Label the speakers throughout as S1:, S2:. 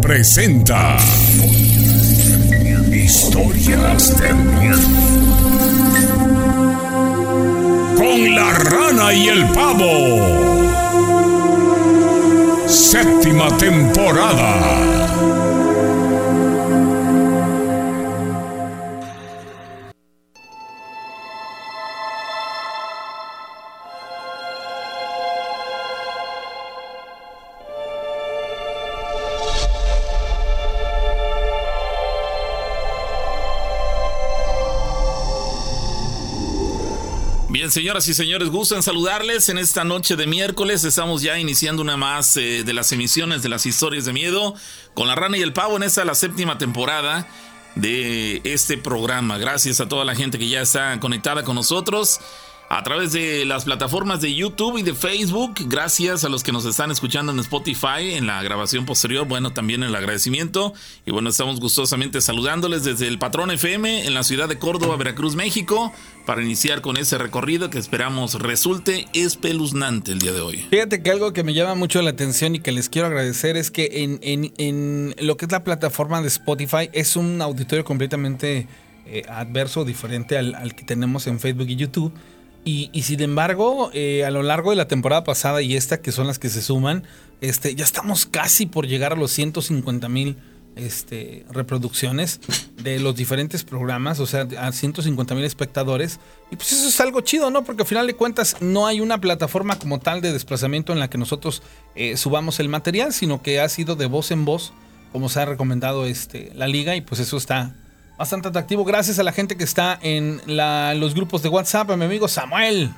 S1: presenta Historias del miedo. Con la rana y el pavo. Séptima temporada.
S2: Señoras y señores, gusto en saludarles en esta noche de miércoles. Estamos ya iniciando una más eh, de las emisiones de las historias de miedo con la rana y el pavo en esta la séptima temporada de este programa. Gracias a toda la gente que ya está conectada con nosotros a través de las plataformas de YouTube y de Facebook. Gracias a los que nos están escuchando en Spotify en la grabación posterior. Bueno, también el agradecimiento. Y bueno, estamos gustosamente saludándoles desde el Patrón FM en la ciudad de Córdoba, Veracruz, México, para iniciar con ese recorrido que esperamos resulte espeluznante el día de hoy.
S3: Fíjate que algo que me llama mucho la atención y que les quiero agradecer es que en, lo que es la plataforma de Spotify es un auditorio completamente eh, adverso, diferente al que tenemos en Facebook y YouTube y, sin embargo, eh, a lo largo de la temporada pasada y esta, que son las que se suman, este, ya estamos casi por llegar a los 150 mil este, reproducciones de los diferentes programas, o sea, a 150 mil espectadores. Y pues eso es algo chido, ¿no? Porque al final de cuentas no hay una plataforma como tal de desplazamiento en la que nosotros eh, subamos el material, sino que ha sido de voz en voz, como se ha recomendado este, la liga, y pues eso está, bastante atractivo. Gracias a la gente que está en los grupos de WhatsApp, a mi amigo Samuel,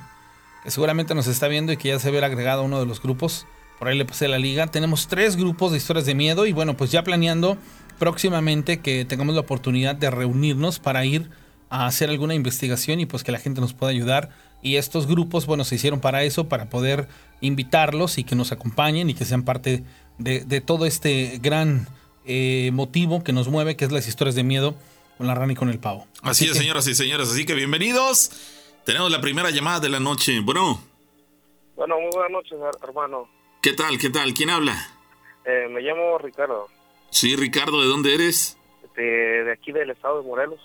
S3: que seguramente nos está viendo y que ya se ve agregado a uno de los grupos. Por ahí le pasé la liga. Tenemos tres grupos de historias de miedo y bueno, pues ya planeando próximamente que tengamos la oportunidad de reunirnos para ir a hacer alguna investigación y pues que la gente nos pueda ayudar. Y estos grupos, bueno, se hicieron para eso, para poder invitarlos y que nos acompañen y que sean parte de, todo este gran eh, motivo que nos mueve, que es las historias de miedo con la rana y con el pavo.
S2: Así, es, señoras y señores. Así que bienvenidos. Tenemos la primera llamada de la noche. Bueno.
S4: Bueno, muy buenas noches, hermano.
S2: ¿Qué tal? ¿Qué tal? ¿Quién habla?
S4: Eh, me llamo Ricardo.
S2: Sí, Ricardo, ¿de dónde eres?
S4: De, aquí del estado de Morelos.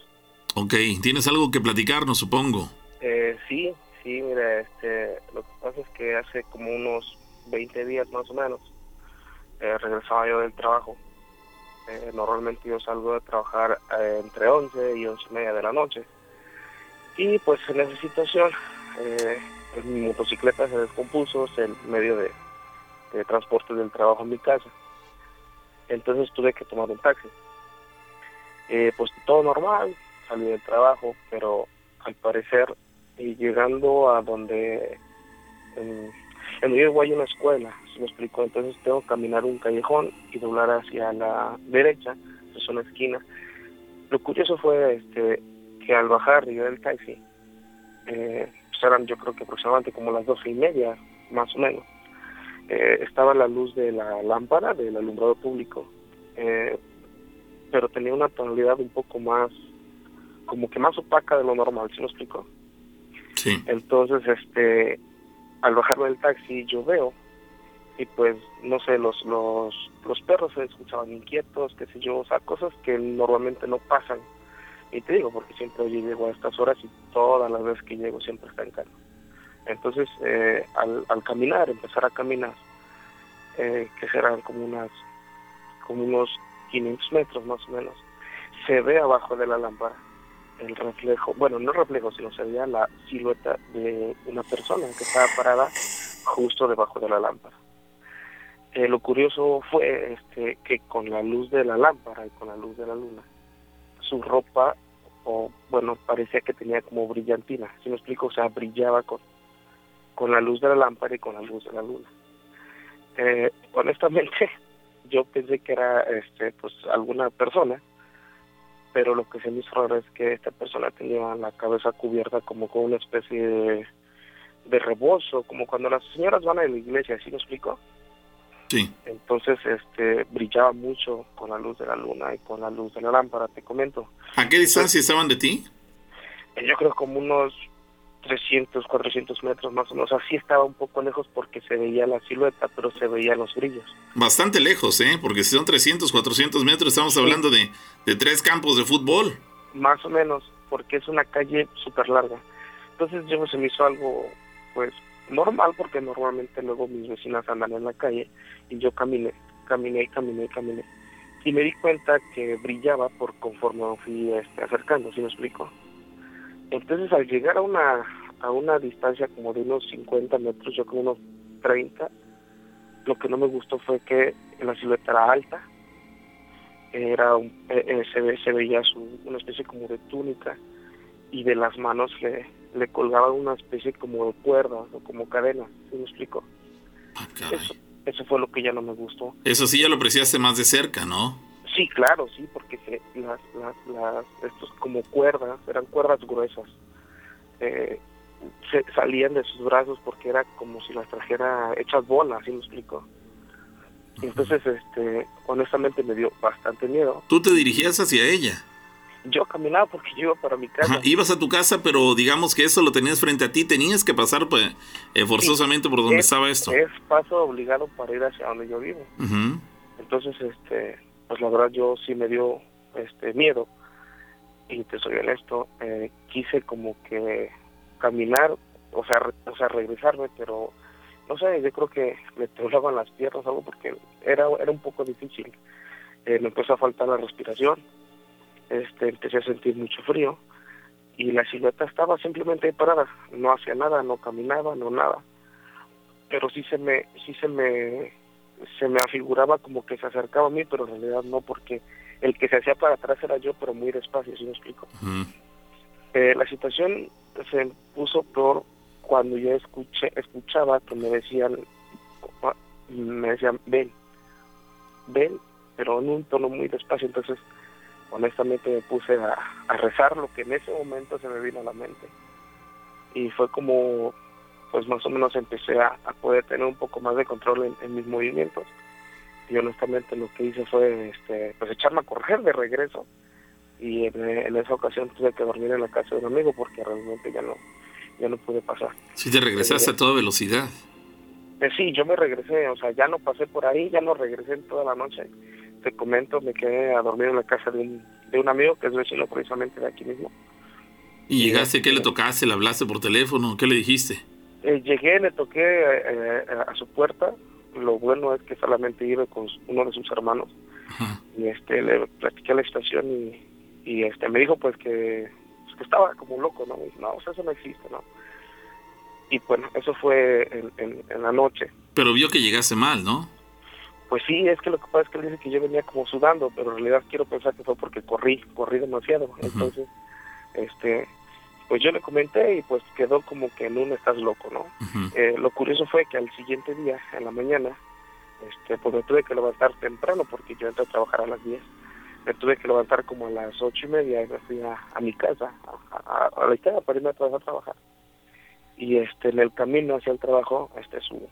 S2: Ok, ¿tienes algo que platicarnos, supongo?
S4: Eh, sí, sí, mira, este, lo que pasa es que hace como unos 20 días más o menos eh, regresaba yo del trabajo eh, normalmente yo salgo de trabajar eh, entre 11 y 11 y media de la noche. Y pues en esa situación, eh, mi motocicleta se descompuso, es el medio de, transporte del trabajo en mi casa. Entonces tuve que tomar un taxi. pues todo normal, salí del trabajo, pero al parecer, llegando a donde Uruguay hay una escuela, se me explicó, entonces tengo que caminar un callejón y doblar hacia la derecha, es una esquina. Lo curioso fue este que al bajar yo del taxi, eh, pues eran yo creo que aproximadamente como las doce y media, más o menos, eh, estaba la luz de la lámpara del alumbrado público, eh, pero tenía una tonalidad un poco más, como que más opaca de lo normal, ¿se me explicó?
S2: Sí.
S4: Entonces, este, al bajarme del taxi yo veo y pues no sé los los los perros se escuchaban inquietos qué sé yo o sea cosas que normalmente no pasan. Y te digo porque siempre yo llego a estas horas y todas las veces que llego siempre está en calma entonces eh, al, caminar empezar a caminar eh, que serán como unas como unos 500 metros más o menos se ve abajo de la lámpara el reflejo, bueno, no reflejo, sino se veía la silueta de una persona que estaba parada justo debajo de la lámpara. Eh, lo curioso fue este, que con la luz de la lámpara y con la luz de la luna, su ropa, o bueno, parecía que tenía como brillantina, si me explico, o sea, brillaba con, con la luz de la lámpara y con la luz de la luna. Eh, honestamente, yo pensé que era este, pues alguna persona pero lo que se me hizo raro es que esta persona tenía la cabeza cubierta como con una especie de, de rebozo, como cuando las señoras van a la iglesia, ¿sí me explico?
S2: Sí.
S4: Entonces, este, brillaba mucho con la luz de la luna y con la luz de la lámpara, te comento.
S2: ¿A qué distancia estaban de ti?
S4: Eh, yo creo como unos 300, 400 metros más o menos. Así estaba un poco lejos porque se veía la silueta, pero se veían los brillos.
S2: Bastante lejos, ¿eh? Porque si son 300, 400 metros, estamos hablando de, de tres campos de fútbol.
S4: Más o menos, porque es una calle súper larga. Entonces yo se me hizo algo, pues, normal, porque normalmente luego mis vecinas andan en la calle y yo caminé, caminé, caminé, caminé. Y me di cuenta que brillaba por conforme me fui este, acercando, si me explico? Entonces al llegar a una, a una distancia como de unos 50 metros, yo como unos 30, lo que no me gustó fue que la silueta era alta, era un, eh, eh, se, ve, se veía su, una especie como de túnica y de las manos le, le colgaba una especie como de cuerda o como cadena, ¿sí me explico?
S2: Ah,
S4: eso, eso fue lo que ya no me gustó.
S2: Eso sí ya lo apreciaste más de cerca, ¿no?
S4: Sí, claro, sí, porque se, las, las, las, estos como cuerdas, eran cuerdas gruesas, eh, se salían de sus brazos porque era como si las trajera hechas bolas, ¿sí me explico? Entonces, este, honestamente me dio bastante miedo.
S2: ¿Tú te dirigías hacia ella?
S4: Yo caminaba porque yo iba para mi casa.
S2: Ajá, ibas a tu casa, pero digamos que eso lo tenías frente a ti, tenías que pasar pues, eh, forzosamente por donde
S4: es,
S2: estaba esto.
S4: Es paso obligado para ir hacia donde yo vivo. Entonces, este, pues la verdad yo sí me dio este miedo y te soy honesto, eh, quise como que caminar, o sea, re- o sea, regresarme, pero no sé, yo creo que me temblaban las piernas algo porque era era un poco difícil. Eh, me empezó a faltar la respiración. Este, empecé a sentir mucho frío y la silueta estaba simplemente parada, no hacía nada, no caminaba, no nada. Pero sí se me sí se me se me afiguraba como que se acercaba a mí, pero en realidad no, porque el que se hacía para atrás era yo, pero muy despacio, ¿sí me explico? Eh, la situación se puso peor cuando yo escuché, escuchaba que me decían, me decían, ven, ven, pero en un tono muy despacio, entonces honestamente me puse a, a rezar lo que en ese momento se me vino a la mente. Y fue como, pues más o menos empecé a, a poder tener un poco más de control en, en mis movimientos. Y honestamente lo que hice fue este, pues echarme a correr de regreso y en, en esa ocasión tuve que dormir en la casa de un amigo porque realmente ya no ya no pude pasar.
S2: Sí, te regresaste a toda velocidad.
S4: Eh, sí, yo me regresé, o sea, ya no pasé por ahí, ya no regresé en toda la noche. Te comento, me quedé a dormir en la casa de un, de un amigo que es vecino precisamente de aquí mismo.
S2: ¿Y llegaste? ¿Qué le tocaste? ¿Le hablaste por teléfono? ¿Qué le dijiste?
S4: Eh, llegué, le toqué eh, a su puerta. Lo bueno es que solamente iba con uno de sus hermanos
S2: Ajá.
S4: y este le platiqué la situación y, y este me dijo pues que, pues, que estaba como loco, ¿no? Me dijo, no, o sea, eso no existe, ¿no? Y bueno, eso fue en, en, en la noche.
S2: Pero vio que llegaste mal, ¿no?
S4: Pues sí, es que lo que pasa es que él dice que yo venía como sudando, pero en realidad quiero pensar que fue porque corrí, corrí demasiado. Entonces, este, pues yo le comenté y pues quedó como que en un estás loco, ¿no? Eh, lo curioso fue que al siguiente día, en la mañana, este, pues me tuve que levantar temprano porque yo entré a trabajar a las 10. Me tuve que levantar como a las ocho y media y me fui a, a mi casa, a, a, a la izquierda para irme a trabajar, a trabajar. Y este, en el camino hacia el trabajo, este, su,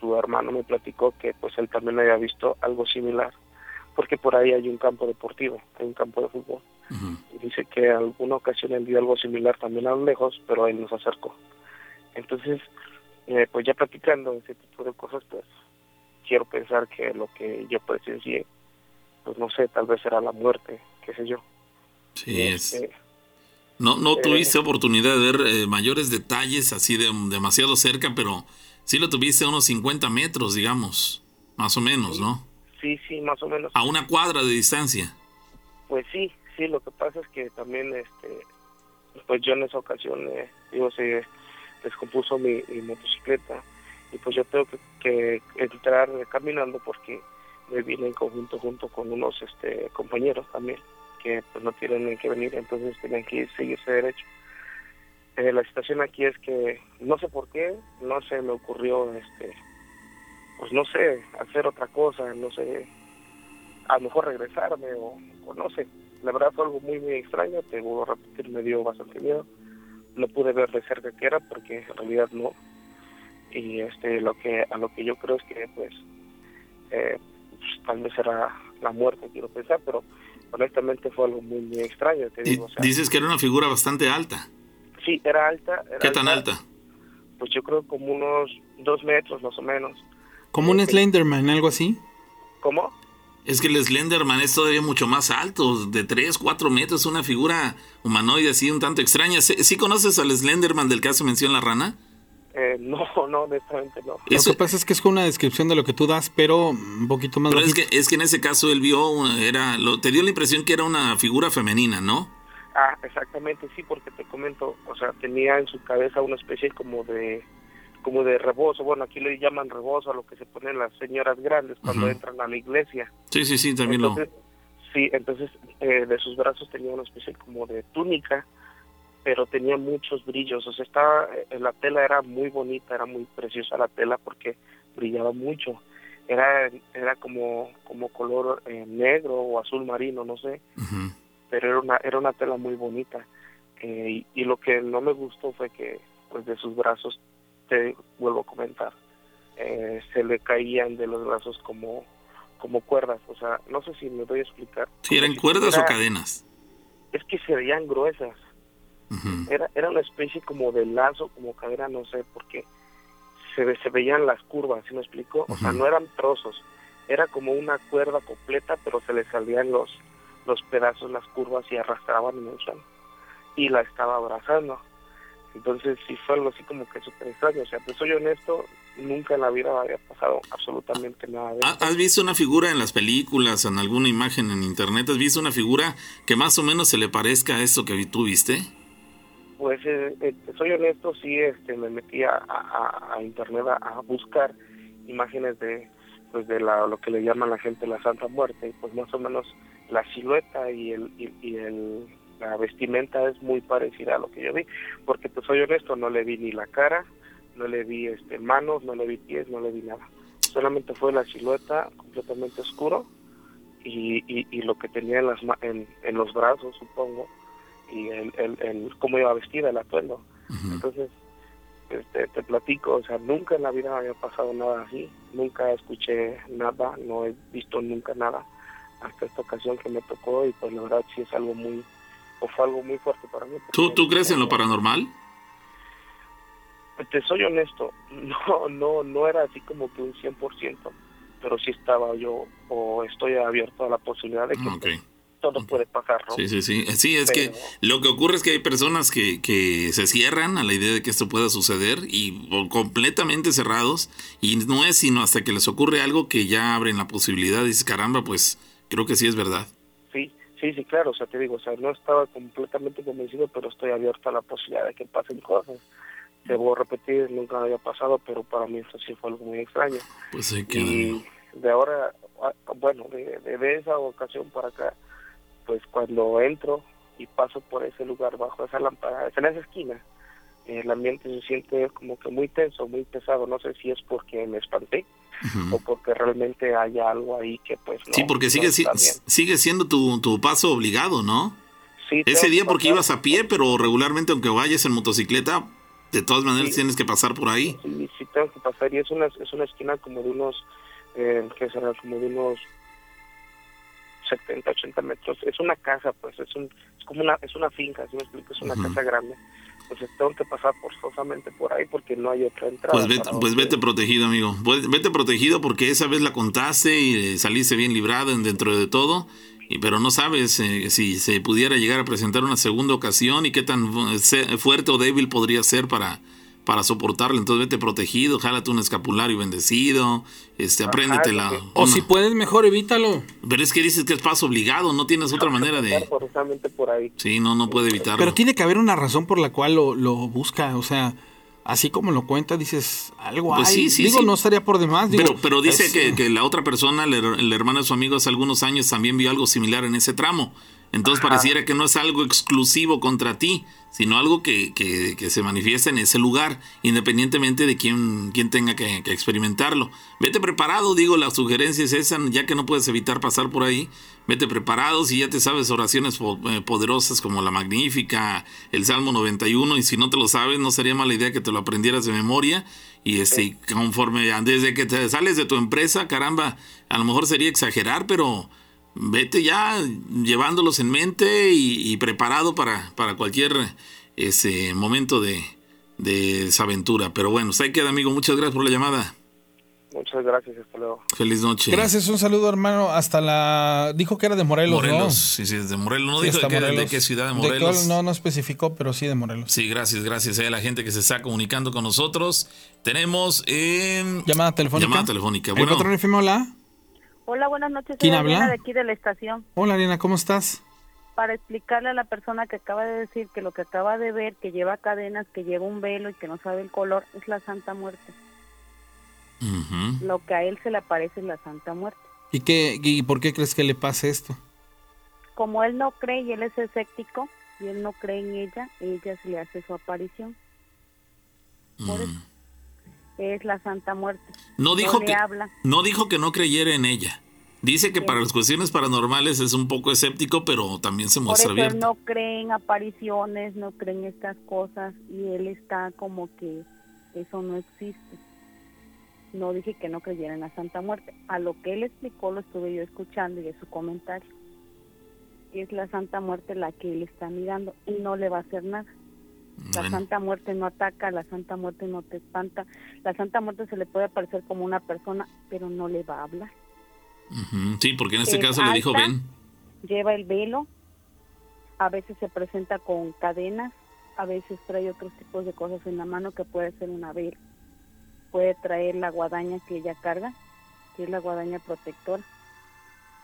S4: su hermano me platicó que pues él también había visto algo similar, porque por ahí hay un campo deportivo, hay un campo de fútbol. Y dice que en alguna ocasión él vio algo similar también a lo lejos, pero él nos acercó. Entonces, eh, pues ya platicando ese tipo de cosas, pues quiero pensar que lo que yo presencié, pues no sé, tal vez era la muerte, qué sé yo.
S2: Sí, es.
S4: Este,
S2: No, no
S4: eh,
S2: tuviste oportunidad de ver eh, mayores detalles así de demasiado cerca, pero sí lo tuviste a unos 50 metros, digamos, más o menos, ¿no?
S4: Sí, sí, más o menos.
S2: A una cuadra de distancia.
S4: Pues sí, sí, lo que pasa es que también, este, pues yo en esa ocasión, eh, digo, se descompuso mi, mi motocicleta y pues yo tengo que, que entrar caminando porque me vine en conjunto junto con unos este, compañeros también que pues no tienen que venir, entonces tenían que ir, seguirse derecho. Eh, la situación aquí es que no sé por qué, no se me ocurrió, este, pues no sé, hacer otra cosa, no sé, a lo mejor regresarme o, o no sé. La verdad fue algo muy, muy extraño, te vuelvo a repetir, me dio bastante miedo. No pude ver de cerca qué era porque en realidad no. Y este, lo que a lo que yo creo es que pues, eh, pues, tal vez era la muerte, quiero pensar, pero honestamente fue algo muy, muy extraño, te
S2: Di-
S4: digo. O sea,
S2: Dices que era una figura bastante alta.
S4: Sí, era alta. Era
S2: ¿Qué tan alta?
S4: Pues yo creo como unos dos metros más o menos.
S3: Como un Slenderman, algo así.
S4: ¿Cómo?
S2: Es que el Slenderman es todavía mucho más alto, de 3, 4 metros, una figura humanoide así un tanto extraña. ¿Sí, sí conoces al Slenderman del que hace mención la rana?
S4: Eh, no, no, honestamente no.
S3: Lo que pasa es que es una descripción de lo que tú das, pero un poquito más.
S2: Pero es que, es que en ese caso él vio, era, lo, te dio la impresión que era una figura femenina, ¿no?
S4: Ah, exactamente, sí, porque te comento, o sea, tenía en su cabeza una especie como de como de rebozo, bueno, aquí le llaman rebozo a lo que se ponen las señoras grandes cuando entran a la iglesia.
S2: Sí, sí, sí, también lo...
S4: Sí, entonces eh, de sus brazos tenía una especie como de túnica, pero tenía muchos brillos, o sea, estaba, eh, la tela era muy bonita, era muy preciosa la tela porque brillaba mucho. Era, era como, como color eh, negro o azul marino, no sé, pero era una, era una tela muy bonita. y, y lo que no me gustó fue que pues de sus brazos te vuelvo a comentar, eh, se le caían de los brazos como, como cuerdas. O sea, no sé si me voy a explicar.
S2: ¿Si eran cuerdas o cadenas?
S4: Es que se veían gruesas. era, era una especie como de lazo, como cadena, no sé, porque se, se veían las curvas, ¿sí me explico? O sea, no eran trozos, era como una cuerda completa, pero se le salían los, los pedazos, las curvas y arrastraban en el suelo. Y la estaba abrazando. Entonces sí fue algo así como que súper extraño. O sea, pues soy honesto, nunca en la vida había pasado absolutamente nada de eso.
S2: ¿Has visto una figura en las películas, en alguna imagen en internet? ¿Has visto una figura que más o menos se le parezca a esto que tú viste?
S4: Pues eh, eh, soy honesto, sí este, me metí a, a, internet a, buscar imágenes de pues de la, lo que le llaman la gente la Santa Muerte y pues más o menos la silueta y el, y el la vestimenta es muy parecida a lo que yo vi, porque pues soy honesto, no le vi ni la cara, no le vi este manos, no le vi pies, no le vi nada. Solamente fue la silueta completamente oscuro y, y, lo que tenía en, las, en, en los brazos, supongo, y el, el, el cómo iba vestida, el atuendo. Entonces, este, te platico, o sea, nunca en la vida había pasado nada así, nunca escuché nada, no he visto nunca nada hasta esta ocasión que me tocó y pues la verdad sí es algo muy o fue algo muy fuerte para mí.
S2: ¿Tú, ¿Tú crees en lo paranormal?
S4: Te soy honesto, no, no, no era así como que un 100%, pero sí estaba yo o estoy abierto a la posibilidad de que todo puede pasar, ¿no?
S2: Sí, sí, sí. Sí, es que lo que ocurre es que hay personas que, que se cierran a la idea de que esto pueda suceder y completamente cerrados y no es sino hasta que les ocurre algo que ya abren la posibilidad y dices, caramba, pues creo que sí es verdad.
S4: Sí, sí, claro, o sea, te digo, o sea, no estaba completamente convencido, pero estoy abierto a la posibilidad de que pasen cosas. Debo repetir, nunca había pasado, pero para mí eso sí fue algo muy extraño.
S2: Pues sí, que...
S4: Y de ahora, ah, bueno, de, de, esa ocasión para acá, pues cuando entro y paso por ese lugar bajo esa lámpara, en esa esquina, el ambiente se siente como que muy tenso, muy pesado. No sé si es porque me espanté o porque realmente hay algo ahí que pues
S2: Sí, porque sigue, sigue siendo tu, tu paso obligado, ¿no?
S4: Sí,
S2: Ese día porque ibas a pie, pero regularmente aunque vayas en motocicleta, de todas maneras tienes que pasar por ahí.
S4: Sí, sí, tengo que pasar y es una, es una esquina como de unos, eh, ¿qué será? Como de unos 70, 80 metros. Es una casa, pues, es, un, es como una, es una finca, si me explico, es una casa grande pues tengo que pasar forzosamente por ahí porque no hay otra entrada.
S2: Pues vete, pues vete protegido, amigo. Pues vete protegido porque esa vez la contaste y saliste bien librado dentro de todo. Y, pero no sabes eh, si se pudiera llegar a presentar una segunda ocasión y qué tan fuerte o débil podría ser para, para soportarlo. Entonces vete protegido, jálate un escapulario bendecido, este, apréndete la...
S3: O si puedes, mejor evítalo.
S2: Pero es que dices que es paso obligado, no tienes otra manera de...
S4: por ahí.
S2: Sí, no, no puede evitarlo.
S3: Pero tiene que haber una razón por la cual lo, lo busca, o sea... Así como lo cuenta, dices, algo pues Sí, sí, digo, no estaría por demás.
S2: pero, pero dice que, que, la otra persona, el, el hermano de su amigo, hace algunos años también vio algo similar en ese tramo. Entonces pareciera que no es algo exclusivo contra ti, sino algo que, que, se manifiesta en ese lugar, independientemente de quién, tenga que, experimentarlo. Vete preparado, digo, la sugerencia es esa, ya que no puedes evitar pasar por ahí, vete preparado, si ya te sabes oraciones eh, poderosas como la Magnífica, el Salmo 91, y si no te lo sabes, no sería mala idea que te lo aprendieras de memoria, y este, conforme, desde que te sales de tu empresa, caramba, a lo mejor sería exagerar, pero vete ya llevándolos en mente y, preparado para, para cualquier ese momento de, de desaventura. Pero bueno, ahí queda, amigo. Muchas gracias por la llamada.
S4: Muchas gracias, hasta luego.
S2: Feliz noche.
S3: Gracias, un saludo, hermano. Hasta la. Dijo que era de Morelos,
S2: Morelos,
S3: ¿no?
S2: sí, sí, es de Morelos. No
S3: Sí,
S2: dijo de qué, de
S3: Morelos.
S2: qué ciudad de Morelos.
S3: no, no especificó, pero sí de Morelos.
S2: Sí, gracias, gracias a la gente que se está comunicando con nosotros. Tenemos eh,
S3: Llamada telefónica.
S2: llamada telefónica.
S3: El
S2: Bueno,
S3: patrón FM, hola.
S5: Hola, buenas noches.
S3: ¿Quién habla?
S5: Adriana de aquí de la estación.
S3: Hola, Ariana, ¿cómo estás?
S5: Para explicarle a la persona que acaba de decir que lo que acaba de ver, que lleva cadenas, que lleva un velo y que no sabe el color, es la Santa Muerte.
S2: ujú.
S5: Lo que a él se le aparece es la Santa Muerte.
S3: ¿Y, qué, ¿Y por qué crees que le pase esto?
S5: Como él no cree y él es escéptico y él no cree en ella, ella se le hace su aparición. Por eso. Es la Santa Muerte.
S2: no dijo
S5: le
S2: que
S5: habla.
S2: no dijo que no creyera en ella. Dice que
S5: Sí.
S2: para las cuestiones paranormales es un poco escéptico, pero también se
S5: Por
S2: muestra
S5: eso
S2: abierto.
S5: no cree en apariciones, no cree en estas cosas y él está como que eso no existe. No dije que no creyera en la Santa Muerte. A lo que él explicó lo estuve yo escuchando y es su comentario. Es la Santa Muerte la que él está mirando y no le va a hacer nada. La
S2: Bueno,
S5: Santa Muerte no ataca, la Santa Muerte no te espanta. La Santa Muerte se le puede aparecer como una persona, pero no le va a hablar.
S2: Sí, porque en este
S5: es
S2: caso le dijo ven.
S5: lleva el velo, a veces se presenta con cadenas, a veces trae otros tipos de cosas en la mano que puede ser una vela, puede traer la guadaña que ella carga, que es la guadaña protectora.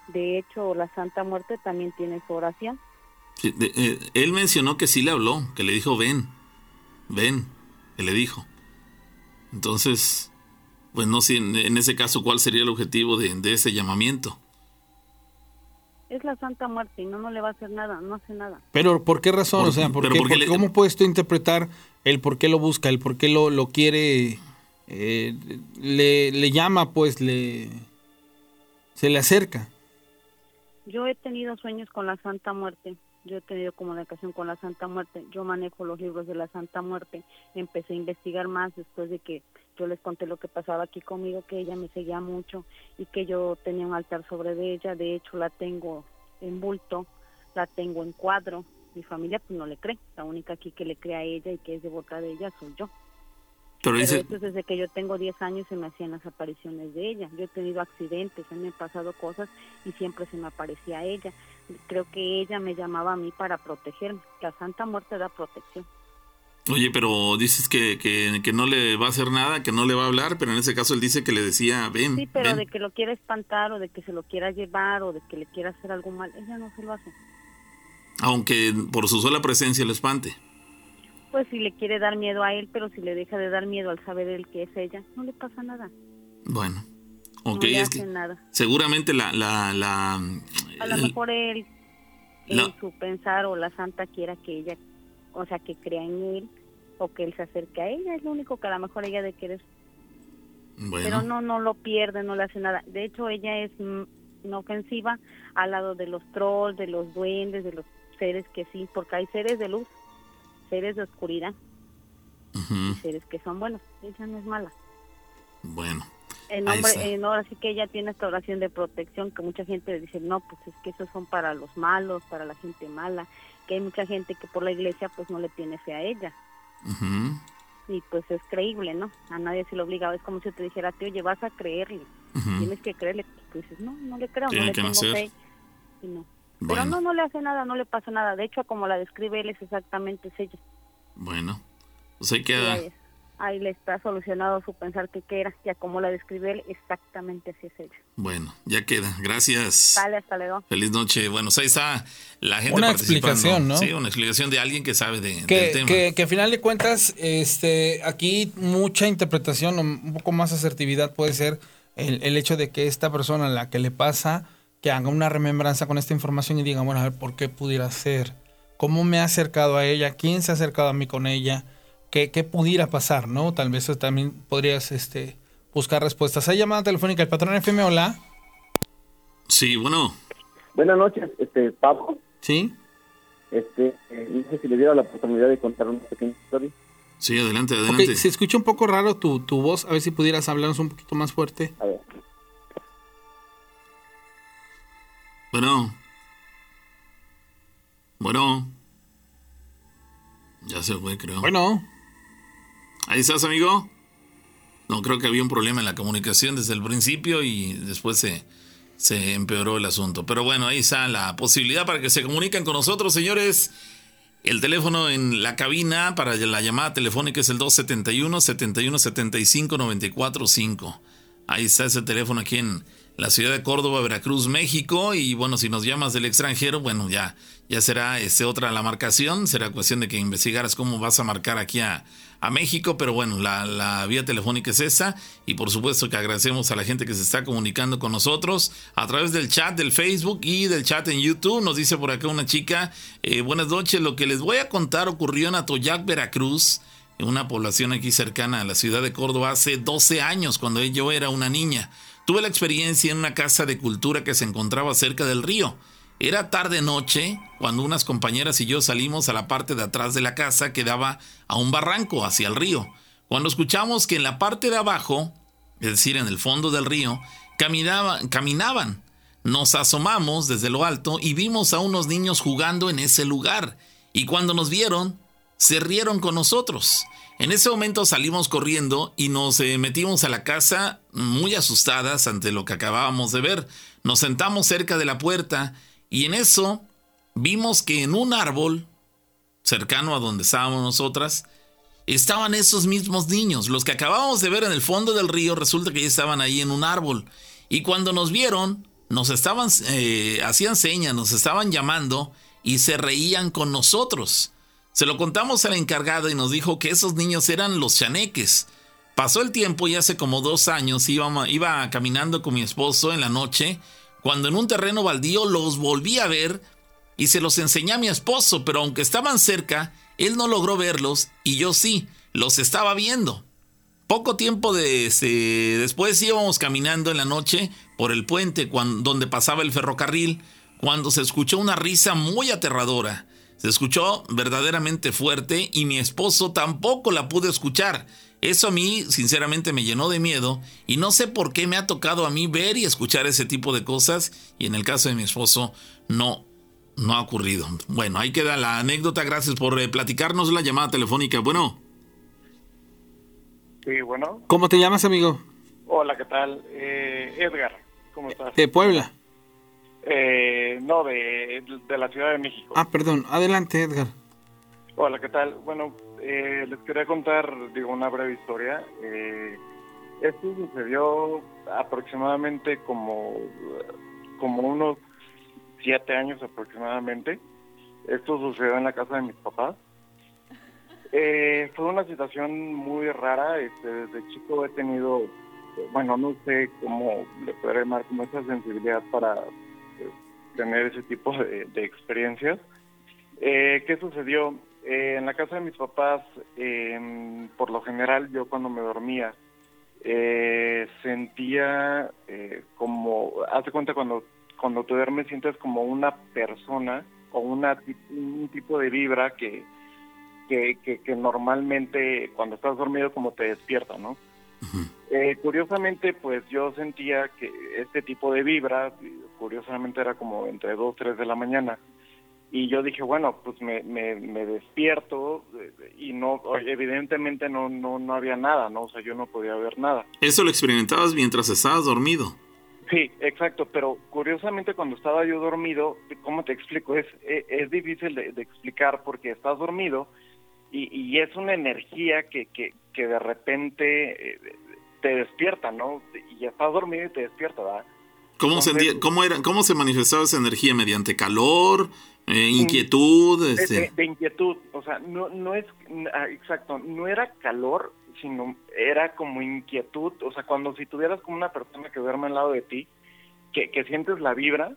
S5: De hecho, la Santa Muerte también tiene su oración.
S2: Eh, él mencionó que sí le habló, que le dijo ven, ven, que le dijo. Entonces, pues no sé en, ese caso cuál sería el objetivo de, de ese llamamiento.
S5: Es la Santa Muerte y no, no le va a hacer nada, no hace nada.
S3: Pero ¿por qué razón?
S2: Por-
S3: o sea, ¿por
S2: pero
S3: qué-
S2: ¿por qué
S3: por-
S2: le-
S3: ¿cómo puedes tú interpretar el por qué lo busca, el por qué lo, lo quiere, eh, le, le llama, pues, le se le acerca?
S5: Yo he tenido sueños con la Santa Muerte. Yo he tenido comunicación con la Santa Muerte. Yo manejo los libros de la Santa Muerte. Empecé a investigar más después de que yo les conté lo que pasaba aquí conmigo, que ella me seguía mucho y que yo tenía un altar sobre de ella. De hecho, la tengo en bulto, la tengo en cuadro. Mi familia pues no le cree. La única aquí que le cree a ella y que es devota de ella soy yo.
S2: Pero
S5: Pero
S2: dice,
S5: esto es desde que yo tengo 10 años se me hacían las apariciones de ella. Yo he tenido accidentes, mí me han pasado cosas y siempre se me aparecía ella. Creo que ella me llamaba a mí para protegerme. La Santa Muerte da protección.
S2: oye, pero dices que, que, que no le va a hacer nada, que no le va a hablar, pero en ese caso él dice que le decía ven,
S5: Sí, pero
S2: ven.
S5: de que lo quiera espantar o de que se lo quiera llevar o de que le quiera hacer algo mal, ella no se lo hace.
S2: aunque por su sola presencia lo espante.
S5: Pues si le quiere dar miedo a él, pero si le deja de dar miedo al saber él que es ella, no le pasa nada.
S2: Bueno,
S5: No
S2: ok,
S5: le
S2: es
S5: hace
S2: que
S5: nada.
S2: seguramente la... la, la
S5: A lo
S2: el-
S5: mejor él, en
S2: No.
S5: su pensar o la santa quiera que ella, o sea, que crea en él o que él se acerque a ella, es lo único que a lo mejor ella de querer.
S2: bueno,
S5: Pero no, no lo pierde, no le hace nada. De hecho, ella es inofensiva al lado de los trolls, de los duendes, de los seres que sí, porque hay seres de luz, seres de oscuridad, seres que son buenos. Ella no es mala.
S2: bueno,
S5: En
S2: Ahí
S5: nombre, en ahora sí que ella tiene esta oración de protección que mucha gente le dice, no, pues es que esos son para los malos, para la gente mala, que hay mucha gente que por la iglesia pues no le tiene fe a ella. Y pues es creíble, ¿no? A nadie se lo obliga. Es como si te dijera, tío, oye, vas a creerle. Tienes que creerle. Tú dices, no, no le creo, no le
S2: que
S5: tengo
S2: nacer.
S5: fe. Y no. Pero
S2: Bueno,
S5: no, no le hace nada, no le pasa nada. De hecho, como la describe él, es exactamente es ella.
S2: bueno, pues ahí queda.
S5: ahí, ahí le está solucionado su pensar que qué era. Ya como la describe él, exactamente así es ella.
S2: Bueno, ya queda. Gracias.
S5: Sale, hasta luego.
S2: Feliz noche. Bueno, pues ahí está la gente
S3: Una
S2: participando.
S3: explicación, ¿no?
S2: Sí, una explicación de alguien que sabe de, del
S3: Que,
S2: tema.
S3: que, que a final de cuentas, este, aquí mucha interpretación, o un poco más asertividad puede ser el, el hecho de que esta persona a la que le pasa, que haga una remembranza con esta información y diga, bueno, a ver, ¿por qué pudiera ser? ¿Cómo me ha acercado a ella? ¿Quién se ha acercado a mí con ella? ¿Qué, qué pudiera pasar, no? Tal vez también podrías este, buscar respuestas. Hay llamada telefónica, el patrón FM, hola.
S2: Sí, bueno,
S6: Buenas noches, este, Pablo.
S3: ¿Sí?
S6: Este, eh, no sé si le diera la oportunidad de contar una pequeña historia.
S2: sí, adelante, adelante.
S3: se escucha un poco raro tu, tu voz, a ver si pudieras hablarnos un poquito más fuerte.
S6: A ver.
S2: Bueno. Bueno. Ya se fue, creo.
S3: Bueno.
S2: Ahí estás, amigo. No, creo que había un problema en la comunicación desde el principio y después se, se empeoró el asunto. Pero bueno, ahí está la posibilidad para que se comuniquen con nosotros, señores. El teléfono en la cabina para la llamada telefónica es el 271 7175 945. Ahí está ese teléfono aquí en la ciudad de Córdoba, Veracruz, México. Y bueno, si nos llamas del extranjero, bueno, ya, ya será este, otra la marcación. Será cuestión de que investigaras cómo vas a marcar aquí a, a México. Pero bueno, la, la, vía telefónica es esa. Y por supuesto que agradecemos a la gente que se está comunicando con nosotros a través del chat del Facebook y del chat en YouTube. Nos dice por acá una chica, eh, buenas noches, lo que les voy a contar ocurrió en Atoyac, Veracruz en una población aquí cercana a la ciudad de Córdoba hace 12 años, cuando yo era una niña. Tuve la experiencia en una casa de cultura que se encontraba cerca del río. Era tarde-noche cuando unas compañeras y yo salimos a la parte de atrás de la casa que daba a un barranco hacia el río. Cuando escuchamos que en la parte de abajo, es decir, en el fondo del río, caminaban, caminaban. Nos asomamos desde lo alto y vimos a unos niños jugando en ese lugar. Y cuando nos vieron, se rieron con nosotros. En ese momento salimos corriendo y nos eh, metimos a la casa muy asustadas ante lo que acabábamos de ver. Nos sentamos cerca de la puerta y en eso vimos que en un árbol, cercano a donde estábamos nosotras, estaban esos mismos niños. Los que acabábamos de ver en el fondo del río resulta que ya estaban ahí en un árbol. Y cuando nos vieron, nos estaban, eh, hacían señas, nos estaban llamando y se reían con nosotros. Se lo contamos a la encargada y nos dijo que esos niños eran los chaneques. Pasó el tiempo y hace como dos años iba, caminando con mi esposo en la noche, cuando en un terreno baldío los volví a ver y se los enseñé a mi esposo, pero aunque estaban cerca, él no logró verlos y yo sí, los estaba viendo. Poco tiempo de, este, después íbamos caminando en la noche por el puente donde pasaba el ferrocarril, cuando se escuchó una risa muy aterradora. Se escuchó verdaderamente fuerte y mi esposo tampoco la pudo escuchar. Eso a mí sinceramente me llenó de miedo y no sé por qué me ha tocado a mí ver y escuchar ese tipo de cosas y en el caso de mi esposo no, no ha ocurrido. Bueno, ahí queda la anécdota. Gracias por eh, platicarnos la llamada telefónica. Bueno.
S7: Sí, bueno.
S3: ¿Cómo te llamas, amigo?
S7: Hola, ¿qué tal? Eh, Edgar, ¿cómo estás?
S3: De Puebla.
S7: Eh, no, de, de, la Ciudad de México.
S3: Ah, perdón. Adelante, Edgar.
S7: Hola, ¿qué tal? Bueno, eh, les quería contar, digo, una breve historia. Eh, esto sucedió aproximadamente como, como unos siete años aproximadamente. Esto sucedió en la casa de mis papás. Eh, fue una situación muy rara. Este, desde chico he tenido, bueno, no sé cómo le puedo llamar, como esa sensibilidad para tener ese tipo de, experiencias. Eh, ¿Qué sucedió? Eh, en la casa de mis papás, em, por lo general, yo cuando me dormía, eh, sentía como, hace cuenta cuando, cuando te duermes sientes como una persona o una, un tipo de vibra que, que, que normalmente cuando estás dormido como te despierta, ¿no? Eh, curiosamente, pues yo sentía que este tipo de vibra, curiosamente era como entre 2, 3 de la mañana, y yo dije, bueno, pues me, me, despierto y no, evidentemente no, no, no había nada, ¿no? O sea, yo no podía ver nada.
S2: ¿Eso lo experimentabas mientras estabas dormido?
S7: Sí, exacto, pero curiosamente cuando estaba yo dormido, ¿cómo te explico? Es, e, es, difícil de, explicar porque estás dormido y, y es una energía que, que, que de repente eh, te despierta, ¿no? Y estás dormido y te despierta, ¿verdad?
S2: ¿Cómo, se, cómo, era, ¿Cómo se manifestaba esa energía? ¿Mediante calor? Eh, ¿Inquietud?
S7: Este? De, inquietud, o sea, no, no es, ah, exacto, no era calor, sino era como inquietud, o sea, cuando si tuvieras como una persona que duerme al lado de ti, que, que sientes la vibra,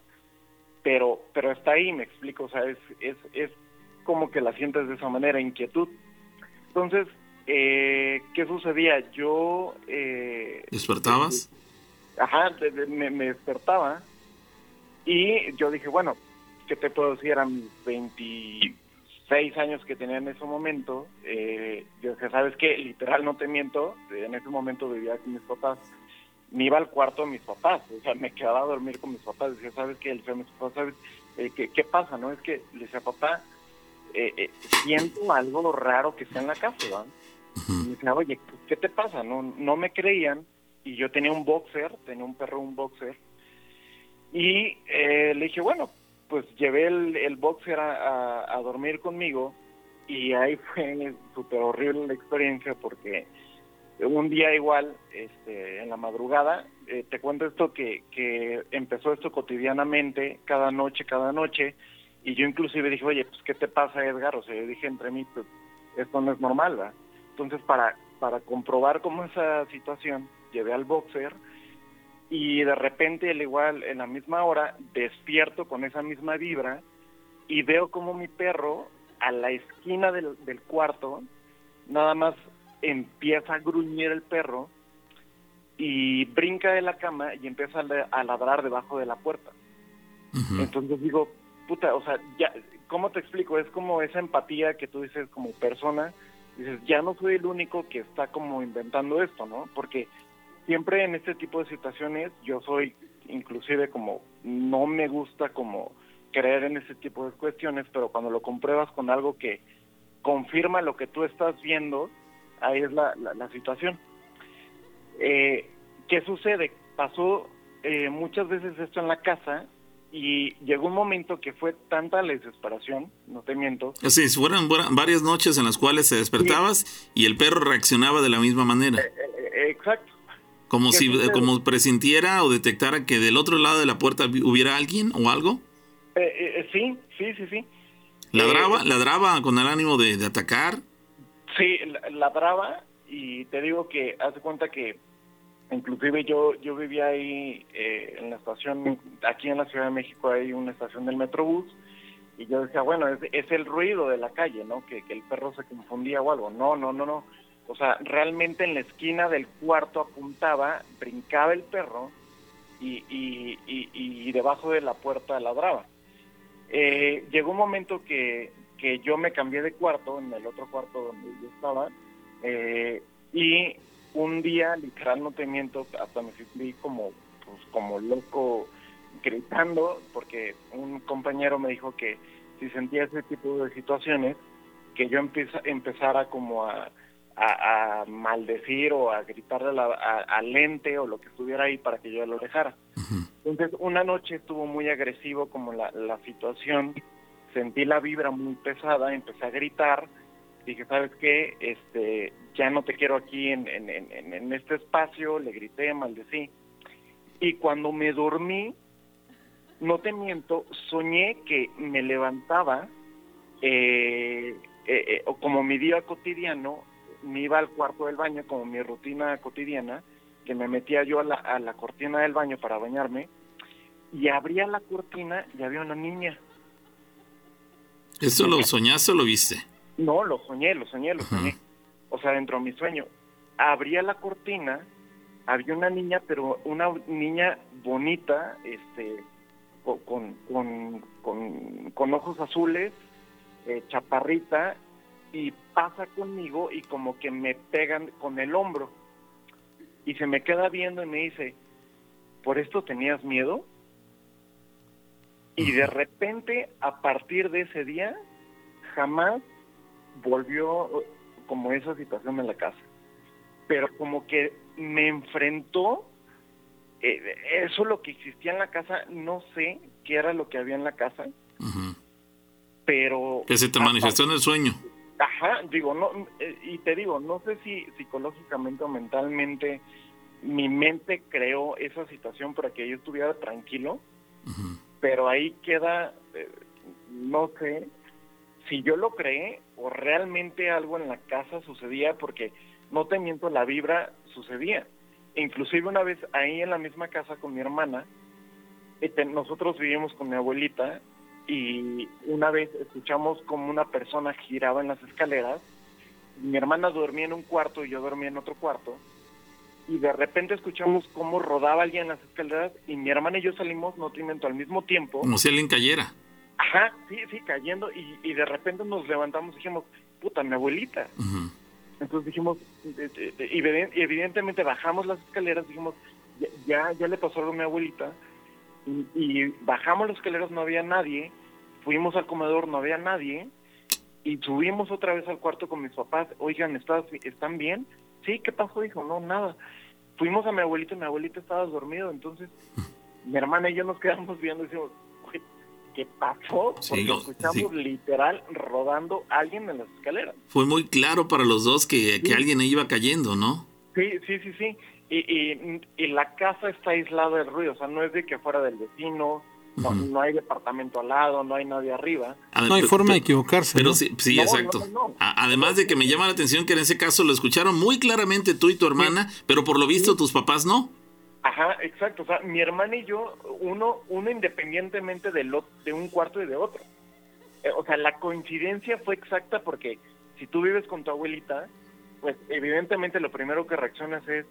S7: pero pero está ahí, me explico, o sea, es, es, es como que la sientes de esa manera, inquietud. Entonces, eh, ¿qué sucedía? Yo... Eh,
S2: ¿Despertabas?
S7: Ajá, me, despertaba y yo dije, bueno, ¿qué te puedo decir? Eran 26 años que tenía en ese momento. Eh, yo dije, ¿sabes qué? Literal, no te miento, en ese momento vivía con mis papás. Me iba al cuarto de mis papás, o sea, me quedaba a dormir con mis papás. Decía, ¿sabes qué? Le decía a mis papás, ¿sabes? Eh, ¿qué, ¿Qué pasa? no Es que le decía, papá, eh, eh, siento algo raro que está en la casa, ¿verdad? Y me decía, oye, ¿qué te pasa? No, no me creían y yo tenía un boxer, tenía un perro, un boxer, y eh, le dije, bueno, pues llevé el, el boxer a, dormir conmigo y ahí fue súper horrible la experiencia porque un día igual, este, en la madrugada, eh, te cuento esto que, que empezó esto cotidianamente, cada noche, cada noche, y yo inclusive dije, oye, pues ¿qué te pasa Edgar? O sea, yo dije entre mí, pues esto no es normal, ¿verdad? Entonces para, para comprobar cómo esa situación, llevé al boxer y de repente, al igual, en la misma hora, despierto con esa misma vibra y veo como mi perro a la esquina del, del cuarto, nada más empieza a gruñir el perro y brinca de la cama y empieza a ladrar debajo de la puerta. Entonces digo, puta, o sea, ya, ¿cómo te explico? Es como esa empatía que tú dices como persona, dices, ya no soy el único que está como inventando esto, ¿no? Porque siempre en este tipo de situaciones yo soy inclusive como, no me gusta como creer en ese tipo de cuestiones, pero cuando lo compruebas con algo que confirma lo que tú estás viendo, ahí es la, la, la situación. Eh, ¿Qué sucede? Pasó eh, muchas veces esto en la casa y llegó un momento que fue tanta la desesperación, no te miento,
S2: Así, si fueron varias noches en las cuales te despertabas y el perro reaccionaba de la misma manera.
S7: eh, eh, exacto.
S2: Como
S7: ¿qué
S2: si
S7: sucede?
S2: como presintiera o detectara que del otro lado de la puerta hubiera alguien o algo.
S7: Eh, eh, eh, sí, sí, sí, sí.
S2: Ladraba,
S7: Eh,
S2: ladraba con el ánimo de, de atacar.
S7: Sí, la- ladraba y te digo que hace cuenta que inclusive yo yo vivía ahí eh, en la estación, aquí en la Ciudad de México hay una estación del Metrobús y yo decía, bueno, es, es el ruido de la calle, ¿no? Que, que el perro se confundía o algo. No, no, no, no. O sea, realmente en la esquina del cuarto apuntaba, brincaba el perro y, y, y, debajo de la puerta ladraba. Eh, llegó un momento que, que yo me cambié de cuarto, en el otro cuarto donde yo estaba, eh, y un día, literal, no te miento, hasta me sentí como, pues, como loco gritando, porque un compañero me dijo que si sentía ese tipo de situaciones, que yo empieza, empezara como a, a, a maldecir o a gritarle a la- a- al ente o lo que estuviera ahí para que yo lo dejara. Entonces, una noche estuvo muy agresivo como la, la situación, sentí la vibra muy pesada, empecé a gritar, dije, ¿sabes qué? Este, ya no te quiero aquí en, en, en, en este espacio, le grité, maldecí. Y cuando me dormí, no te miento, soñé que me levantaba, eh, eh, eh, o como mi día cotidiano, me iba al cuarto del baño, como mi rutina cotidiana, que me metía yo a la, a la cortina del baño para bañarme, y abría la cortina y había una niña.
S2: ¿Eso lo soñaste o lo viste?
S7: No, lo soñé, lo soñé, lo soñé. O sea, dentro de mi sueño. Abría la cortina, había una niña, pero una niña bonita, este, co- con, con, con, con ojos azules, eh, chaparrita, y pasa conmigo y como que me pegan con el hombro. Y se me queda viendo y me dice, ¿por esto tenías miedo? Y de repente, a partir de ese día, jamás volvió eh, como esa situación en la casa. Pero como que me enfrentó, eh, eso lo que existía en la casa, no sé qué era lo que había en la casa, pero...
S2: Que se te manifestó en el sueño.
S7: Ajá, digo, no, eh, y te digo, no sé si psicológicamente o mentalmente mi mente creó esa situación para que yo estuviera tranquilo, pero ahí queda, eh, no sé si yo lo creé o realmente algo en la casa sucedía, porque no te miento, la vibra sucedía. Inclusive una vez ahí en la misma casa con mi hermana, nosotros vivimos con mi abuelita y una vez escuchamos como una persona giraba en las escaleras. Mi hermana dormía en un cuarto y yo dormía en otro cuarto. Y de repente escuchamos cómo rodaba alguien en las escaleras y mi hermana y yo salimos, no te miento, al mismo tiempo.
S2: Como si alguien cayera.
S7: Ajá, sí, sí, cayendo. Y, y de repente nos levantamos y dijimos, puta, mi abuelita. Entonces dijimos, y eviden- y evidentemente bajamos las escaleras, dijimos, ya, ya, ya le pasó algo a mi abuelita. Y, y bajamos las escaleras, no había nadie. Fuimos al comedor, no había nadie. y subimos otra vez al cuarto con mis papás, oigan, ¿estás, ¿están bien? Sí, ¿qué pasó? Dijo, no, nada. Fuimos a mi abuelita y mi abuelita estaba dormido, entonces mi hermana y yo nos quedamos viendo y decimos, "Oye, ¿qué pasó? Porque
S2: Sí, no,
S7: escuchamos
S2: sí.
S7: literal rodando a alguien en las escaleras.
S2: Fue muy claro para los dos que, que alguien iba cayendo, ¿no?
S7: Sí, sí, sí, sí. Y, y, y la casa está aislada del ruido, o sea, no es de que fuera del vecino, no, no hay departamento al lado, no hay nadie arriba.
S3: No hay forma de equivocarse.
S2: Pero
S3: ¿no?
S2: sí, sí,
S7: No,
S2: exacto.
S7: no, no, no.
S2: A- Además de que me llama la atención que en ese caso lo escucharon muy claramente tú y tu hermana, pero por lo visto tus papás no.
S7: Ajá, exacto. O sea, mi hermana y yo, uno, uno independientemente de, lo, de un cuarto y de otro. Eh, o sea, la coincidencia fue exacta porque si tú vives con tu abuelita, pues evidentemente lo primero que reaccionas es,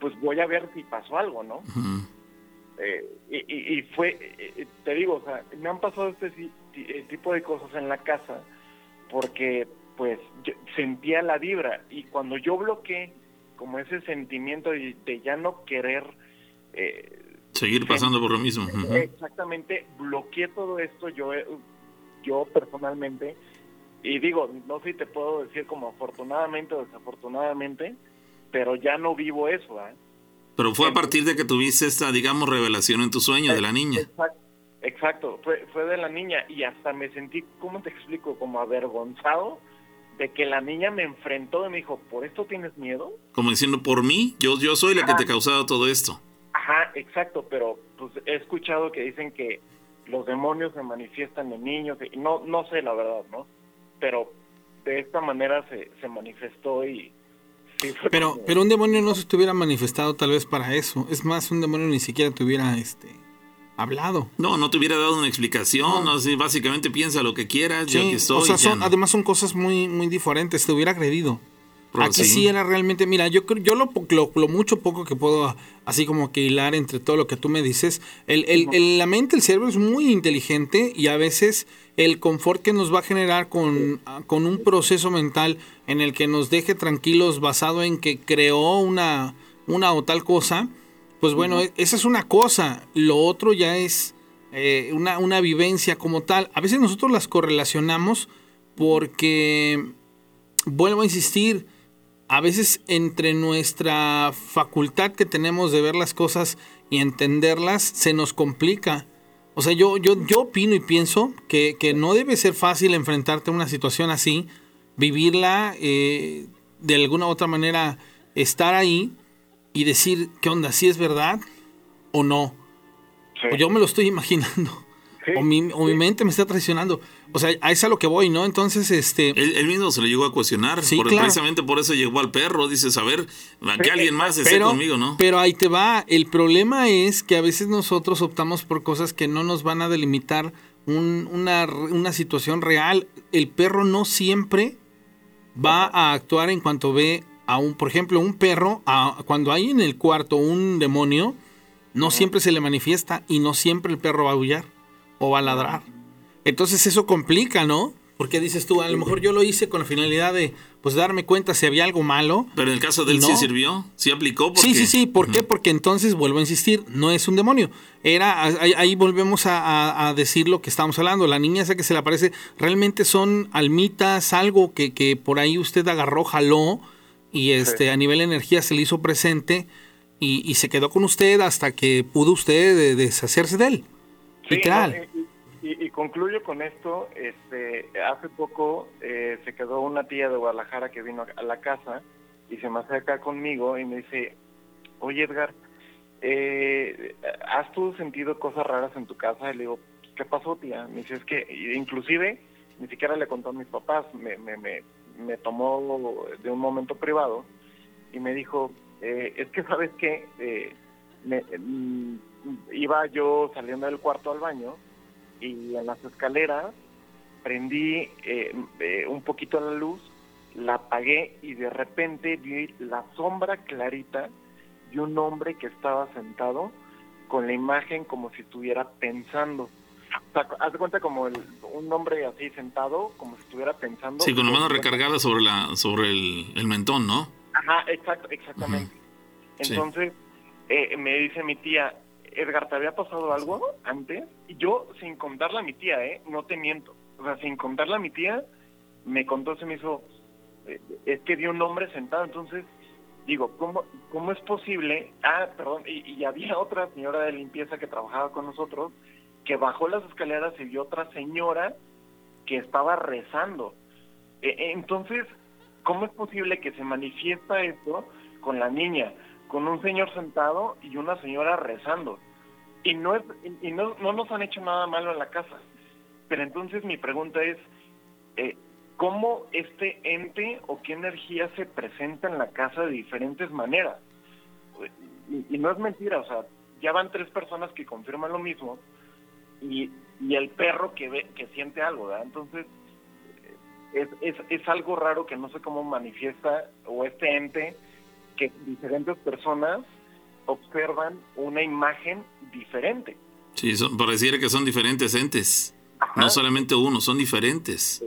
S7: pues voy a ver si pasó algo, ¿no? Eh, y, y- fue, eh, te digo, o sea, me han pasado este eh, tipo de cosas en la casa porque pues yo sentía la vibra y cuando yo bloqueé como ese sentimiento de, de ya no querer eh,
S2: Seguir pasando por lo mismo.
S7: Exactamente bloqueé todo esto yo yo personalmente y digo no sé si te puedo decir como afortunadamente o desafortunadamente pero ya no vivo eso ¿ah?
S2: Pero fue a partir de que tuviste esta, digamos, revelación en tu sueño de la niña.
S7: Exacto, exacto. Fue, fue de la niña y hasta me sentí, ¿cómo te explico? Como avergonzado de que la niña me enfrentó y me dijo, ¿por esto tienes miedo?
S2: Como diciendo, por mí, yo, yo soy la que te ha causado todo esto.
S7: Ajá, exacto, pero pues he escuchado que dicen que los demonios se manifiestan en niños, y no, no sé la verdad, ¿no? Pero de esta manera se, se manifestó y sí
S3: Pero,
S7: como-
S3: pero un demonio no se estuviera manifestado tal vez para eso. Es más, un demonio ni siquiera te hubiera este, hablado.
S2: No, no te hubiera dado una explicación, no, sí, básicamente piensa lo que quieras, yo aquí
S3: Sí,
S2: estoy.
S3: o sea,
S2: ya
S3: son,
S2: no.
S3: además son cosas muy, muy diferentes. Te hubiera agredido.
S2: Pero
S3: Aquí sí. era realmente, mira, yo creo- yo lo, po- lo, lo mucho poco que puedo así como que hilar entre todo lo que tú me dices, el, el- el- la mente, el cerebro es muy inteligente y a veces el confort que nos va a generar con, con un proceso mental en el que nos deje tranquilos basado en que creó una, una o tal cosa, pues bueno, e- esa es una cosa, lo otro ya es eh, una, una vivencia como tal. A veces nosotros las correlacionamos porque, vuelvo a insistir, a veces entre nuestra facultad que tenemos de ver las cosas y entenderlas se nos complica. O sea, yo, yo, yo opino y pienso que, que no debe ser fácil enfrentarte a una situación así, vivirla, eh, de alguna u otra manera estar ahí y decir, ¿qué onda? ¿Si es verdad o no?
S7: Sí.
S3: O yo me lo estoy imaginando.
S7: Sí,
S3: O mi, o mi
S7: sí.
S3: mente me está traicionando. O sea, a eso es a lo que voy, ¿no? Entonces, este...
S2: Él, él mismo se lo llegó a cuestionar,
S3: Sí,
S2: por-
S3: claro.
S2: precisamente por eso llegó al perro, dices, a ver, que alguien más esté
S3: pero,
S2: conmigo, ¿no?
S3: pero ahí te va. El problema es que a veces nosotros optamos por cosas que no nos van a delimitar un- una, una situación real. El perro no siempre va a actuar en cuanto ve a un, por ejemplo, un perro, a- cuando hay en el cuarto un demonio, no siempre se le manifiesta y no siempre el perro va a aullar o va a ladrar. Entonces eso complica, ¿no? Porque dices tú, a lo mejor yo lo hice con la finalidad de, pues, darme cuenta si había algo malo.
S2: Pero en el caso de él
S3: No.
S2: sí sirvió, sí aplicó. Porque,
S3: Sí, sí, sí. ¿Por qué? Porque entonces, vuelvo a insistir, no es un demonio. Era, ahí, ahí volvemos a, a- a decir lo que estamos hablando. La niña esa que se le aparece, realmente son almitas, algo que, que por ahí usted agarró, jaló, y este, a nivel energía se le hizo presente, y, y se quedó con usted hasta que pudo usted de- deshacerse de él.
S7: Sí,
S3: Literal.
S7: Y, y- concluyo con esto. Este, hace poco eh, se quedó una tía de Guadalajara que vino a la casa y se me acerca conmigo y me dice, oye Edgar, eh, ¿has tú sentido cosas raras en tu casa? Y le digo, ¿qué pasó tía? Me dice, es que inclusive ni siquiera le contó a mis papás, me, me, me, me tomó de un momento privado y me dijo, eh, es que sabes que iba yo saliendo del cuarto al baño y en las escaleras prendí eh, eh, un poquito la luz, la apagué y de repente vi la sombra clarita de un hombre que estaba sentado con la imagen como si estuviera pensando. O sea, haz de cuenta como el- un hombre así sentado, como si estuviera pensando.
S2: Sí, con la mano recargada sobre la sobre el, el mentón, ¿no?
S7: Ajá, exacto, exactamente. Entonces, eh, me dice mi tía, Edgar, ¿te había pasado algo antes? Y yo, sin contarle a mi tía, ¿eh? No te miento. O sea, sin contarle a mi tía, me contó, se me hizo, eh, es que vi un hombre sentado, entonces digo, ¿cómo, cómo es posible? Ah, perdón, y, y había otra señora de limpieza que trabajaba con nosotros que bajó las escaleras y vio otra señora que estaba rezando. E- e- Entonces, ¿cómo es posible que se manifiesta esto con la niña, con un señor sentado y una señora rezando? Y no es, y no, no nos han hecho nada malo en la casa. Pero entonces mi pregunta es, eh, ¿cómo este ente o qué energía se presenta en la casa de diferentes maneras? Y, no es mentira, o sea, ya van tres personas que confirman lo mismo y, y el perro que ve, que siente algo, ¿verdad? Entonces, es, es, es algo raro que no sé cómo manifiesta o este ente que diferentes personas observan una imagen diferente.
S2: Sí, son, pareciera que son diferentes entes.
S7: Ajá.
S2: No solamente uno, son diferentes.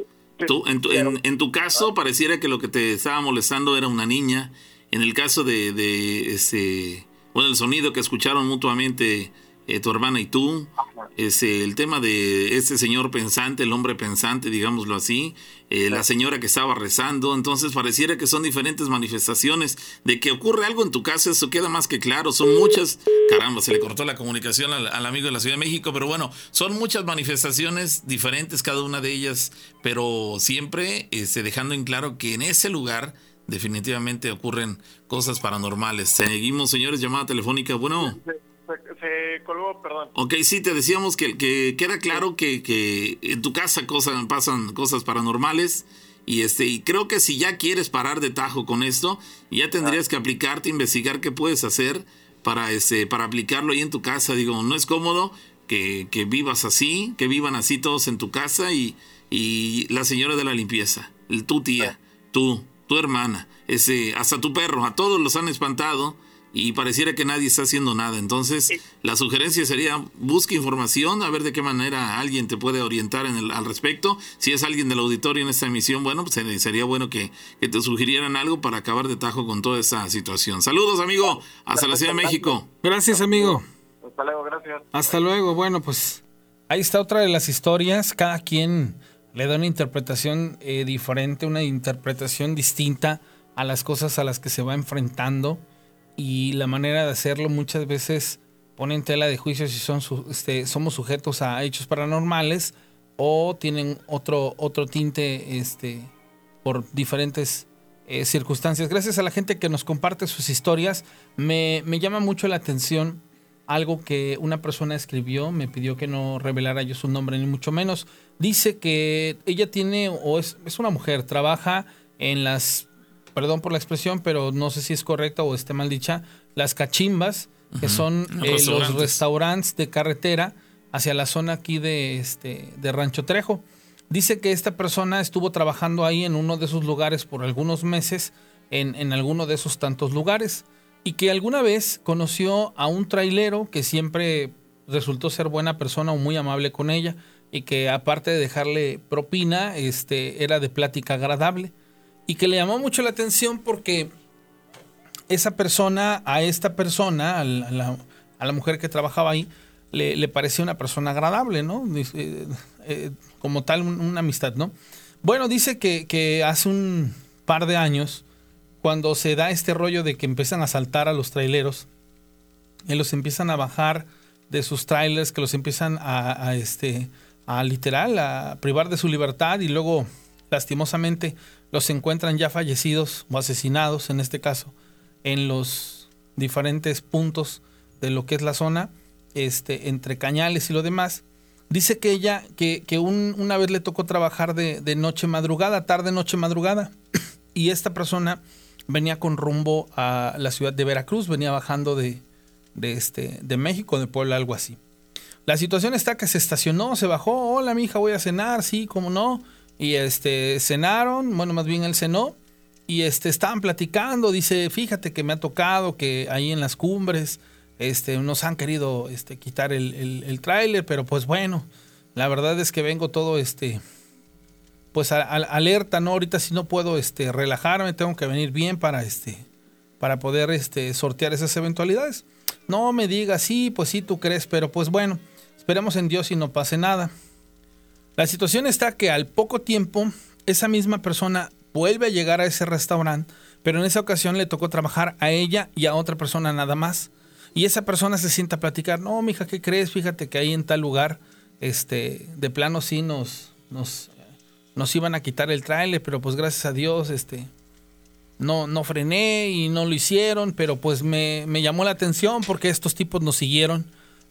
S2: Tú, en, tu, en, en tu caso, pareciera que lo que te estaba molestando era una niña. En el caso de, de ese, bueno, el sonido que escucharon mutuamente eh, tu hermana y tú, ese, el tema de este señor pensante, el hombre pensante, digámoslo así, eh, la señora que estaba rezando, entonces pareciera que son diferentes manifestaciones. De que ocurre algo en tu casa, eso queda más que claro, son muchas, caramba, se le cortó la comunicación al, al amigo de la Ciudad de México, pero bueno, son muchas manifestaciones diferentes cada una de ellas, pero siempre este, dejando en claro que en ese lugar definitivamente ocurren cosas paranormales. Seguimos, señores, llamada telefónica, bueno...
S7: Se, colgó, perdón.
S2: Ok, sí, te decíamos que, que queda claro que, que en tu casa cosas, pasan cosas paranormales y este y creo que si ya quieres parar de tajo con esto, ya tendrías que aplicarte, investigar qué puedes hacer para este para aplicarlo ahí en tu casa. Digo, no es cómodo que, que vivas así, que vivan así todos en tu casa y, y la señora de la limpieza, el, tu tía, tú, tu hermana, ese, hasta tu perro, a todos los han espantado y pareciera que nadie está haciendo nada. Entonces, la sugerencia sería busca información, a ver de qué manera alguien te puede orientar en el, al respecto. Si es alguien del auditorio en esta emisión, bueno, pues sería- sería bueno que, que te sugirieran algo para acabar de tajo con toda esa situación. Saludos, amigo, hasta la Ciudad de México.
S3: Gracias, amigo.
S7: Hasta luego, gracias.
S3: Hasta luego. Bueno, pues ahí está otra de las historias. Cada quien le da una interpretación eh, diferente, una interpretación distinta a las cosas a las que se va enfrentando. Y la manera de hacerlo muchas veces pone en tela de juicio si son este, somos sujetos a hechos paranormales o tienen otro, otro tinte este, por diferentes eh, circunstancias. Gracias a la gente que nos comparte sus historias. Me, me llama mucho la atención algo que una persona escribió, me pidió que no revelara yo su nombre ni mucho menos. Dice que ella tiene, o es, es una mujer, trabaja en las, perdón por la expresión, pero no sé si es correcta o esté mal dicha, las cachimbas, que son
S2: Los
S3: eh, los
S2: restaurantes
S3: de carretera hacia la zona aquí de, este, de Rancho Trejo. Dice que esta persona estuvo trabajando ahí en uno de esos lugares por algunos meses, en, en alguno de esos tantos lugares, y que alguna vez conoció a un trailero que siempre resultó ser buena persona o muy amable con ella, y que aparte de dejarle propina, este, era de plática agradable, y que le llamó mucho la atención porque esa persona, a esta persona, a la, mujer que trabajaba ahí, le, le parecía una persona agradable, ¿no? Dice, eh, como tal, un- una amistad, ¿no? Bueno, dice que, que hace un par de años, cuando se da este rollo de que empiezan a saltar a los traileros, y los empiezan a bajar de sus trailers, que los empiezan a, a, este, a literal, a privar de su libertad y luego, lastimosamente, los encuentran ya fallecidos o asesinados, en este caso, en los diferentes puntos de lo que es la zona, este, entre cañales y lo demás. Dice que ella, que, que un- una vez le tocó trabajar de, noche madrugada, tarde noche madrugada, y esta persona venía con rumbo a la ciudad de Veracruz, venía bajando de, de, este, de México, de Puebla, algo así. La situación está que se estacionó, se bajó, hola mija, voy a cenar, sí, cómo no. Y este, cenaron, bueno, más bien él cenó, y este, estaban platicando, dice, fíjate que me ha tocado que ahí en las cumbres, este, nos han querido este, quitar el, el, tráiler, pero pues bueno, la verdad es que vengo todo este, pues a- alerta, ¿no? Ahorita si no puedo este, relajarme, tengo que venir bien para este, para poder este, sortear esas eventualidades. No me digas, sí, pues sí, tú crees, pero pues bueno, esperemos en Dios y no pase nada. La situación está que al poco tiempo esa misma persona vuelve a llegar a ese restaurante, pero en esa ocasión le tocó trabajar a ella y a otra persona nada más. Y esa persona se sienta a platicar, no, mija, ¿qué crees? Fíjate que ahí en tal lugar, este, de plano sí nos, nos, nos iban a quitar el trailer, pero pues gracias a Dios, este, no, no frené y no lo hicieron, pero pues me, me llamó la atención porque estos tipos nos siguieron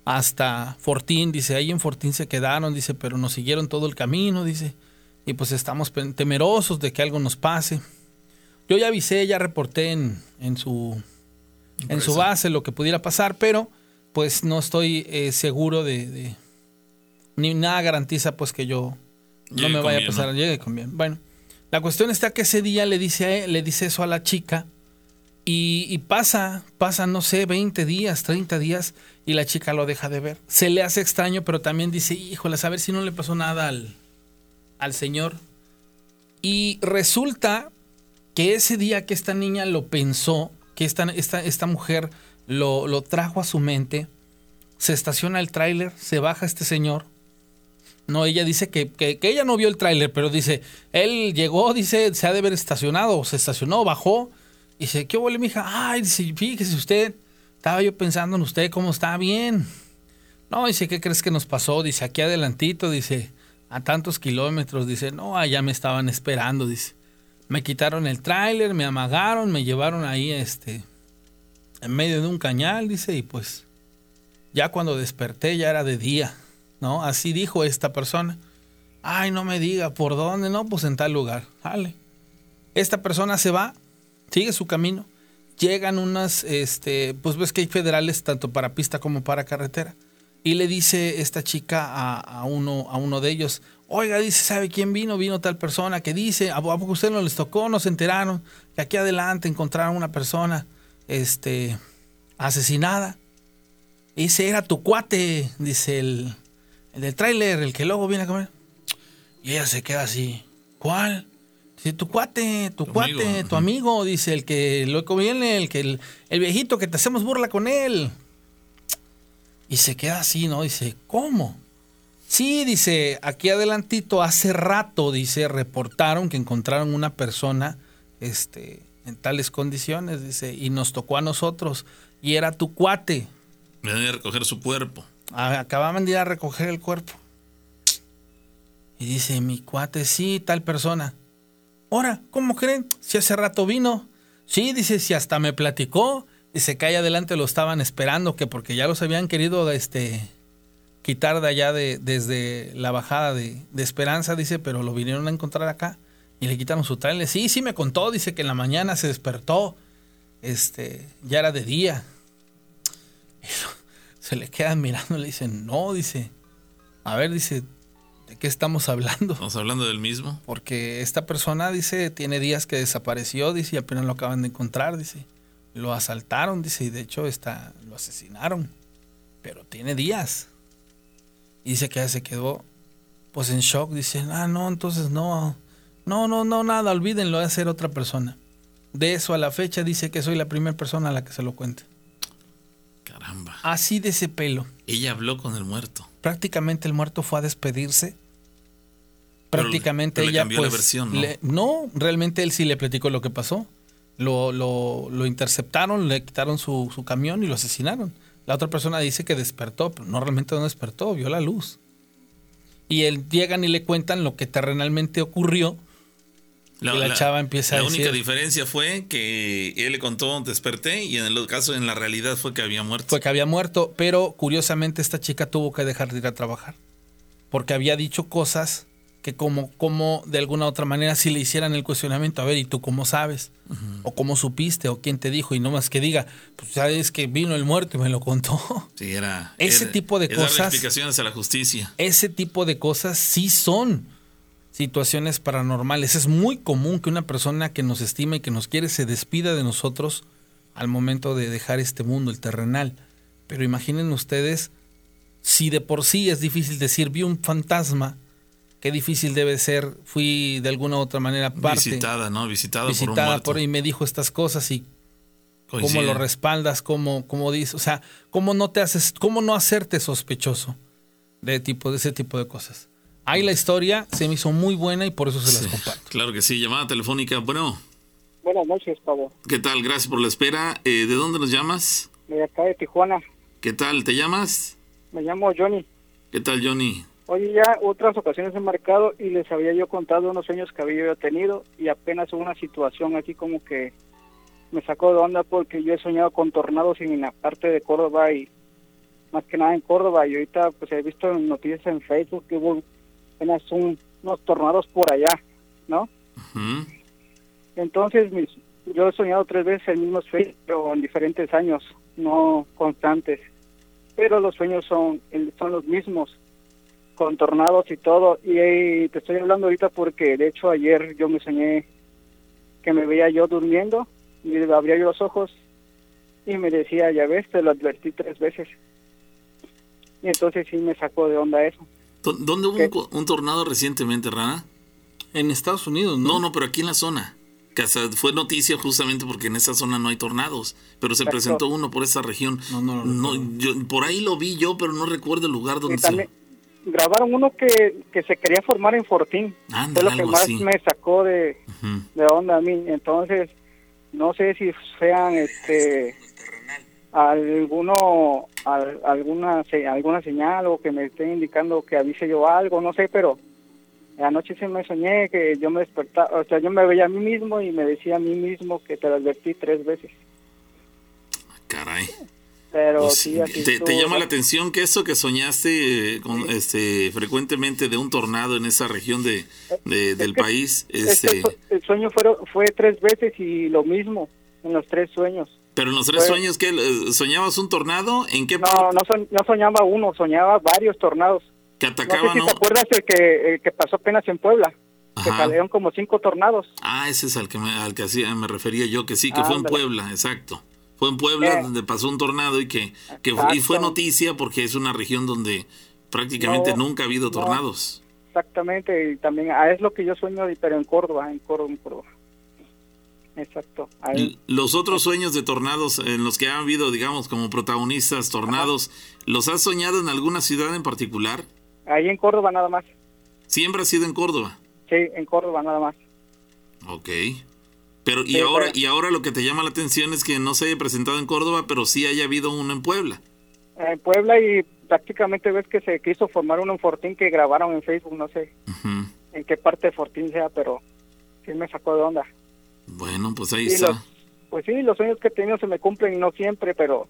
S3: hasta Fortín, dice, ahí en Fortín se quedaron, dice, pero nos siguieron todo el camino, dice, y pues estamos temerosos de que algo nos pase. Yo ya avisé, ya reporté en, en su en su base lo que pudiera pasar, pero pues no estoy eh, seguro de, ni nada garantiza pues que yo no me vaya a pasar, llegue con bien. Bueno, la cuestión está que ese día le dice, le dice eso a la chica y, pasa, pasa, no sé, 20 días, 30 días y la chica lo deja de ver. Se le hace extraño, pero también dice, híjole, a ver si no le pasó nada al, al señor. Y resulta que ese día que esta niña lo pensó, que esta, esta, esta mujer lo, lo, trajo a su mente, se estaciona el tráiler, se baja este señor. No, ella dice que, que, ella no vio el tráiler, pero dice, él llegó, dice, se ha de haber estacionado, se estacionó, bajó, y dice, ¿qué huele, mija? Ay, dice, fíjese usted, estaba yo pensando en usted, cómo está bien. No, dice, ¿qué crees que nos pasó? Dice, aquí adelantito, dice, a tantos kilómetros, dice, no, allá me estaban esperando, dice me quitaron el tráiler, me amagaron, me llevaron ahí este en medio de un cañal, dice, y pues ya cuando desperté ya era de día, ¿no? Así dijo esta persona. Ay, no me diga, ¿por dónde? No, pues en tal lugar. Vale. Esta persona se va, sigue su camino, llegan unas, este, pues ves que hay federales tanto para pista como para carretera. Y le dice esta chica a, a uno, a uno de ellos, Oiga, dice, ¿sabe quién vino? Vino tal persona que dice, ¿a poco usted no les tocó? No se enteraron que aquí adelante encontraron una persona este, asesinada. Dice, era tu cuate, dice el, el del tráiler, el que luego viene a comer. Y ella se queda así, ¿cuál? Dice, tu cuate, tu, cuate, tu amigo, dice, el que luego viene, el que el, el viejito que te hacemos burla con él. Y se queda así, ¿no? Dice, ¿cómo? Sí, dice, aquí adelantito, hace rato, dice, reportaron que encontraron una persona este, en tales condiciones, dice, y nos tocó a nosotros, y era tu cuate.
S2: Venían a recoger su cuerpo.
S3: Acababan de ir a recoger el cuerpo. Y dice, mi cuate, sí, tal persona. Ahora, ¿cómo creen? Si hace rato vino. Sí, dice, si hasta me platicó. Dice que ahí adelante lo estaban esperando, que porque ya los habían querido este, quitar de allá de, desde la bajada de, Esperanza, dice, pero lo vinieron a encontrar acá y le quitaron su trailer. Sí, sí me contó, dice que en la mañana se despertó, este, ya era de día. se le quedan mirando, le dicen, no, dice, a ver, dice, ¿de qué estamos hablando?
S2: ¿Estamos hablando del mismo?
S3: Porque esta persona, dice, tiene días que desapareció, dice, y apenas lo acaban de encontrar, dice. Lo asaltaron, dice, y de hecho está, lo asesinaron. Pero tiene días. Y dice que ya se quedó pues en shock. Dice, ah, no, entonces no. No, no, no, nada, olvídenlo, va a ser otra persona. De eso a la fecha dice que soy la primera persona a la que se lo cuente.
S2: Caramba.
S3: Así de ese pelo.
S2: Ella habló con el muerto.
S3: Prácticamente el muerto fue a despedirse. Prácticamente ella cambió pues, la versión, ¿no? no, realmente él sí le platicó lo que pasó. Lo, lo, lo interceptaron, le quitaron su, su camión y lo asesinaron. La otra persona dice que despertó, pero no realmente no despertó, vio la luz. Y él llegan y le cuentan lo que terrenalmente ocurrió. La, y la, chava empieza
S2: a
S3: decir.
S2: La única diferencia fue que él le contó desperté y en el caso, en la realidad, fue que había muerto.
S3: Fue que había muerto, pero curiosamente esta chica tuvo que dejar de ir a trabajar. Porque había dicho cosas que como, como de alguna otra manera si le hicieran el cuestionamiento, a ver, ¿y tú cómo sabes? O cómo supiste, o quién te dijo, y no más que diga, pues sabes que vino el muerto y me lo contó.
S2: Sí, era.
S3: Ese tipo de cosas.
S2: explicaciones a la justicia.
S3: Ese tipo de cosas sí son situaciones paranormales. Es muy común que una persona que nos estima y que nos quiere se despida de nosotros al momento de dejar este mundo, el terrenal. Pero imaginen ustedes, si de por sí es difícil decir, vi un fantasma, qué difícil debe ser. Fui de alguna u otra manera parte.
S2: Visitada, ¿no? Visitada,
S3: visitada por, un y me dijo estas cosas y cómo lo respaldas, cómo, cómo dices, o sea, cómo no te haces, cómo no hacerte sospechoso de tipo de ese tipo de cosas. Ahí la historia se me hizo muy buena y por eso se las
S2: Sí,
S3: comparto.
S2: claro que sí, llamada telefónica. Bueno,
S8: Buenas noches, Pablo.
S2: ¿qué tal? Gracias por la espera. Eh, ¿De dónde nos llamas?
S8: De acá de Tijuana.
S2: ¿Qué tal? ¿Te llamas?
S8: Me llamo Johnny.
S2: ¿Qué tal, Johnny?
S8: Oye, ya otras ocasiones he marcado y les había yo contado unos sueños que había yo tenido y apenas hubo una situación aquí como que me sacó de onda porque yo he soñado con tornados en la parte de Córdoba y más que nada en Córdoba y ahorita pues he visto en noticias en Facebook que hubo apenas un- unos tornados por allá, ¿no? Entonces, mis, yo he soñado tres veces el mismo sueño, pero en diferentes años, no constantes. Pero los sueños son, son los mismos, con tornados y todo. Y, eh, te estoy hablando ahorita porque, de hecho, ayer yo me soñé que me veía yo durmiendo y abría yo los ojos y me decía, ya ves, te lo advertí tres veces. Y entonces sí me sacó de onda eso.
S2: ¿Dó- ¿Dónde hubo un, co- un tornado recientemente, Rana?
S3: En Estados Unidos, ¿no?
S2: No, no, pero aquí en la zona. Que hasta fue noticia justamente porque en esa zona no hay tornados, pero se
S8: Exacto.
S2: presentó uno por esa región.
S3: No, no
S2: yo, por ahí lo vi yo, pero no recuerdo el lugar donde
S8: también
S2: se...
S8: grabaron uno que, que se quería formar en Fortín.
S2: Ándale,
S8: Fue lo que más
S2: así.
S8: me sacó de, de onda a mí. Entonces, no sé si sean este alguno al- alguna se- alguna señal o que me esté indicando que avise yo algo, no sé, pero anoche sí me soñé que yo me despertaba, o sea, yo me veía a mí mismo y me decía a mí mismo que te lo advertí tres veces.
S2: Caray.
S8: Pero
S2: Pues,
S8: sí, así
S2: ¿te,
S8: estuvo,
S2: te llama
S8: ¿no?
S2: la atención que eso que soñaste eh, con, este, frecuentemente de un tornado en esa región de, de- del
S8: que-
S2: país? Este,
S8: el sueño fue, fue tres veces y lo mismo en los tres sueños.
S2: Pero en los tres
S8: fue-
S2: sueños, que ¿Soñabas un tornado? ¿En qué
S8: No, no, soñ- no soñaba uno, soñaba varios tornados.
S2: Que
S8: No sé
S2: atacaban
S8: si
S2: a
S8: te acuerdas el que, el que pasó apenas en Puebla, que salieron como cinco tornados.
S2: Ah, ese es al que me, al que me refería yo, que sí, que fue en. Puebla, exacto. Fue en Puebla
S8: Eh.
S2: donde pasó un tornado y que, que fue, y fue noticia porque es una región donde prácticamente
S8: No,
S2: nunca ha habido tornados.
S8: Exactamente, y también ah, es lo que yo sueño, pero en Córdoba, en Córdoba, en Córdoba. Exacto. Ahí.
S2: Los otros sueños de tornados en los que ha habido, digamos, como protagonistas tornados, ¿los has soñado en alguna ciudad en particular?
S8: Ahí en Córdoba nada más.
S2: Siempre ha sido en Córdoba.
S8: Sí, en Córdoba nada más.
S2: Ok. Pero y
S8: Sí,
S2: ahora
S8: pero-
S2: y ahora lo que te llama la atención es que no se haya presentado en Córdoba, pero sí haya habido uno en Puebla.
S8: En Puebla y prácticamente ves que se quiso formar uno en Fortín que grabaron en Facebook, no sé en qué parte de Fortín sea, pero sí me sacó de onda.
S2: Bueno, pues ahí
S8: Sí,
S2: está.
S8: los- pues sí, los sueños que he tenido se me cumplen, no siempre, pero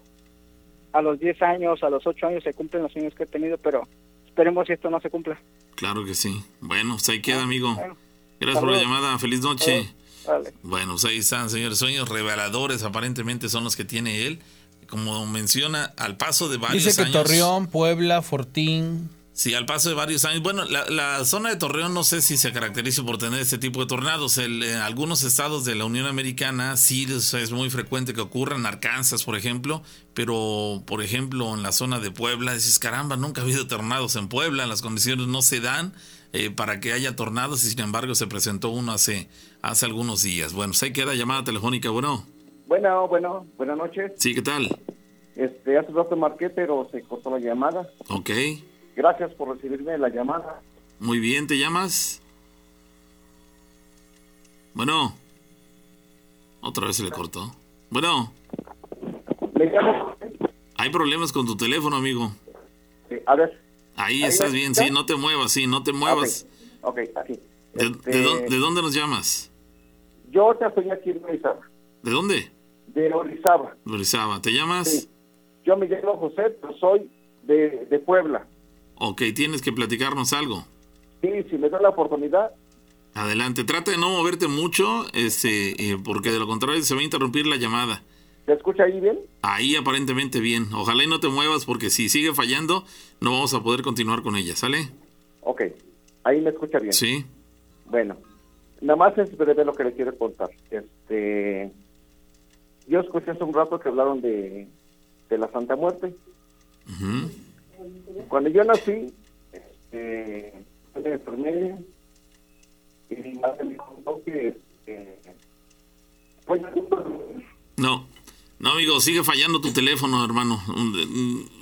S8: a los 10 años, a los 8 años se cumplen los sueños que he tenido, pero esperemos si esto no se cumpla.
S2: Claro que sí. Bueno, pues ahí queda, amigo.
S8: Bueno,
S2: Gracias por la llamada. Feliz noche.
S8: vale.
S2: Bueno, pues ahí están, señores. Sueños reveladores aparentemente son los que tiene él. Como menciona, al paso de varios
S3: Dice que
S2: años.
S3: Torreón, Puebla, Fortín.
S2: Sí, al paso de varios años. Bueno, la, la zona de Torreón no sé si se caracteriza por tener este tipo de tornados. El- en algunos estados de la Unión Americana sí es, es muy frecuente que ocurran, Arkansas, por ejemplo, pero, por ejemplo, en la zona de Puebla, dices, caramba, nunca ha habido tornados en Puebla, las condiciones no se dan eh, para que haya tornados y sin embargo se presentó uno hace, hace algunos días. Bueno, se queda llamada telefónica, bueno.
S6: Bueno, bueno, buenas noches.
S2: Sí, ¿qué tal?
S6: Este, hace rato marqué, pero se cortó la llamada.
S2: Ok,
S6: Gracias por recibirme la llamada.
S2: muy bien, ¿te llamas? Bueno. Otra vez se le cortó. Bueno.
S6: Me llamo.
S2: Hay problemas con tu teléfono, amigo.
S6: eh, a ver.
S2: Ahí
S6: ¿Ahí
S2: estás bien, sí, no te muevas, sí, no te muevas.
S6: Ok, aquí.
S2: ¿De,
S6: Este,
S2: de dónde, de dónde nos llamas?
S6: Yo te estoy aquí en Orizaba.
S2: ¿De dónde?
S6: De Orizaba.
S2: Orizaba. ¿Te llamas?
S6: Sí. Yo me llamo José, pero soy de, de Puebla.
S2: Ok, tienes que platicarnos algo.
S6: Sí, si me da la oportunidad,
S2: Adelante, trata de no moverte mucho, este, eh, porque de lo contrario se va a interrumpir la llamada.
S6: ¿te escucha ahí bien?
S2: Ahí aparentemente bien. Ojalá y no te muevas porque si sigue fallando no vamos a poder continuar con ella, ¿sale?
S6: Ok, ahí me escucha bien.
S2: Sí.
S6: Bueno, nada más es breve lo que le quiero contar. Este, yo escuché hace un rato que hablaron de, de la Santa Muerte.
S2: Ujú.
S6: Cuando yo nací, este, yo me enfermé y mi madre me contó que este, pues,
S2: No, No, amigo, sigue fallando tu teléfono, hermano.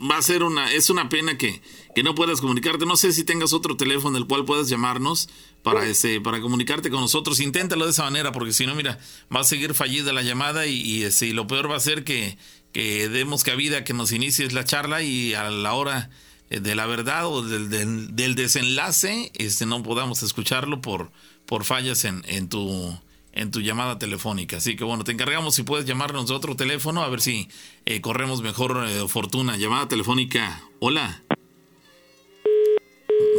S2: Va a ser una, es una pena que, que no puedas comunicarte. No sé si tengas otro teléfono el cual puedas llamarnos para ese, para comunicarte con nosotros. Inténtalo de esa manera, porque si no, mira, va a seguir fallida la llamada y, y, ese, y lo peor va a ser que, que demos cabida que nos inicies la charla y a la hora eh, de la verdad o del, desenlace, este no podamos escucharlo por, por fallas en, en tu en tu llamada telefónica. Así que bueno, te encargamos si puedes llamarnos de otro teléfono a ver si eh, corremos mejor eh, fortuna. Llamada telefónica. Hola.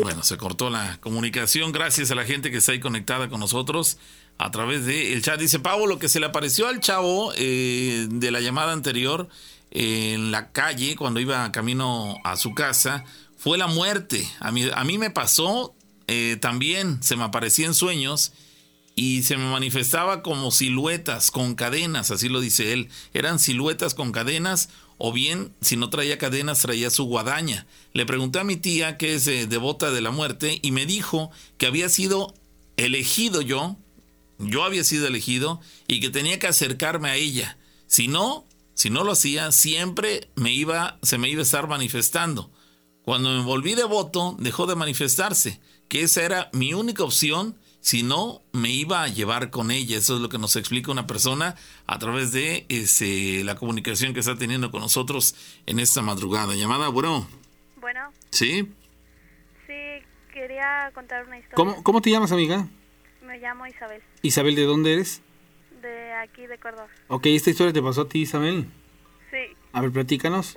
S2: Bueno, se cortó la comunicación. Gracias a la gente que está ahí conectada con nosotros a través del el chat. Dice Pablo, lo que se le apareció al chavo eh, de la llamada anterior en la calle cuando iba camino a su casa fue la muerte. A mí, a mí me pasó eh, también, se me aparecía en sueños y se me manifestaba como siluetas con cadenas, así lo dice él. Eran siluetas con cadenas o bien si no traía cadenas traía su guadaña. Le pregunté a mi tía, que es eh, devota de la muerte, y me dijo que había sido elegido yo, yo había sido elegido y que tenía que acercarme a ella. Si no, si no lo hacía, siempre me iba, se me iba a estar manifestando. Cuando me volví devoto, dejó de manifestarse, que esa era mi única opción si no, me iba a llevar con ella. Eso es lo que nos explica una persona a través de ese, la comunicación que está teniendo con nosotros en esta madrugada. Llamada, bueno.
S9: Bueno.
S2: ¿Sí?
S9: Sí, quería contar una historia.
S3: ¿Cómo, cómo te llamas, amiga?
S9: Me llamo Isabel,
S3: Isabel, ¿de dónde eres?
S9: de aquí de Córdoba.
S3: Ok, esta historia te pasó a ti, Isabel.
S9: Sí,
S3: A ver, platícanos.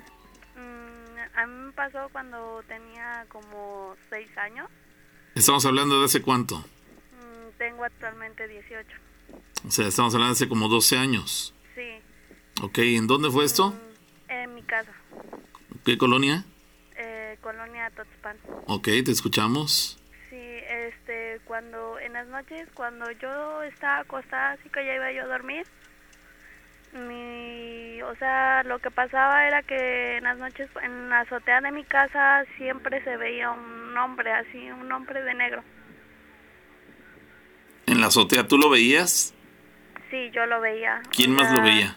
S9: mm, a mí me pasó cuando tenía como seis años.
S2: Estamos hablando de hace cuánto.
S9: Mm, tengo actualmente 18.
S2: O sea, estamos hablando de hace como 12 años.
S9: Sí,
S2: Ok, ¿en dónde fue esto?
S9: en mi casa,
S2: ¿Qué colonia?
S9: eh, Colonia Totzpan.
S2: Ok, te escuchamos.
S9: Cuando en las noches, cuando yo estaba acostada, así que ya iba yo a dormir, mi, o sea, lo que pasaba era que en las noches, en la azotea de mi casa, siempre se veía un hombre, así, un hombre de negro.
S2: En la azotea, ¿tú lo veías?
S9: Sí, yo lo veía.
S2: ¿Quién
S9: O
S2: más lo veía?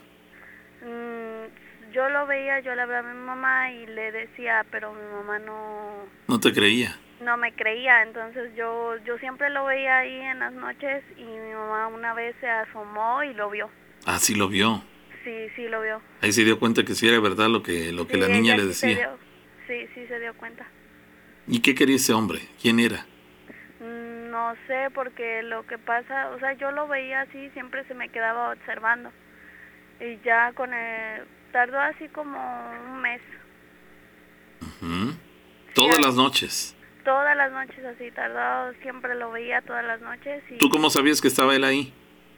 S9: mm, yo lo veía, yo le hablaba a mi mamá y le decía, pero mi mamá no,
S2: No te creía.
S9: No me creía, entonces yo yo siempre lo veía ahí en las noches y mi mamá una vez se asomó y lo vio.
S2: Ah, sí lo vio.
S9: Sí, sí lo vio.
S2: Ahí se dio cuenta que sí era verdad lo que, lo que
S9: Sí,
S2: la niña le
S9: sí
S2: decía.
S9: dio- sí, sí se dio cuenta.
S2: ¿Y qué quería ese hombre? ¿Quién era?
S9: Mm, No sé, porque lo que pasa, o sea, yo lo veía así, siempre se me quedaba observando. Y ya con el, tardó así como un mes.
S2: Todas
S9: Sí,
S2: las noches.
S9: Todas las noches así, tardó, siempre lo veía todas las noches. Y
S2: ¿Tú cómo sabías que estaba él ahí?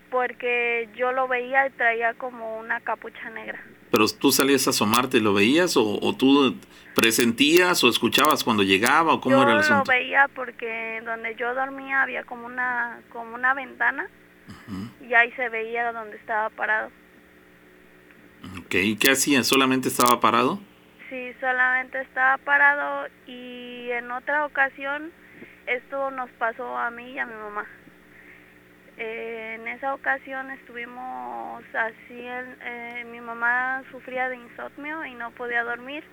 S9: Porque yo lo veía y traía como una capucha negra.
S2: ¿Pero tú salías a asomarte y lo veías? ¿O, o tú presentías o escuchabas cuando llegaba? ¿O cómo
S9: yo
S2: era el
S9: lo
S2: asunto?
S9: veía porque donde yo dormía había como una como una ventana y ahí se veía donde estaba parado.
S2: Ok, ¿y qué hacía? ¿Solamente estaba parado?
S9: Sí, solamente estaba parado y en otra ocasión esto nos pasó a mí y a mi mamá. Eh, en esa ocasión estuvimos así, en- eh, mi mamá sufría de insomnio y no podía dormir.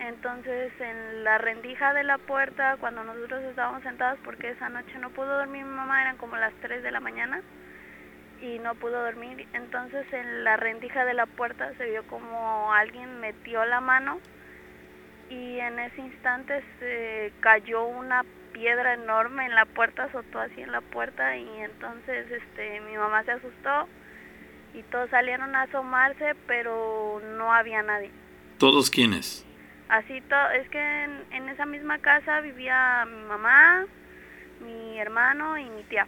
S9: Entonces en la rendija de la puerta, cuando nosotros estábamos sentados, porque esa noche no pudo dormir mi mamá, eran como las 3 de la mañana y no pudo dormir. Entonces en la rendija de la puerta se vio como alguien metió la mano y en ese instante se cayó una piedra enorme en la puerta, azotó así en la puerta y entonces este mi mamá se asustó y todos salieron a asomarse, pero no había nadie.
S2: ¿Todos quiénes?
S9: Así to- es que en, en esa misma casa vivía mi mamá, mi hermano y mi tía.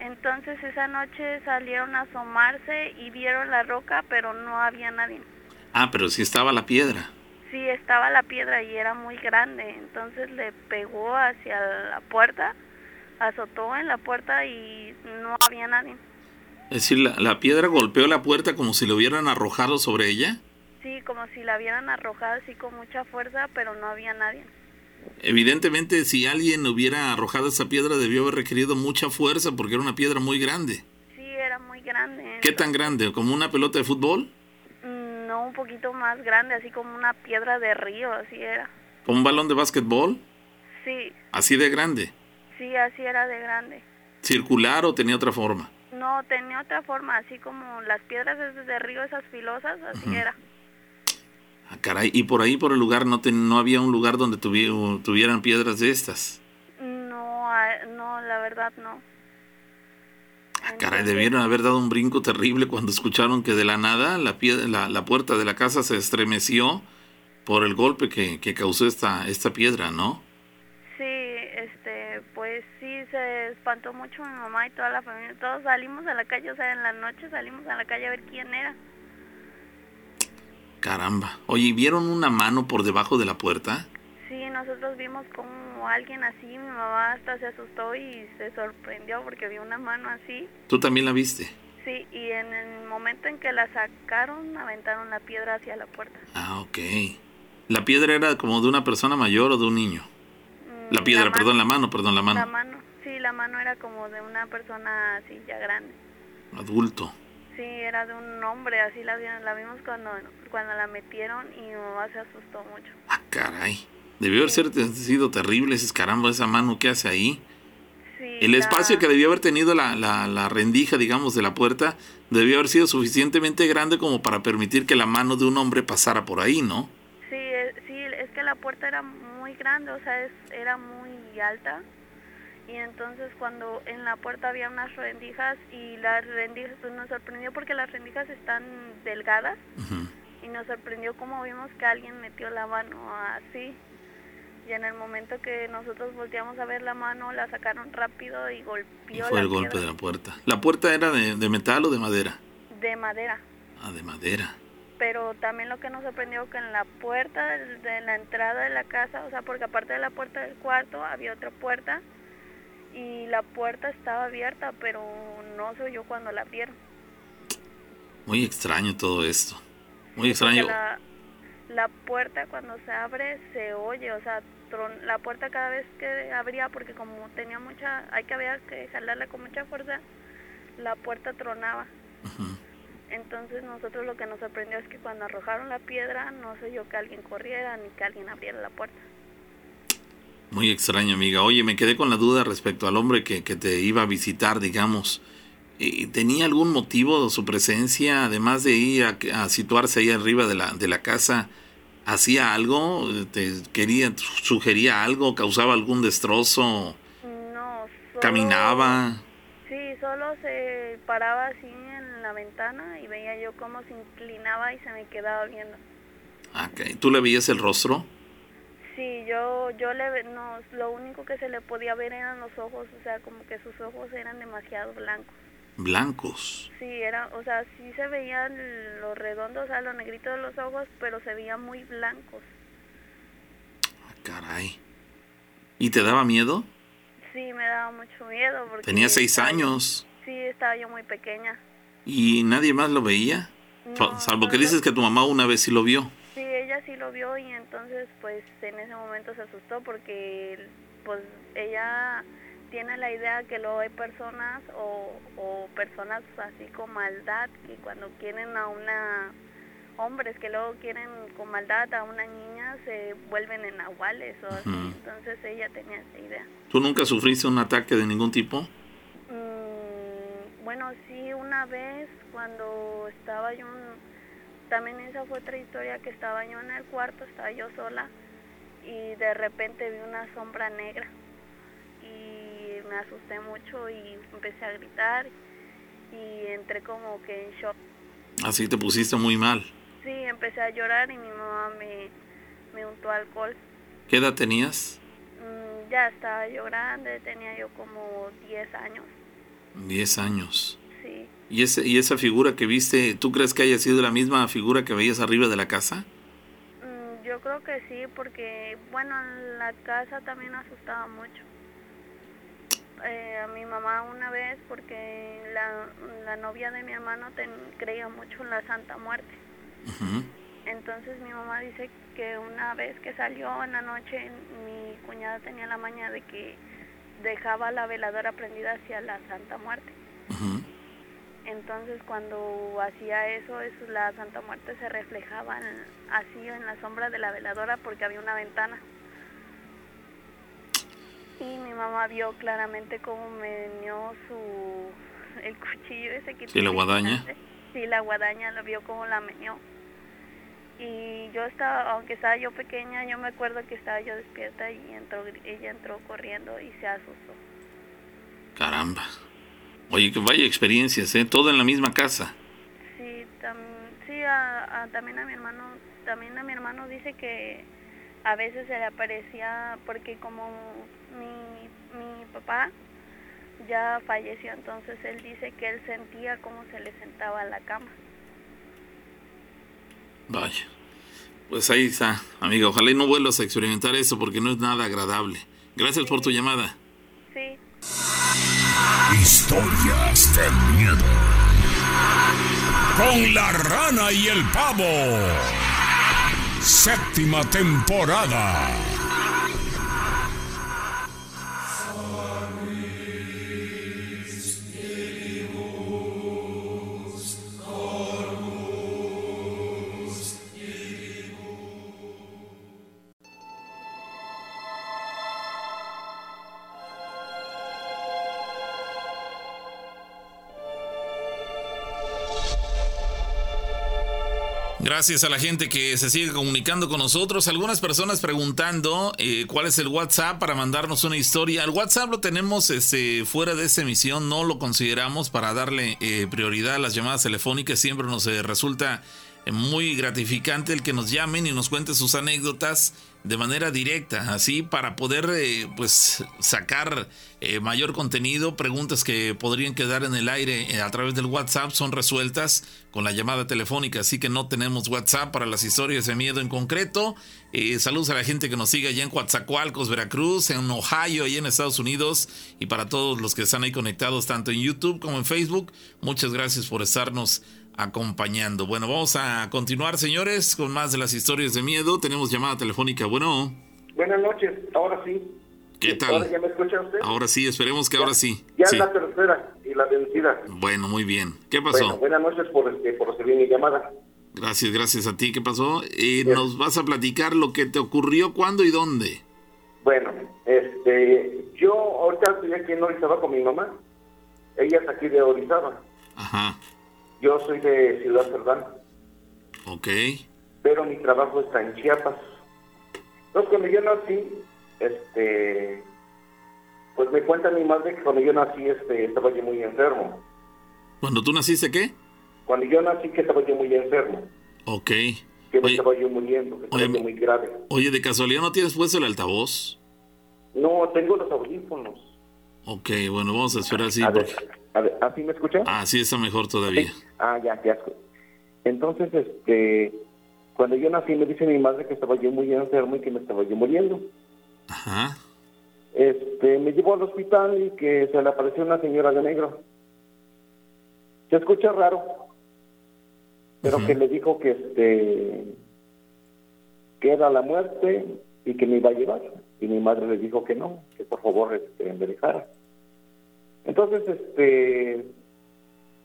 S9: Entonces esa noche salieron a asomarse y vieron la roca, pero no había nadie.
S2: Ah, pero sí estaba la piedra.
S9: Sí, estaba la piedra y era muy grande, entonces le pegó hacia la puerta, azotó en la puerta y no había nadie.
S2: Es decir, la, la piedra golpeó la puerta como si lo hubieran arrojado sobre ella.
S9: Sí, como si la hubieran arrojado así con mucha fuerza, pero no había nadie.
S2: Evidentemente, si alguien hubiera arrojado esa piedra, debió haber requerido mucha fuerza porque era una piedra muy grande.
S9: Sí, era muy grande.
S2: ¿Qué tan grande? ¿Como una pelota de fútbol?
S9: Mm, No, un poquito más grande, así como una piedra de río, así era.
S2: ¿Como un balón de básquetbol?
S9: Sí,
S2: Así de grande.
S9: sí, así era de grande.
S2: ¿Circular o tenía otra forma?
S9: No, tenía otra forma, así como las piedras de río, esas filosas, así era.
S2: Ah, caray. ¿Y por ahí, por el lugar, no, ten- no había un lugar donde tuvi- tuvieran piedras de estas?
S9: No, ah, no, la verdad no.
S2: Ah, caray, debieron haber dado un brinco terrible cuando escucharon que de la nada la, pie- la, la puerta de la casa se estremeció por el golpe que, que causó esta, esta piedra, ¿no?
S9: Sí, este, pues sí, se espantó mucho mi mamá y toda la familia. Todos salimos a la calle, o sea, en la noche salimos a la calle a ver quién era.
S2: Caramba. Oye, ¿y ¿vieron una mano por debajo de la puerta?
S9: Sí, nosotros vimos como alguien así, mi mamá hasta se asustó y se sorprendió porque vio una mano así.
S2: ¿Tú también la viste?
S9: Sí, y en el momento en que la sacaron, aventaron la piedra hacia la puerta.
S2: Ah, ok. ¿La piedra era como de una persona mayor o de un niño?
S9: Mm,
S2: La piedra, perdón, la mano, perdón, la mano.
S9: La mano, sí, la mano era como de una persona así ya grande.
S2: Adulto.
S9: Sí, era de un hombre, así la, vimos cuando, cuando la metieron y mi mamá se asustó mucho.
S2: Ah, caray. Debió haber ser- sido terrible ese caramba, esa mano que hace ahí.
S9: Sí,
S2: El
S9: la-
S2: espacio que debió haber tenido la, la, la rendija, digamos, de la puerta, debió haber sido suficientemente grande como para permitir que la mano de un hombre pasara por ahí, ¿no?
S9: Sí, eh, sí, es que la puerta era muy grande, o sea, es, era muy alta. Y entonces cuando en la puerta había unas rendijas y las rendijas pues nos sorprendió porque las rendijas están delgadas y nos sorprendió como vimos que alguien metió la mano así. Y en el momento que nosotros volteamos a ver la mano, la sacaron rápido y
S2: Y
S9: golpeó
S2: fue
S9: la
S2: el golpe
S9: piedra
S2: de la puerta. ¿La puerta era de, de metal o de madera?
S9: de madera.
S2: Ah, de madera.
S9: pero también lo que nos sorprendió que en la puerta de la entrada de la casa, o sea, porque aparte de la puerta del cuarto había otra puerta y la puerta estaba abierta, pero no se oyó cuando la abrieron.
S2: Muy extraño todo esto. Muy extraño.
S9: La, la puerta cuando se abre se oye, o sea, tron- la puerta cada vez que abría, porque como tenía mucha, hay que había que jalarla con mucha fuerza, la puerta tronaba. Entonces nosotros lo que nos sorprendió es que cuando arrojaron la piedra no se oyó que alguien corriera ni que alguien abriera la puerta.
S2: Muy extraño, amiga. Oye, me quedé con la duda respecto al hombre que, que te iba a visitar, digamos. ¿Tenía algún motivo su presencia, además de ir a, a situarse ahí arriba de la, de la casa? ¿Hacía algo? ¿Te quería, sugería algo? ¿Causaba algún destrozo?
S9: No, solo-
S2: ¿Caminaba?
S9: Sí, solo se paraba así en la ventana y veía yo cómo se inclinaba y se me quedaba viendo.
S2: Ah, ok. ¿Tú le veías el rostro?
S9: Sí, yo, yo le, no, lo único que se le podía ver eran los ojos, o sea, como que sus ojos eran demasiado blancos.
S2: Blancos.
S9: Sí, era, o sea, sí se veían los redondos, o sea, lo negrito de los ojos, pero se veían muy blancos.
S2: Ah, caray. ¿Y te daba miedo?
S9: Sí, me daba mucho miedo porque...
S2: Tenía seis
S9: estaba-
S2: años.
S9: Sí, estaba yo muy pequeña.
S2: ¿Y nadie más lo veía?
S9: No,
S2: Salvo que dices que tu mamá una vez sí lo vio.
S9: Sí, ella sí lo vio y entonces pues en ese momento se asustó porque pues ella tiene la idea que luego hay personas o, o personas así con maldad que cuando quieren a una hombres que luego quieren con maldad a una niña se vuelven en nahuales o así. Entonces ella tenía esa idea.
S2: ¿Tú nunca sufriste un ataque de ningún tipo?
S9: Mm, bueno, sí, una vez cuando estaba yo, en- también esa fue otra historia que estaba yo en el cuarto, estaba yo sola y de repente vi una sombra negra y me asusté mucho y empecé a gritar y entré como que en shock.
S2: Así te pusiste muy mal.
S9: Sí, empecé a llorar y mi mamá me, me untó alcohol.
S2: ¿Qué edad tenías?
S9: Mm, ya estaba yo grande, tenía yo como 10 años,
S2: Diez años.
S9: Sí.
S2: ¿Y, ese, ¿Y esa figura que viste, tú crees que haya sido la misma figura que veías arriba de la casa?
S9: Mm, Yo creo que sí, porque, bueno, en la casa también asustaba mucho. Eh, a mi mamá una vez, porque la, la novia de mi hermano ten- creía mucho en la Santa Muerte. Entonces mi mamá dice que una vez que salió en la noche, mi cuñada tenía la maña de que dejaba la veladora prendida hacia la Santa Muerte.
S2: Ujú.
S9: Entonces cuando hacía eso, eso, la Santa Muerte se reflejaba en- así en la sombra de la veladora porque había una ventana. Y mi mamá vio claramente cómo meneó su el cuchillo ese que
S2: Sí, la guadaña.
S9: Sí, la guadaña lo vio cómo la meneó. Y yo estaba, aunque estaba yo pequeña, yo me acuerdo que estaba yo despierta y entró, ella entró corriendo y se asustó.
S2: Caramba. Oye, que vaya experiencias, ¿eh? Todo en la misma casa.
S9: Sí, tam- sí a- a- también a mi hermano, también a mi hermano dice que a veces se le aparecía porque como mi, mi papá ya falleció, entonces él dice que él sentía cómo se le sentaba a la cama.
S2: Vaya. Pues ahí está, amiga. Ojalá y no vuelvas a experimentar eso porque no es nada agradable. Gracias por tu llamada.
S9: Sí.
S1: Historias de miedo. Con la rana y el pavo. Séptima temporada.
S2: Gracias a la gente que se sigue comunicando con nosotros. Algunas personas preguntando eh, cuál es el WhatsApp para mandarnos una historia. El WhatsApp lo tenemos este, fuera de esta emisión, no lo consideramos para darle eh, prioridad a las llamadas telefónicas. Siempre nos eh, resulta eh, muy gratificante el que nos llamen y nos cuenten sus anécdotas de manera directa, así para poder eh, pues sacar eh, mayor contenido, preguntas que podrían quedar en el aire eh, a través del WhatsApp son resueltas con la llamada telefónica, así que no tenemos WhatsApp para las historias de miedo en concreto. Saludos a la gente que nos sigue allá en Coatzacoalcos, Veracruz, en Ohio y en Estados Unidos y para todos los que están ahí conectados tanto en YouTube como en Facebook, muchas gracias por estarnos acompañando. Bueno, vamos a continuar, señores, con más de las historias de miedo. Tenemos llamada telefónica. Bueno,
S6: Buenas noches, ahora sí.
S2: ¿qué
S6: ¿Ahora
S2: tal?
S6: ya me escucha usted?
S2: Ahora sí, esperemos que ahora sí.
S6: Ya
S2: Sí.
S6: es la tercera y la vencida.
S2: Bueno, muy bien. ¿Qué
S6: Bueno,
S2: pasó?
S6: buenas noches por, este, por recibir mi llamada.
S2: Gracias, gracias a ti. ¿Qué pasó? Eh, nos vas a platicar lo que te ocurrió, cuándo y dónde.
S6: Bueno, este, yo ahorita estoy aquí en Orizaba con mi mamá. Ella es aquí de Orizaba.
S2: Ajá,
S6: Yo soy de Ciudad Cerdán,
S2: ok.
S6: pero mi trabajo está en Chiapas. Entonces, cuando yo nací, este, pues me cuenta mi madre que cuando yo nací, este, estaba yo muy enfermo.
S2: ¿Cuando tú naciste qué?
S6: Cuando yo nací, que estaba yo muy enfermo,
S2: Ok.
S6: que me
S2: Oye,
S6: estaba yo muriendo, que estaba
S2: oye,
S6: yo muy grave.
S2: oye, ¿de casualidad no tienes puesto el altavoz?
S6: No, tengo los audífonos.
S2: Ok, bueno, vamos a esperar así.
S6: a
S2: porque-
S6: a ver, ¿así me escucha?
S2: Ah, sí, está mejor todavía.
S6: Ah, ya, ya. Entonces, este, cuando yo nací me dice mi madre que estaba yo muy enfermo y que me estaba yo muriendo.
S2: Ajá.
S6: Este, me llevó al hospital y que se le apareció una señora de negro. Se escucha raro, pero que le dijo que este, que era la muerte y que me iba a llevar. Y mi madre le dijo que no, que por favor este, me dejara. Entonces, este,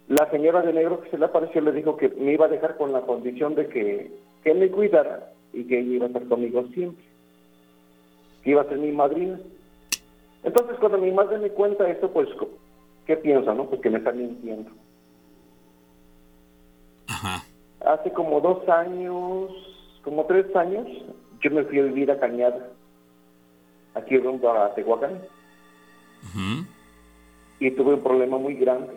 S6: la señora de negro que se le apareció le dijo que me iba a dejar con la condición de que, que me cuidara y que ella iba a estar conmigo siempre. Que iba a ser mi madrina. Entonces, cuando mi madre me cuenta esto, pues, ¿qué piensa, no? Pues que me está mintiendo.
S2: Ajá.
S6: Hace como dos años, como tres años, yo me fui a vivir a Cañada, aquí rumbo a Tehuacán,
S2: Ujú.
S6: Y tuve un problema muy grande.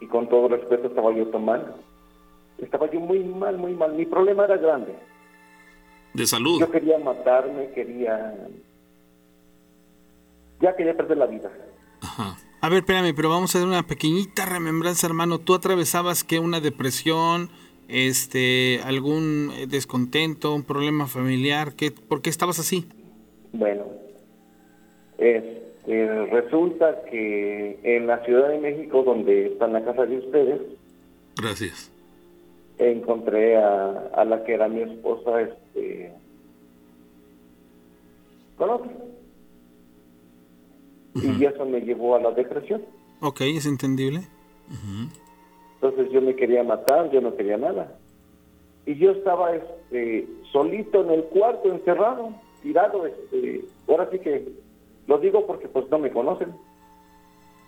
S6: Y con todo respeto estaba yo tomando. Estaba yo muy mal, muy mal. Mi problema era grande.
S2: De salud.
S6: Yo quería matarme, quería... Ya quería perder la vida.
S2: Ajá.
S3: A ver, espérame, pero vamos a hacer una pequeñita remembranza, hermano. ¿Tú atravesabas que una depresión, este, algún eh, descontento, un problema familiar? ¿Qué, ¿Por qué estabas así?
S6: Bueno, este, resulta que en la Ciudad de México, donde está la casa de ustedes,
S2: Gracias.
S6: encontré a, a la que era mi esposa, este, con otro. Y eso me llevó a la depresión.
S3: Ok, es entendible.
S6: Entonces yo me quería matar, yo no quería nada. Y yo estaba este, solito en el cuarto, encerrado, tirado. Este, ahora sí que lo digo porque pues no me conocen.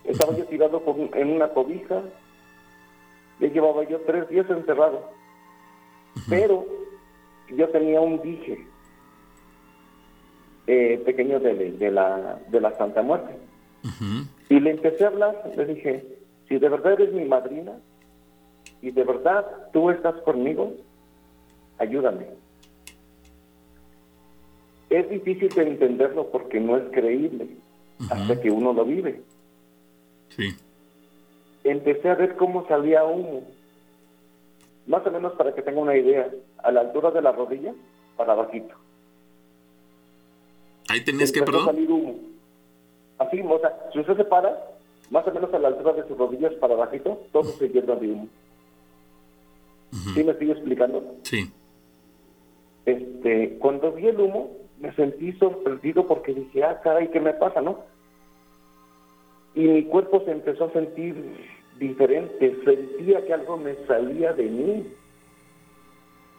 S6: Estaba yo tirado en una cobija. Ya llevaba yo tres días encerrado. Pero yo tenía un dije eh, pequeño de, de, la, de la Santa Muerte. Y le empecé a hablar, le dije, si de verdad eres mi madrina y de verdad tú estás conmigo, ayúdame. Es difícil de entenderlo porque no es creíble hasta que uno lo vive.
S2: Sí.
S6: Empecé a ver cómo salía humo. Más o menos para que tenga una idea, a la altura de la rodilla, para bajito.
S2: Ahí tenés que, perdón.
S6: salir humo. Así, o sea, si usted se para, más o menos a la altura de sus rodillas para bajito, todo se llena de humo. ¿Sí me estoy explicando?
S2: Sí.
S6: Este, cuando vi el humo, me sentí sorprendido porque dije, ah, caray, ¿qué me pasa, no? Y mi cuerpo se empezó a sentir diferente, sentía que algo me salía de mí.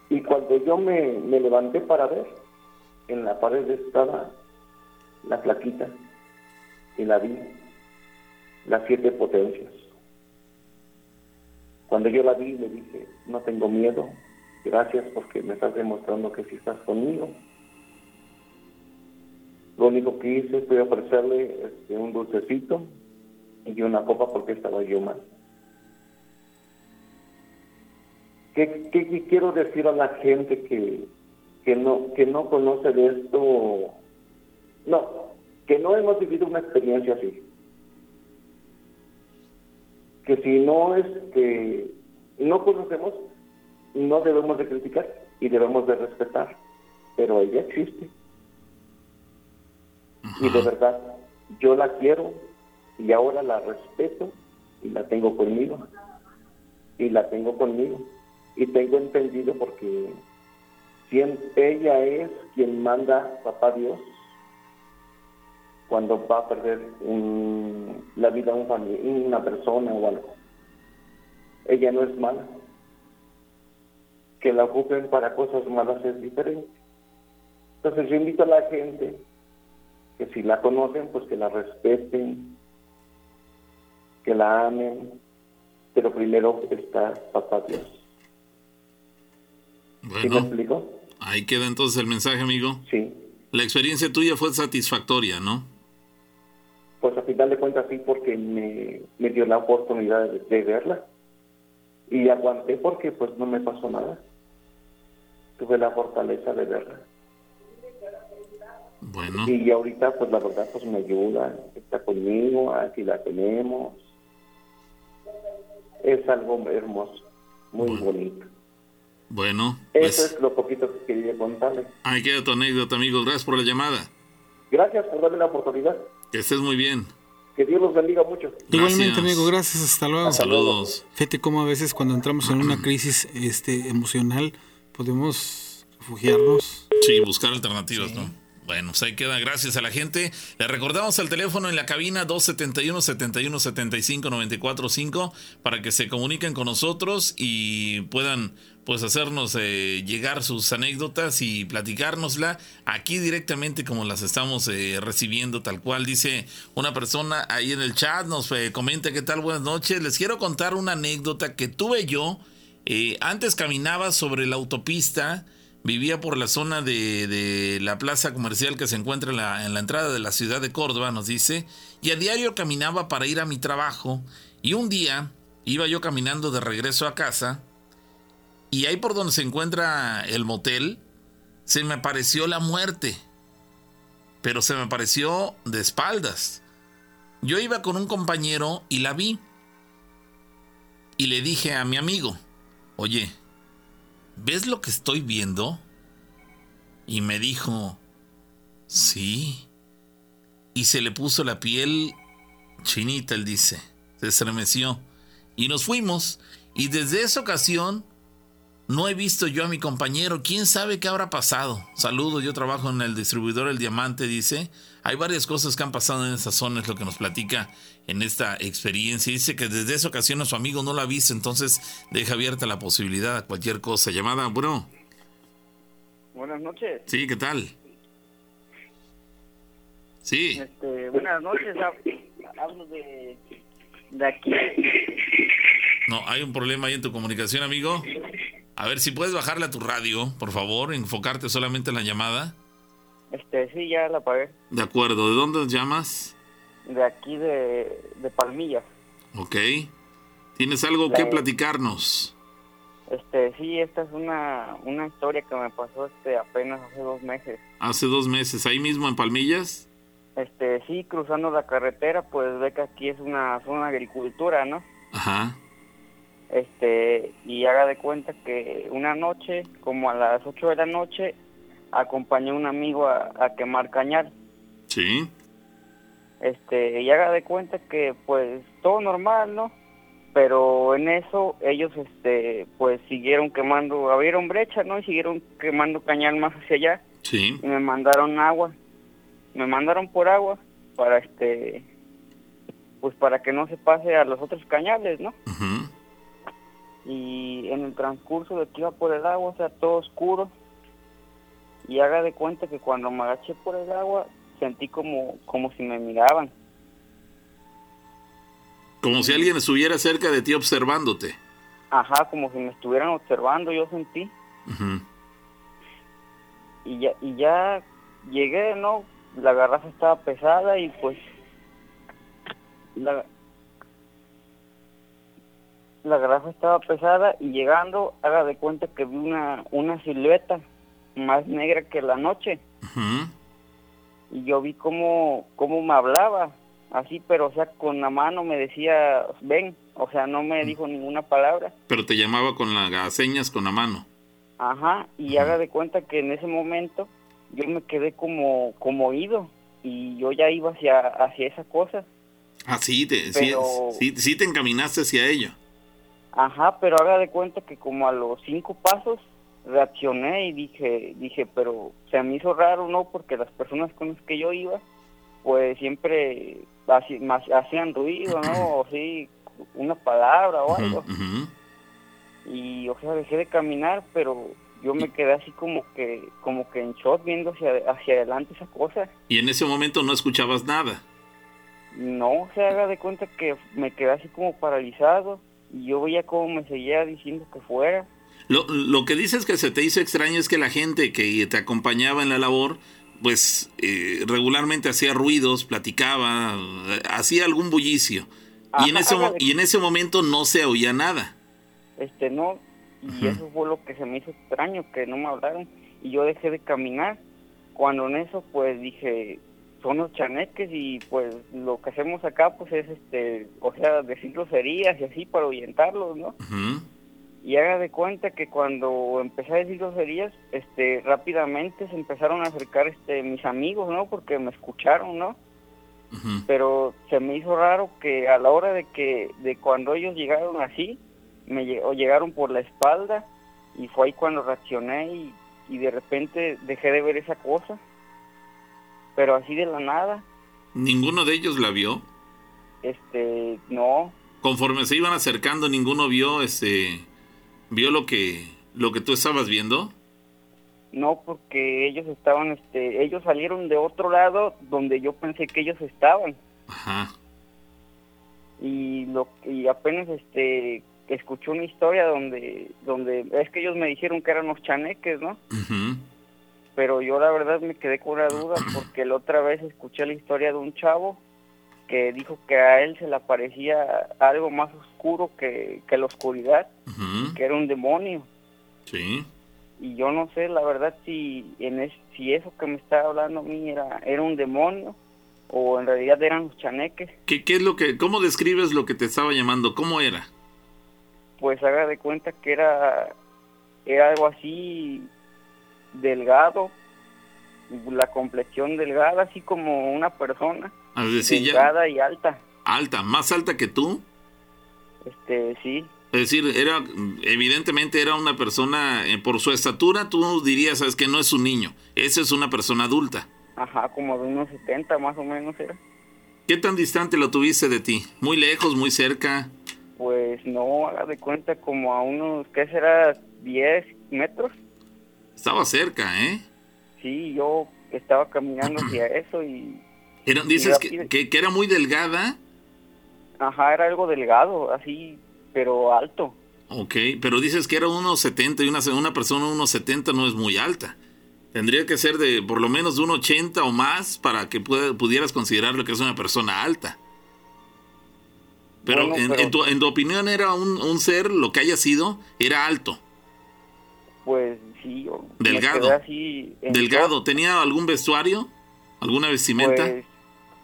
S6: Y cuando yo me, me levanté para ver, en la pared estaba la plaquita y la vi, las siete potencias. Cuando yo la vi le dije, no tengo miedo, gracias porque me estás demostrando que sí estás conmigo. Lo único que hice fue ofrecerle este, un dulcecito y una copa porque estaba yo mal. ¿Qué, quiero decir a la gente que, que no, que no conoce de esto? No, que no hemos vivido una experiencia así que si no este no conocemos no debemos de criticar y debemos de respetar pero ella existe y de verdad yo la quiero y ahora la respeto y la tengo conmigo y la tengo conmigo y tengo entendido porque si ella es quien manda papá Dios cuando va a perder la vida de una persona o algo. Ella no es mala. Que la ocupen para cosas malas es diferente. Entonces yo invito a la gente que si la conocen, pues que la respeten, que la amen, pero primero está Papá Dios.
S2: ¿Sí me explico? Ahí queda entonces el mensaje, amigo.
S6: Sí.
S2: La experiencia tuya fue satisfactoria, ¿no?
S6: pues a final de cuentas sí, porque me, me dio la oportunidad de, verla. Y aguanté porque pues no me pasó nada. Tuve la fortaleza de verla.
S2: Bueno.
S6: Y ahorita pues la verdad pues me ayuda, está conmigo, aquí la tenemos. Es algo hermoso, muy bonito.
S2: Bueno.
S6: Eso pues es lo poquito que quería contarle.
S2: Ahí queda tu anécdota, amigo. Gracias por la llamada.
S6: Gracias por darme la oportunidad.
S2: Que estés muy bien.
S6: Que Dios los bendiga mucho.
S3: Igualmente, amigo, gracias, hasta luego.
S2: Saludos.
S3: Fíjate cómo a veces cuando entramos en una crisis este, emocional podemos refugiarnos.
S2: Sí, buscar alternativas, ¿no? Bueno, pues ahí queda. Gracias a la gente. Le recordamos el teléfono en la cabina 271 71 75 94 5 para que se comuniquen con nosotros y puedan pues hacernos eh, llegar sus anécdotas y platicárnosla aquí directamente como las estamos eh, recibiendo tal cual dice una persona ahí en el chat nos eh, comenta qué tal buenas noches les quiero contar una anécdota que tuve yo antes caminaba sobre la autopista vivía por la zona de, la plaza comercial que se encuentra en la, en la entrada de la ciudad de Córdoba nos dice y a diario caminaba para ir a mi trabajo y un día iba yo caminando de regreso a casa y ahí por donde se encuentra el motel, se me apareció la muerte. Pero se me apareció de espaldas. Yo iba con un compañero y la vi. Y le dije a mi amigo, oye, ¿ves lo que estoy viendo? Y me dijo, sí. Y se le puso la piel chinita, él dice. Se estremeció. Y nos fuimos. Y desde esa ocasión No he visto yo a mi compañero. ¿Quién sabe qué habrá pasado? Saludos, yo trabajo en el distribuidor El Diamante, dice. Hay varias cosas que han pasado en esa zona, es lo que nos platica en esta experiencia. Dice que desde esa ocasión a su amigo no la ha visto, entonces deja abierta la posibilidad a cualquier cosa. Llamada, bueno.
S10: Buenas noches.
S2: Sí, ¿qué tal? Sí.
S10: Este, buenas noches. Hablo de, de aquí.
S2: No, hay un problema ahí en tu comunicación, amigo. A ver si puedes bajarle a tu radio, por favor, enfocarte solamente en la llamada.
S10: Este, sí, ya la apagué.
S2: De acuerdo, ¿de dónde llamas?
S10: De aquí de, de Palmillas.
S2: Ok. ¿Tienes algo que platicarnos?
S10: Este, sí, esta es una, una historia que me pasó este apenas hace dos meses.
S2: Hace dos meses, ahí mismo en Palmillas.
S10: Este, sí, cruzando la carretera, pues ve que aquí es una zona de agricultura, ¿no?
S2: Ajá.
S10: Este, y haga de cuenta que una noche, como a las 8 de la noche, acompañé a un amigo a, a quemar cañal.
S2: Sí.
S10: Este, y haga de cuenta que pues todo normal, ¿no? Pero en eso ellos este pues siguieron quemando, abrieron brecha, ¿no? Y siguieron quemando cañal más hacia allá.
S2: Sí.
S10: Y me mandaron agua. Me mandaron por agua para este pues para que no se pase a los otros cañales, ¿no? Y en el transcurso de que iba por el agua, o sea, todo oscuro, y haga de cuenta que cuando me agaché por el agua, sentí como, como si me miraban.
S2: Como si alguien estuviera cerca de ti observándote.
S10: Ajá, como si me estuvieran observando, yo sentí. Y ya, y ya llegué, ¿no? La garrafa estaba pesada y pues la, la garrafa estaba pesada y llegando, haga de cuenta que vi una, una silueta más negra que la noche.
S2: Ujú.
S10: y yo vi cómo, cómo me hablaba, así, pero o sea, con la mano me decía, ven, o sea, no me dijo ninguna palabra.
S2: Pero te llamaba con las señas con la mano.
S10: Ajá, y haga de cuenta que en ese momento yo me quedé como, como oído y yo ya iba hacia, hacia esa cosa.
S2: Ah, sí te, sí,
S10: Pero-
S2: sí, sí te encaminaste hacia ello.
S10: Ajá, pero haga de cuenta que como a los cinco pasos reaccioné y dije, dije, pero se me hizo raro, ¿no? Porque las personas con las que yo iba, pues siempre hacían ruido, ¿no? O sí, una palabra o algo.
S2: Ujú.
S10: Y, o sea, dejé de caminar, pero yo me quedé así como que, como que en shock viendo hacia, hacia adelante esa cosa.
S2: Y en ese momento no escuchabas nada.
S10: No, se haga de cuenta que me quedé así como paralizado y yo veía cómo me seguía diciendo que fuera.
S2: Lo, lo que dices que se te hizo extraño es que la gente que te acompañaba en la labor, pues eh, regularmente hacía ruidos, platicaba, eh, hacía algún bullicio. Y en, ese, y en ese momento no se oía nada.
S10: Este, no, y eso fue lo que se me hizo extraño, que no me hablaron y yo dejé de caminar. Cuando en eso, pues dije, son los chaneques y pues lo que hacemos acá, pues es este, o sea, decir groserías y así para ahuyentarlos, ¿no? Y haga de cuenta que cuando empecé a decir groserías, este, rápidamente se empezaron a acercar este, mis amigos, ¿no? Porque me escucharon, ¿no? Pero se me hizo raro que a la hora de que, de cuando ellos llegaron así, me o llegaron por la espalda y fue ahí cuando reaccioné y, y de repente dejé de ver esa cosa. Pero así de la nada,
S2: Ninguno de ellos la vio.
S10: este, no,
S2: Conforme se iban acercando, ninguno vio este vio lo que lo que tú estabas viendo.
S10: no porque ellos estaban, este, ellos salieron de otro lado donde yo pensé que ellos estaban.
S2: Ajá.
S10: y lo y apenas este escuché una historia donde donde es que ellos me dijeron que eran los chaneques no pero yo la verdad me quedé con la duda porque la otra vez escuché la historia de un chavo que dijo que a él se le aparecía algo más oscuro que, que la oscuridad que era un demonio
S2: Sí.
S10: y yo no sé la verdad si en es, si eso que me estaba hablando a mí era era un demonio o en realidad eran los chaneques
S2: ¿Qué, qué es lo que cómo describes lo que te estaba llamando? ¿Cómo era?
S10: pues haga de cuenta que era era algo así delgado la complexión delgada así como una persona
S2: Es decir, ya
S10: y alta
S2: alta, más alta que tú.
S10: este sí
S2: Es decir, era evidentemente era una persona, eh, por su estatura, tú dirías, sabes que no es un niño, esa es una persona adulta.
S10: Ajá, como de unos 70 más o menos era.
S2: ¿Qué tan distante lo tuviste de ti? ¿Muy lejos, muy cerca?
S10: Pues no, haga de cuenta como a unos, ¿qué será? 10 metros.
S2: Estaba cerca, ¿eh?
S10: Sí, yo estaba caminando hacia eso y...
S2: Era, dices que, que, que era muy delgada.
S10: Ajá, era algo delgado, así, pero alto.
S2: Ok, pero dices que era unos 70 y una, una persona unos 70 no es muy alta. Tendría que ser de por lo menos de un 80 o más para que pueda- pudieras considerarlo que es una persona alta. Pero,
S10: Bueno,
S2: en,
S10: pero-
S2: en tu, en tu opinión era un, un ser, lo que haya sido, era alto,
S10: Pues sí,
S2: Delgado.
S10: así
S2: delgado.
S10: shock.
S2: ¿Tenía algún vestuario? ¿Alguna vestimenta?
S10: Pues,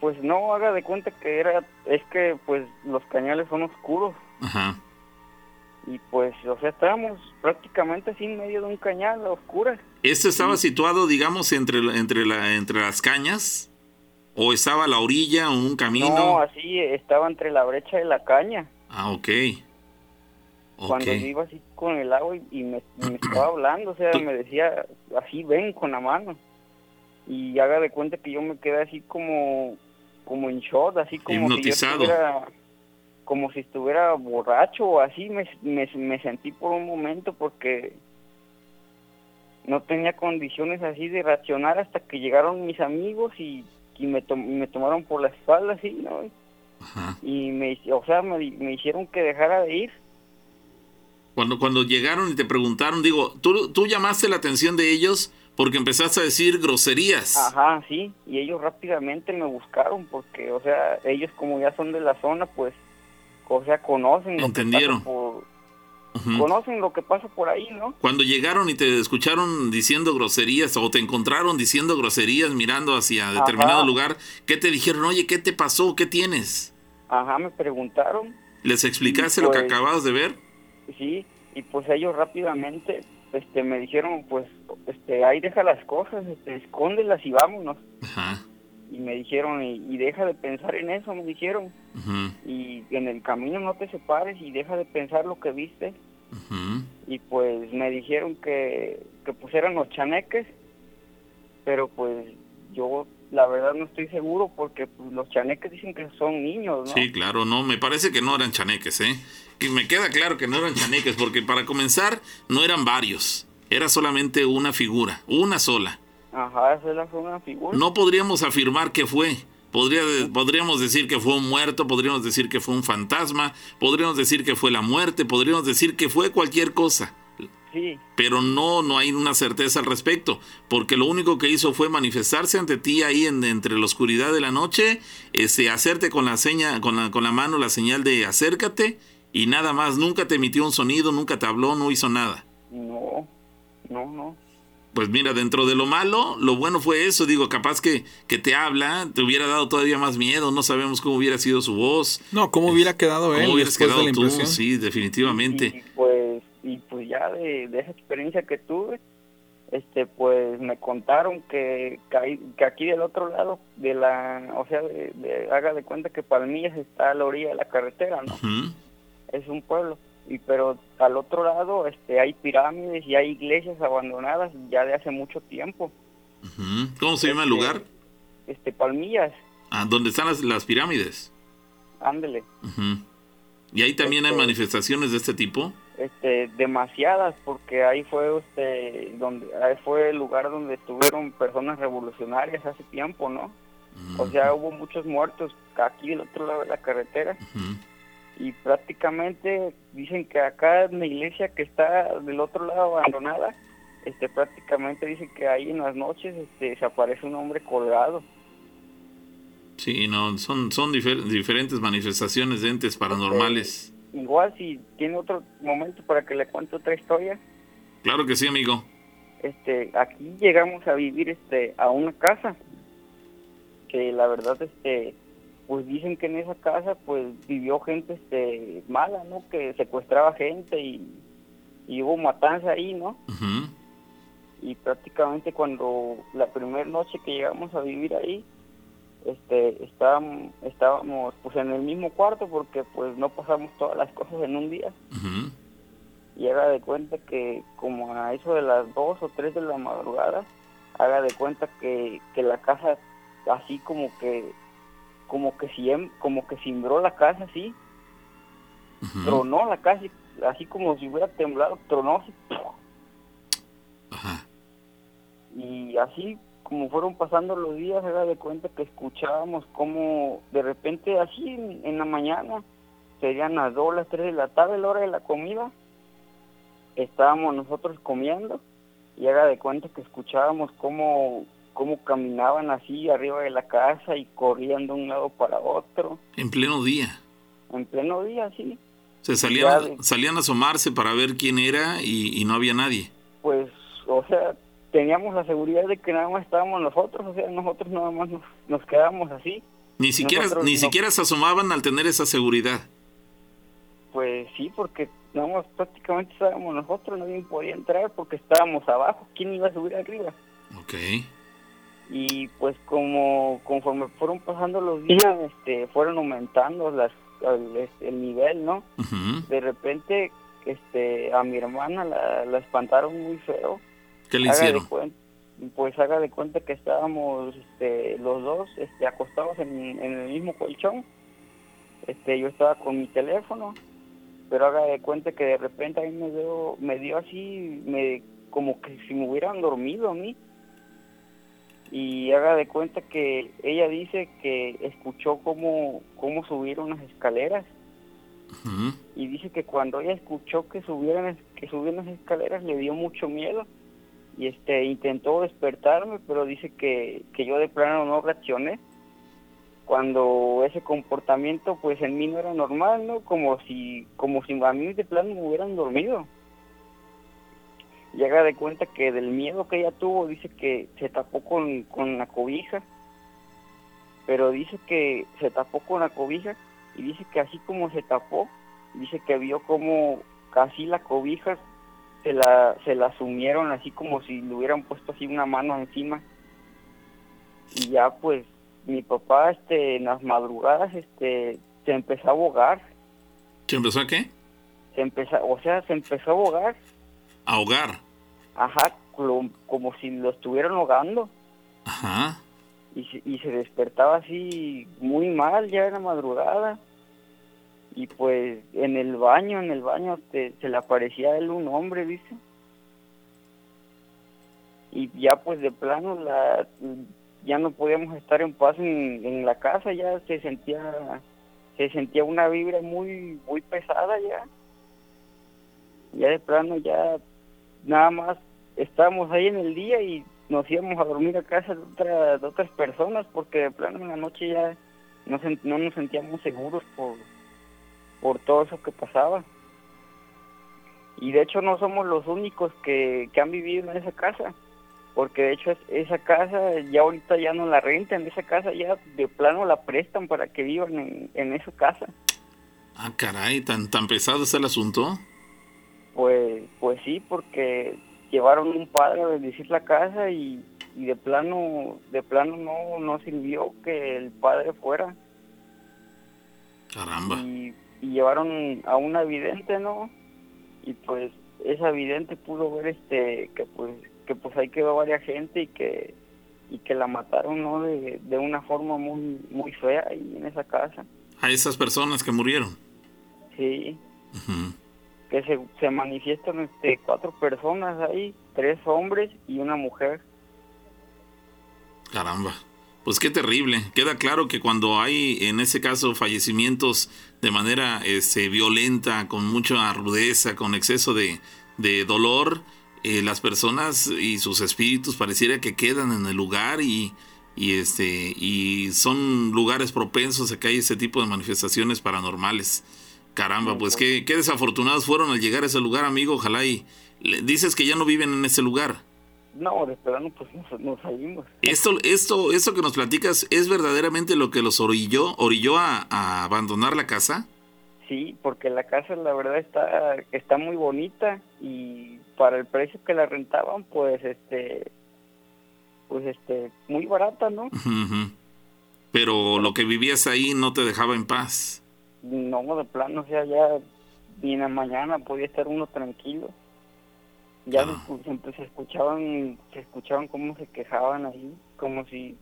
S10: pues no, haga de cuenta que era, es que pues los cañales son oscuros
S2: Ajá.
S10: y pues, o sea, estábamos prácticamente así en medio de un cañal a oscuras.
S2: ¿Este estaba situado, digamos, entre, entre, la, entre las cañas? ¿O estaba a la orilla o un camino?
S10: No, así estaba entre la brecha de la caña.
S2: Ah, ok.
S10: Cuando yo
S2: Ok.
S10: iba así con el agua y, y me, me estaba hablando, o sea, me decía así, ven con la mano. Y haga de cuenta que yo me quedé así como, como en shock, así como si yo
S2: Hipnotizado.
S10: estuviera, como si estuviera borracho o así, me, me, me sentí por un momento porque no tenía condiciones así de reaccionar hasta que llegaron mis amigos y, y me, to- me tomaron por la espalda así, ¿no?
S2: Ajá.
S10: Y me, o sea, me, me hicieron que dejara de ir.
S2: Cuando, cuando llegaron y te preguntaron, digo, tú, tú llamaste la atención de ellos porque empezaste a decir groserías.
S10: Ajá, sí, y ellos rápidamente me buscaron porque, o sea, ellos como ya son de la zona, pues, o sea, conocen lo
S2: Entendieron.
S10: que pasa por,
S2: Ujú.
S10: conocen lo que pasa por ahí, ¿no?
S2: Cuando llegaron y te escucharon diciendo groserías o te encontraron diciendo groserías mirando hacia determinado
S10: Ajá.
S2: lugar, ¿qué te dijeron? Oye, ¿qué te pasó? ¿Qué tienes?
S10: Ajá, me preguntaron,
S2: ¿Les explicaste lo que
S10: Pues-
S2: acabas de ver?
S10: sí, y pues ellos rápidamente, este, me dijeron, pues, este, ahí deja las cosas, este, escóndelas y vámonos.
S2: Ajá.
S10: Y me dijeron, y, y deja de pensar en eso, me dijeron, y en el camino no te separes y deja de pensar lo que viste. y pues me dijeron que, que pues eran los chaneques, pero pues yo la verdad no estoy seguro porque pues, los chaneques dicen que son niños, ¿no?
S2: Sí, claro, no, me parece que no eran chaneques, ¿eh? Que me queda claro que no eran chaneques, porque para comenzar, no eran varios, era solamente una figura, una sola.
S10: Ajá, esa es la una figura.
S2: No podríamos afirmar que fue. Podría, podríamos decir que fue un muerto, podríamos decir que fue un fantasma, podríamos decir que fue la muerte, podríamos decir que fue cualquier cosa.
S10: Sí,
S2: Pero no, no hay una certeza al respecto, porque lo único que hizo fue manifestarse ante ti ahí en, entre la oscuridad de la noche, este, hacerte con la seña, con la, con la mano la señal de acércate y nada más. Nunca te emitió un sonido, nunca te habló, no hizo nada.
S10: no, no, no.
S2: Pues mira, dentro de lo malo, lo bueno fue eso. Digo, capaz que, que te habla, te hubiera dado todavía más miedo. No sabemos cómo hubiera sido su voz.
S3: No, ¿cómo hubiera quedado él
S2: ¿Cómo hubieras
S3: de
S2: quedado
S3: la
S2: tú?
S3: impresión?
S2: Sí, definitivamente.
S10: Y pues, y pues ya de, de esa experiencia que tuve, este pues me contaron que, aquí del otro lado de la, o sea, de, de- haga de cuenta que Palmillas está a la orilla de la carretera, ¿no? Es un pueblo y pero al otro lado este hay pirámides y hay iglesias abandonadas ya de hace mucho tiempo.
S2: ¿Cómo se llama el
S10: Este,
S2: lugar?
S10: este palmillas
S2: Ah, donde están las, las pirámides.
S10: ándele
S2: Ujú. ¿Y ahí también hay
S10: Este-
S2: manifestaciones de este tipo?
S10: Este demasiadas porque ahí fue este donde ahí fue el lugar donde estuvieron personas revolucionarias hace tiempo no o sea hubo muchos muertos aquí del otro lado de la carretera. Y prácticamente dicen que acá en la iglesia que está del otro lado abandonada este prácticamente dicen que ahí en las noches este se aparece un hombre colgado.
S2: Sí, no, son, son difer- diferentes manifestaciones de entes paranormales.
S10: Igual si tiene otro momento para que le cuente otra historia
S2: Claro que sí, amigo.
S10: este aquí llegamos a vivir este a una casa que la verdad este pues dicen que en esa casa pues vivió gente este mala no que secuestraba gente y, y hubo matanza ahí no
S2: Ujú.
S10: y prácticamente cuando la primera noche que llegamos a vivir ahí este estábamos estábamos pues en el mismo cuarto porque pues no pasamos todas las cosas en un día. Y haga de cuenta que como a eso de las 2 o 3 de la madrugada haga de cuenta que, que la casa así como que como que siem- como que cimbró la casa así. Tronó la casa así como si hubiera temblado tronó así, y así como fueron pasando los días haga de cuenta que escuchábamos como de repente así en, en la mañana serían las 2 las 3 de la tarde la hora de la comida estábamos nosotros comiendo y haga de cuenta que escuchábamos cómo cómo caminaban así arriba de la casa y corrían de un lado para otro
S2: En pleno día.
S10: en pleno día así
S2: Se salían,
S10: de-
S2: salían a asomarse para ver quién era y, y no había nadie.
S10: pues, o sea, teníamos la seguridad de que nada más estábamos nosotros, o sea, nosotros nada más nos, nos quedábamos así.
S2: Ni siquiera,
S10: Nosotros
S2: ni
S10: no.
S2: siquiera se asomaban al tener esa seguridad.
S10: Pues sí, porque nada más prácticamente estábamos nosotros, nadie podía entrar porque estábamos abajo, ¿quién iba a subir arriba?
S2: Ok.
S10: Y pues como conforme fueron pasando los días, este, fueron aumentando las, el, este, el nivel, ¿no? De repente, este, a mi hermana la, la espantaron muy feo.
S2: ¿Qué le
S10: Haga de
S2: hicieron?
S10: cuen- pues haga de cuenta que estábamos este, los dos este, acostados en, en el mismo colchón. Este, yo estaba con mi teléfono, pero haga de cuenta que de repente ahí me dio, me dio así, me, como que si me hubieran dormido a mí. Y haga de cuenta que ella dice que escuchó cómo, cómo subieron las escaleras y dice que cuando ella escuchó que subieran que subían las escaleras le dio mucho miedo y este intentó despertarme pero dice que, que yo de plano no reaccioné. Cuando ese comportamiento pues en mí no era normal no como si como si a mí de plano me hubieran dormido. Y de cuenta que del miedo que ella tuvo dice que se tapó con, con la cobija. Pero dice que se tapó con la cobija y dice que así como se tapó, dice que vio como casi la cobija se la, se la sumieron así como si le hubieran puesto así una mano encima. Y ya pues mi papá este en las madrugadas este se empezó a ahogar,
S2: ¿Se empezó a qué?
S10: se empezó, o sea, se empezó a ahogar,
S2: A ahogar.
S10: ajá, como, como si lo estuvieran ahogando.
S2: Ajá.
S10: y se, y se despertaba así muy mal ya en la madrugada y pues en el baño en el baño se le aparecía a él un hombre dice. Y ya pues de plano la ya no podíamos estar en paz en, en la casa ya se sentía se sentía una vibra muy muy pesada ya. Ya de plano ya nada más estábamos ahí en el día y nos íbamos a dormir a casa de, otra- de otras personas porque de plano en la noche ya no, no nos sentíamos seguros por, por todo eso que pasaba. Y de hecho no somos los únicos que, que han vivido en esa casa, porque de hecho es- esa casa ya ahorita ya no la rentan, esa casa ya de plano la prestan para que vivan en, en esa casa.
S2: Ah, caray, tan, tan pesado está el asunto.
S10: Pues, pues sí, porque llevaron un padre a bendecir la casa y, y de plano, de plano no, no sirvió que el padre fuera
S2: Caramba.
S10: y, y llevaron a una vidente, ¿no? Y pues esa vidente pudo ver este que pues que pues ahí quedó varias gente y que y que la mataron, ¿no? De, de una forma muy muy fea ahí en esa casa.
S2: A esas personas que murieron.
S10: Sí. Que se, se manifiestan este, cuatro personas ahí, tres hombres y una mujer.
S2: Caramba. Pues qué terrible. Queda claro que cuando hay, en ese caso, fallecimientos de manera este, violenta, con mucha rudeza, con exceso de, de dolor, eh, las personas y sus espíritus pareciera que quedan en el lugar y, y, este, y son lugares propensos a que hay ese tipo de manifestaciones paranormales. Caramba, pues qué, qué desafortunados fueron al llegar a ese lugar, amigo. Ojalá y le- dices que ya no viven en ese lugar.
S10: No, de plano pues nos, nos salimos.
S2: Esto, esto, esto que nos platicas es verdaderamente lo que los orilló, orilló a, a abandonar la casa.
S10: Sí, porque la casa la verdad está está muy bonita y para el precio que la rentaban pues este pues este muy barata, ¿no?
S2: Pero lo que vivías ahí no te dejaba en paz.
S10: No, de plano, o sea, ya ni en la mañana podía estar uno tranquilo. Ya
S2: Ah.
S10: se- escuchaban, se escuchaban cómo se quejaban ahí, como si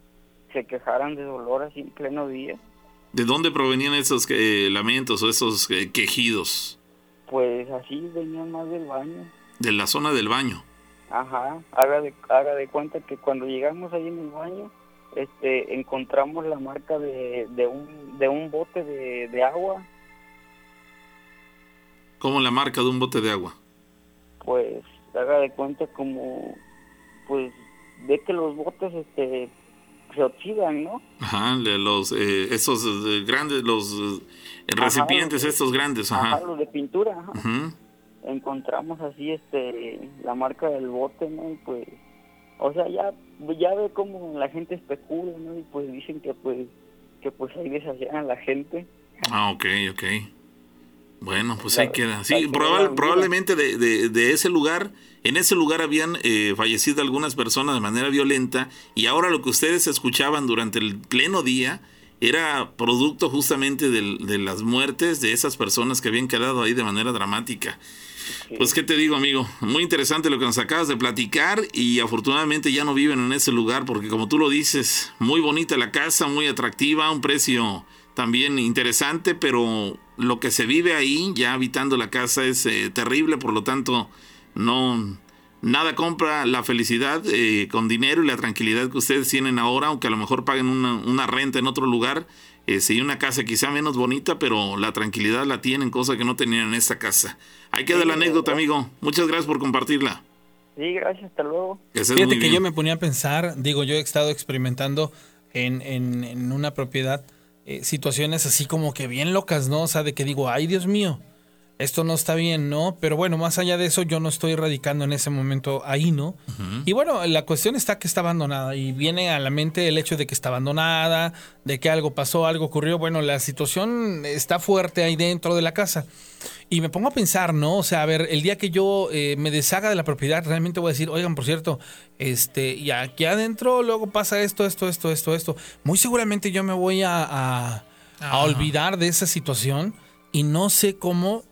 S10: se quejaran de dolor así en pleno día.
S2: ¿De dónde provenían esos eh, lamentos o esos eh, quejidos?
S10: Pues así venían más del baño.
S2: De la zona del baño.
S10: Ajá, haga de, haga de cuenta que cuando llegamos ahí en el baño, este, encontramos la marca de, de, un, de un bote de, de agua,
S2: Como la marca de un bote de agua.
S10: pues haga de cuenta como, pues, ve que los botes, este, se oxidan, ¿no?
S2: Ajá, de los, eh, esos eh, grandes, los eh,
S10: Ajá,
S2: recipientes
S10: los-
S2: estos grandes.
S10: Ajá,
S2: Ajá.
S10: los de pintura, ajá. Encontramos así este la marca del bote no y pues o sea ya ya ve cómo la gente especula no y pues dicen que pues que pues ahí deshacían a la gente
S2: Ah, ok, ok. Bueno, pues
S10: La-
S2: ahí queda. Sí, probable- probablemente de, de- de ese lugar, en ese lugar habían eh, fallecido algunas personas de manera violenta y ahora lo que ustedes escuchaban durante el pleno día era producto justamente de las muertes de esas personas que habían quedado ahí de manera dramática. Pues qué te digo, amigo, muy interesante lo que nos acabas de platicar y afortunadamente ya no viven en ese lugar porque como tú lo dices, muy bonita la casa, muy atractiva, un precio también interesante, pero lo que se vive ahí ya habitando la casa es eh, terrible, por lo tanto no nada compra la felicidad eh, con dinero y la tranquilidad que ustedes tienen ahora, aunque a lo mejor paguen una, una renta en otro lugar, eh, sí, una casa quizá menos bonita, pero la tranquilidad la tienen, cosa que no tenían en esta casa. Ahí queda
S10: Sí,
S2: la anécdota, amigo. Muchas gracias por compartirla.
S10: sí gracias hasta luego
S2: Que
S3: Fíjate que
S2: bien.
S3: yo me ponía a pensar, digo, yo he estado experimentando en, en, en una propiedad eh, situaciones así como que bien locas, ¿no? O sea, de que digo, ay Dios mío, esto no está bien, ¿no? Pero bueno, más allá de eso, yo no estoy radicando en ese momento ahí, ¿no? Y bueno, la cuestión está que está abandonada y viene a la mente el hecho de que está abandonada, de que algo pasó, algo ocurrió. Bueno, la situación está fuerte ahí dentro de la casa. Y me pongo a pensar, ¿no? O sea, a ver, el día que yo eh, me deshaga de la propiedad, realmente voy a decir, oigan, por cierto, este, y aquí adentro luego pasa esto, esto, esto, esto, esto. Muy seguramente yo me voy a, a- a olvidar de esa situación y no sé cómo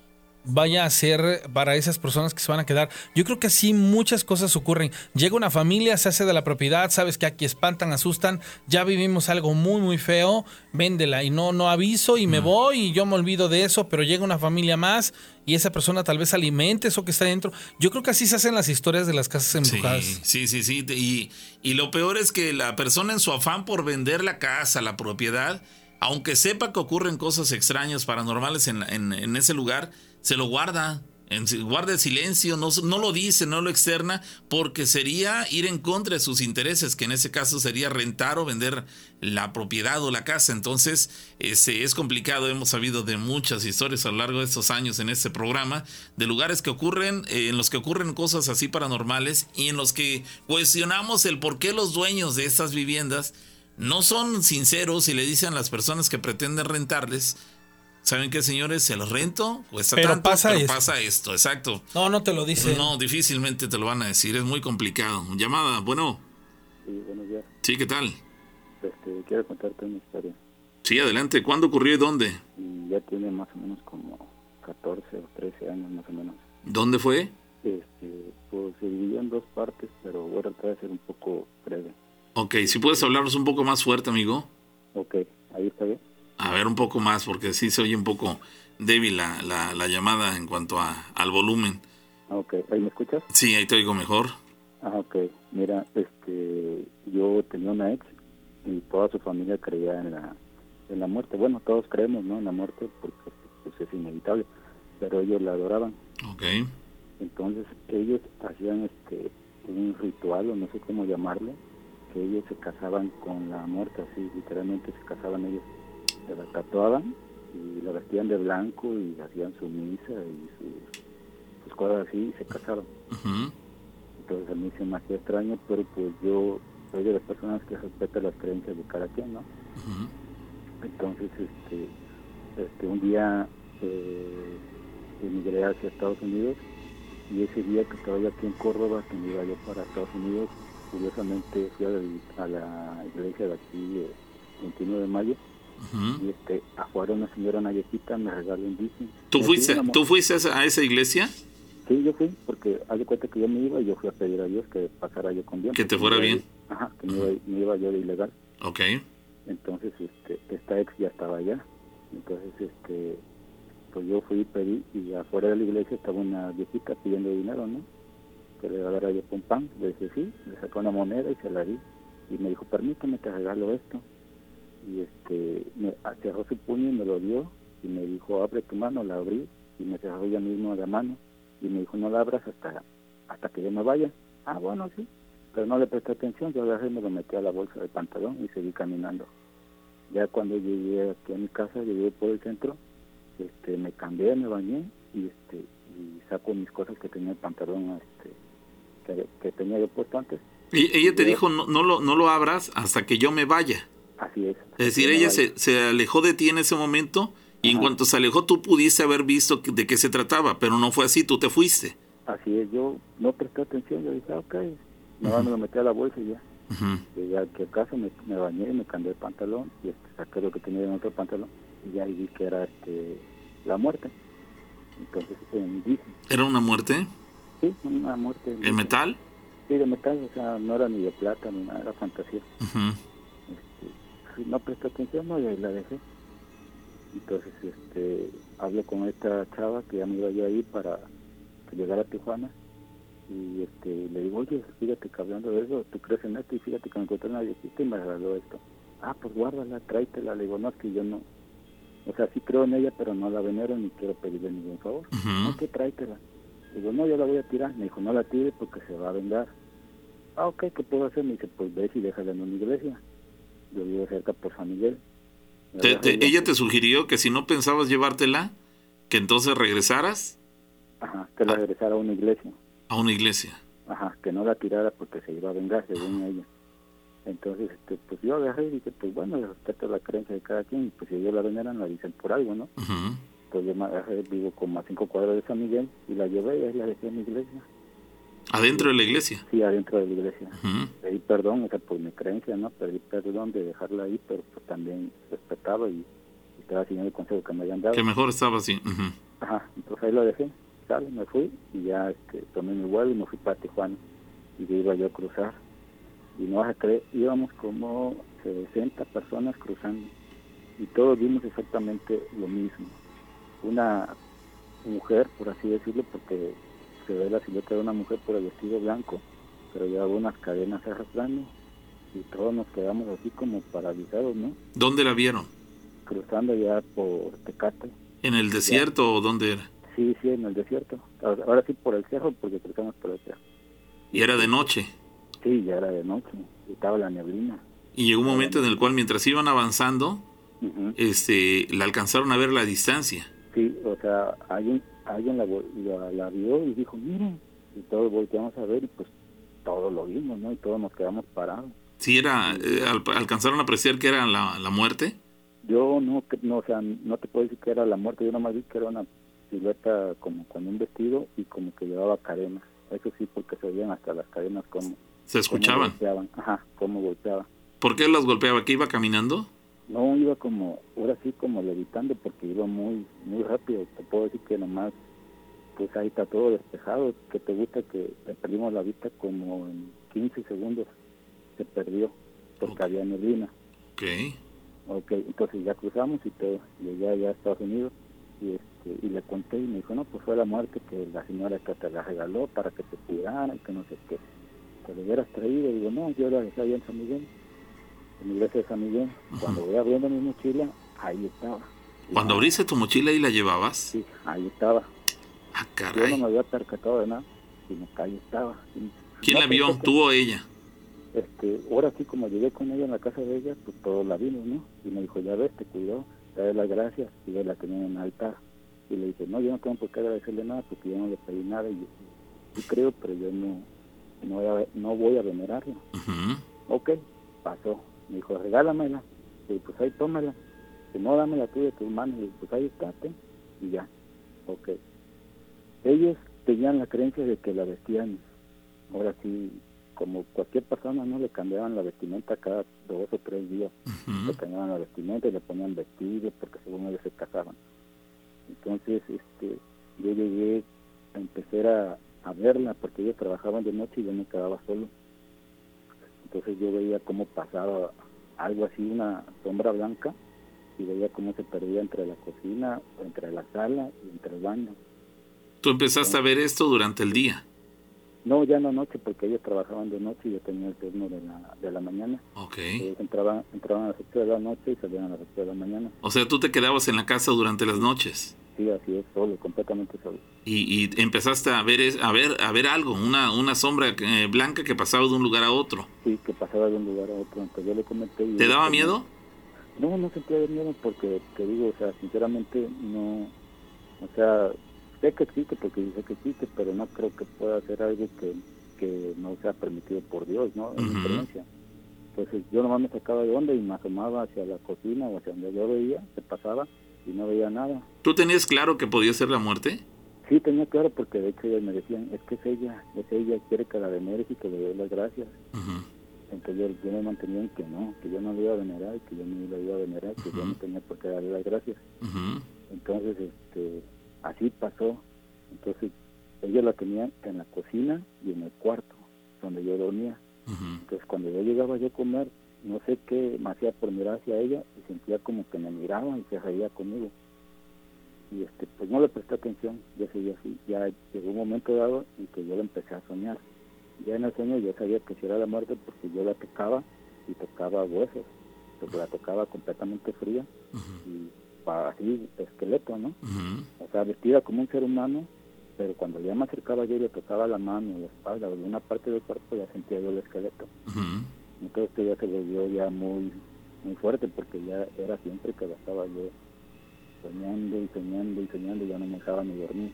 S3: vaya a ser para esas personas que se van a quedar. Yo creo que así muchas cosas ocurren. Llega una familia, se hace de la propiedad, sabes que aquí espantan, asustan, ya vivimos algo muy muy feo, véndela y no no aviso y me voy y yo me olvido de eso, pero llega una familia más y esa persona tal vez alimente eso que está dentro. Yo creo que así se hacen las historias de las casas embrujadas.
S2: Sí, sí, sí. Y, y lo peor es que la persona en su afán por vender la casa, la propiedad, aunque sepa que ocurren cosas extrañas, paranormales en, en- en ese lugar, se lo guarda. En, guarda el silencio, no, no lo dice, no lo externa, porque sería ir en contra de sus intereses, que en ese caso sería rentar o vender la propiedad o la casa. Entonces, ese es complicado. Hemos sabido de muchas historias a lo largo de estos años en este programa, de lugares que ocurren, eh, en los que ocurren cosas así paranormales y en los que cuestionamos el por qué los dueños de estas viviendas no son sinceros y le dicen a las personas que pretenden rentarles, ¿saben qué, señores? Se los rento, cuesta
S3: Pero
S2: tanto,
S3: pasa
S2: pero
S3: esto".
S2: pasa esto, exacto.
S3: No, no te lo dice.
S2: No, difícilmente te lo van a decir, es muy complicado. Llamada, bueno,
S11: Sí, buenos días.
S2: sí, ¿qué tal?
S11: Este, quiero contarte una historia.
S2: Sí, adelante, ¿cuándo ocurrió y dónde?
S11: Y ya tiene más o menos como 14 o 13 años más o menos.
S2: ¿Dónde fue?
S11: Este, pues se dividió en dos partes, pero voy a tratar de ser un poco breve.
S2: Ok, si puedes hablarnos un poco más fuerte, amigo.
S11: Ok, ahí está bien.
S2: A ver, un poco más, porque sí se oye un poco débil la, la, la llamada en cuanto a, al volumen.
S11: Ok, ¿ahí me escuchas?
S2: Sí, ahí te oigo mejor.
S11: Ah, ok. Mira, este, yo tenía una ex y toda su familia creía en la, en la muerte. Bueno, todos creemos, ¿no? En la muerte porque pues, es inevitable, pero ellos la adoraban.
S2: Ok.
S11: Entonces ellos hacían este un ritual o no sé cómo llamarlo, que ellos se casaban con la muerte, así literalmente se casaban ellos, se la tatuaban y la vestían de blanco y hacían su misa y sus, sus cosas así y se casaban.
S2: Ujú.
S11: Entonces a mí se me hacía extraño, pero pues yo soy de las personas que respetan las creencias de cada quien, ¿no? Entonces, este, este, un día eh, emigré hacia Estados Unidos y ese día que estaba yo aquí en Córdoba, que me iba yo para Estados Unidos, curiosamente fui a la, a la iglesia de aquí, eh, 29 de mayo, y este, afuera una señora, una viejita, me regaló un bici.
S2: ¿Tú fuiste, ¿tú fuiste a esa, iglesia?
S11: Sí, yo fui, porque haz de cuenta que yo me iba y yo fui a pedir a Dios que pasara yo con bien.
S2: Que te fuera bien.
S11: Ajá, que me iba, me iba yo de ilegal.
S2: Ok.
S11: Entonces, este, esta ex ya estaba allá. Entonces, este, pues yo fui y pedí, y afuera de la iglesia estaba una viejita pidiendo dinero, ¿no? Que le daba yo con pan. Le dije, sí, le sacó una moneda y se la di. Y me dijo, permítame, te regalo esto. Y este, me cerró su puño y me lo dio. Y me dijo, abre tu mano, la abrí. Y me cerró ella mismo la mano. Y me dijo, no la abras hasta, hasta que yo me vaya. Ah, bueno, sí. Pero no le presté atención, yo agarré y me lo metí a la bolsa del pantalón y seguí caminando. Ya cuando llegué aquí a mi casa, llegué por el centro, este, me cambié, me bañé y este y saco mis cosas que tenía el pantalón este, que, que tenía yo puesto antes.
S2: Y ella te dijo, no, no, lo, no lo abras hasta que yo me vaya.
S11: Así es.
S2: Es decir, ella se, se alejó de ti en ese momento y en cuanto se alejó tú pudiste haber visto que- de qué se trataba, pero no fue así, tú te fuiste.
S11: Así es, yo no presté atención, yo dije, ah, ok, nada me lo metí a la bolsa y ya.
S2: Ujú.
S11: Llegué aquí a casa, me, me bañé, me cambié el pantalón y este, saqué lo que tenía en otro pantalón y ya ahí vi que era este, la muerte. Entonces, en bici,
S2: ¿Era una muerte?
S11: sí, una muerte.
S2: ¿En metal?
S11: Sí, de metal, o sea, no era ni de plata ni nada, era fantasía.
S2: Ujú.
S11: No presté atención, no, y ahí la dejé. Entonces, este, hablé con esta chava que ya me iba yo ahí para que llegara a Tijuana. Y este, le digo, oye, fíjate que hablando de eso, tú crees en esto y fíjate que me encontré una viejita y me regaló esto. Ah, pues guárdala, tráetela. Le digo, no, es que yo no. O sea, sí creo en ella, pero no la venero ni quiero pedirle ningún favor.
S2: Ujú.
S11: No, que tráetela. Le digo, no, yo la voy a tirar. Me dijo, no la tire porque se va a vengar. Ah, ok, ¿qué puedo hacer? Me dice, pues ve y déjala en una iglesia. Yo vivo cerca por San Miguel.
S2: Te- ella te sugirió que si no pensabas llevártela, que entonces regresaras
S11: Ajá, que la regresara a una iglesia.
S2: a una iglesia.
S11: Ajá, que no la tirara porque se iba a vengar, según ella. Entonces, este, pues yo agarré y dije, pues bueno, respeto la creencia de cada quien, y pues si ellos la veneran, la dicen por algo, ¿no?
S2: Ujú.
S11: Entonces yo me agarré, vivo como a cinco cuadras de San Miguel, y la llevé y ahí la dejé en mi iglesia.
S2: Adentro de la iglesia.
S11: Sí, adentro de la iglesia. Pedí perdón, o sea, por mi creencia, ¿no? Pedí perdón de dejarla ahí, pero pues también respetaba y, y estaba siguiendo el consejo que me habían dado.
S2: Que mejor estaba así.
S11: Ajá, entonces ahí lo dejé, sale, me fui y ya este, tomé mi vuelo y me fui para Tijuana y ya iba yo a cruzar. Y no vas a creer, íbamos como 60 personas cruzando y todos vimos exactamente lo mismo. Una mujer, por así decirlo, porque se ve la silueta de una mujer por el vestido blanco, pero llevaba unas cadenas arrastrando y todos nos quedamos así como paralizados, ¿no?
S2: ¿Dónde la vieron?
S11: Cruzando ya por Tecate.
S2: ¿En el desierto o dónde era?
S11: Sí, sí, en el desierto. Ahora ahora sí por el cerro, porque cruzamos por el cerro.
S2: Y era de noche.
S11: Sí, ya era de noche, y estaba la neblina.
S2: Y llegó un momento en el cual mientras iban avanzando,
S11: Ujú.
S2: este, la alcanzaron a ver la distancia.
S11: Sí, o sea, alguien, alguien la, la, la vio y dijo, miren, y todos volteamos a ver y pues todos lo vimos, ¿no? Y todos nos quedamos parados.
S2: Sí, era, eh, al- alcanzaron a apreciar que era la, la muerte.
S11: Yo no, no, o sea, no te puedo decir que era la muerte, yo nomás vi que era una silueta como con un vestido y como que llevaba cadenas. Eso sí, porque se veían hasta las cadenas como...
S2: Se escuchaban.
S11: Cómo golpeaban. Ajá, cómo golpeaba.
S2: ¿Por qué las golpeaba? ¿Que iba caminando?
S11: No, iba como, ahora sí como levitando porque iba muy muy rápido. Te puedo decir que nomás, pues ahí está todo despejado. Que te gusta que perdimos la vista como en 15 segundos. Se perdió porque había neblina.
S2: Ok.
S11: Ok, entonces ya cruzamos y todo. Llegué allá a Estados Unidos y, este, y le conté y me dijo, no, pues fue la muerte que la señora que te la regaló para que te cuidara y que no sé qué. Te lo hubieras traído. Y digo, no, yo la dejé allá en San Miguel, en la iglesia de San Miguel. Cuando voy abriendo mi mochila, ahí estaba.
S2: Cuando abriste tu mochila y la llevabas.
S11: Sí, ahí estaba.
S2: Ah,
S11: Yo no
S2: caray.
S11: me había percatado de nada, sino que ahí estaba.
S2: ¿Quién
S11: no
S2: la vio? ¿Tú o ella?
S11: este, ahora sí como llegué con ella en la casa de ella, pues todos la vimos, ¿no? Y me dijo, ya ves, te cuidó, dale las gracias, y yo la tenía en altar. Y le dije, no, yo no tengo por qué agradecerle nada, porque yo no le pedí nada, y yo creo, pero yo no, no, voy, a, no voy a venerarla.
S2: Ujú.
S11: Ok, pasó. Me dijo, regálamela. Y dije, pues ahí tómala. Si no, dame la tuya de tus manos. Y dije, pues ahí está, ten. y ya. Ok. Ellos tenían la creencia de que la vestían, ahora sí, como cualquier persona, ¿no? Le cambiaban la vestimenta cada dos o tres días. Le cambiaban la vestimenta y le ponían vestidos porque según ellos se casaban. Entonces, este, yo llegué a empezar a, a verla porque ellos trabajaban de noche y yo me quedaba solo. Entonces yo veía cómo pasaba algo así, una sombra blanca, y veía cómo se perdía entre la cocina, entre la sala y entre el baño.
S2: ¿Tú empezaste a ver esto durante el día?
S11: No, ya en la noche, porque ellos trabajaban de noche y yo tenía el turno de la, de la mañana.
S2: Ok.
S11: Ellos entraban, entraban a las 8 de la noche y salían a las 8 de la mañana.
S2: O sea, tú te quedabas en la casa durante las noches
S11: Sí, así es, solo, completamente solo.
S2: y, y empezaste a ver a ver a ver algo, una una sombra eh, blanca que pasaba de un lugar a otro.
S11: Sí, que pasaba de un lugar a otro. Entonces yo le comenté. y
S2: ¿Te daba miedo?
S11: No, no sentía miedo porque, te digo, o sea, sinceramente no, o sea, sé que existe porque sé que existe, pero no creo que pueda ser algo que, que no sea permitido por Dios, ¿no? En mi
S2: Ujú.
S11: creencia. Entonces yo nomás me sacaba de onda y me asomaba hacia la cocina o hacia donde yo veía, se pasaba y no veía nada.
S2: ¿Tú tenías claro que podía ser la muerte?
S11: Sí, tenía claro porque de hecho ellos me decían, es que es ella, es ella, quiere que la venere y que le dé las gracias. Entonces yo, me mantenía en que no, que yo no le iba a venerar, que yo no le iba a venerar, que yo no tenía por qué darle las gracias.
S2: Ujú.
S11: Entonces, este, así pasó. Entonces, ella la tenía en la cocina y en el cuarto, donde yo dormía. Entonces, cuando yo llegaba yo a comer, no sé qué me hacía por mirar hacia ella y sentía como que me miraba y se reía conmigo. Y este, pues no le presté atención, yo seguía así. Ya llegó un momento dado en que yo la empecé a soñar. Ya en el sueño yo sabía que si era la muerte porque yo la tocaba y tocaba huesos, porque la tocaba completamente fría y pa- así esqueleto, ¿no? O sea, vestida como un ser humano, pero cuando ya me acercaba yo y le tocaba la mano, la espalda o una parte del cuerpo, ya sentía yo el esqueleto. Entonces esto ya se volvió ya muy muy fuerte porque ya era siempre que estaba yo soñando y soñando y soñando y ya no me dejaba ni dormir.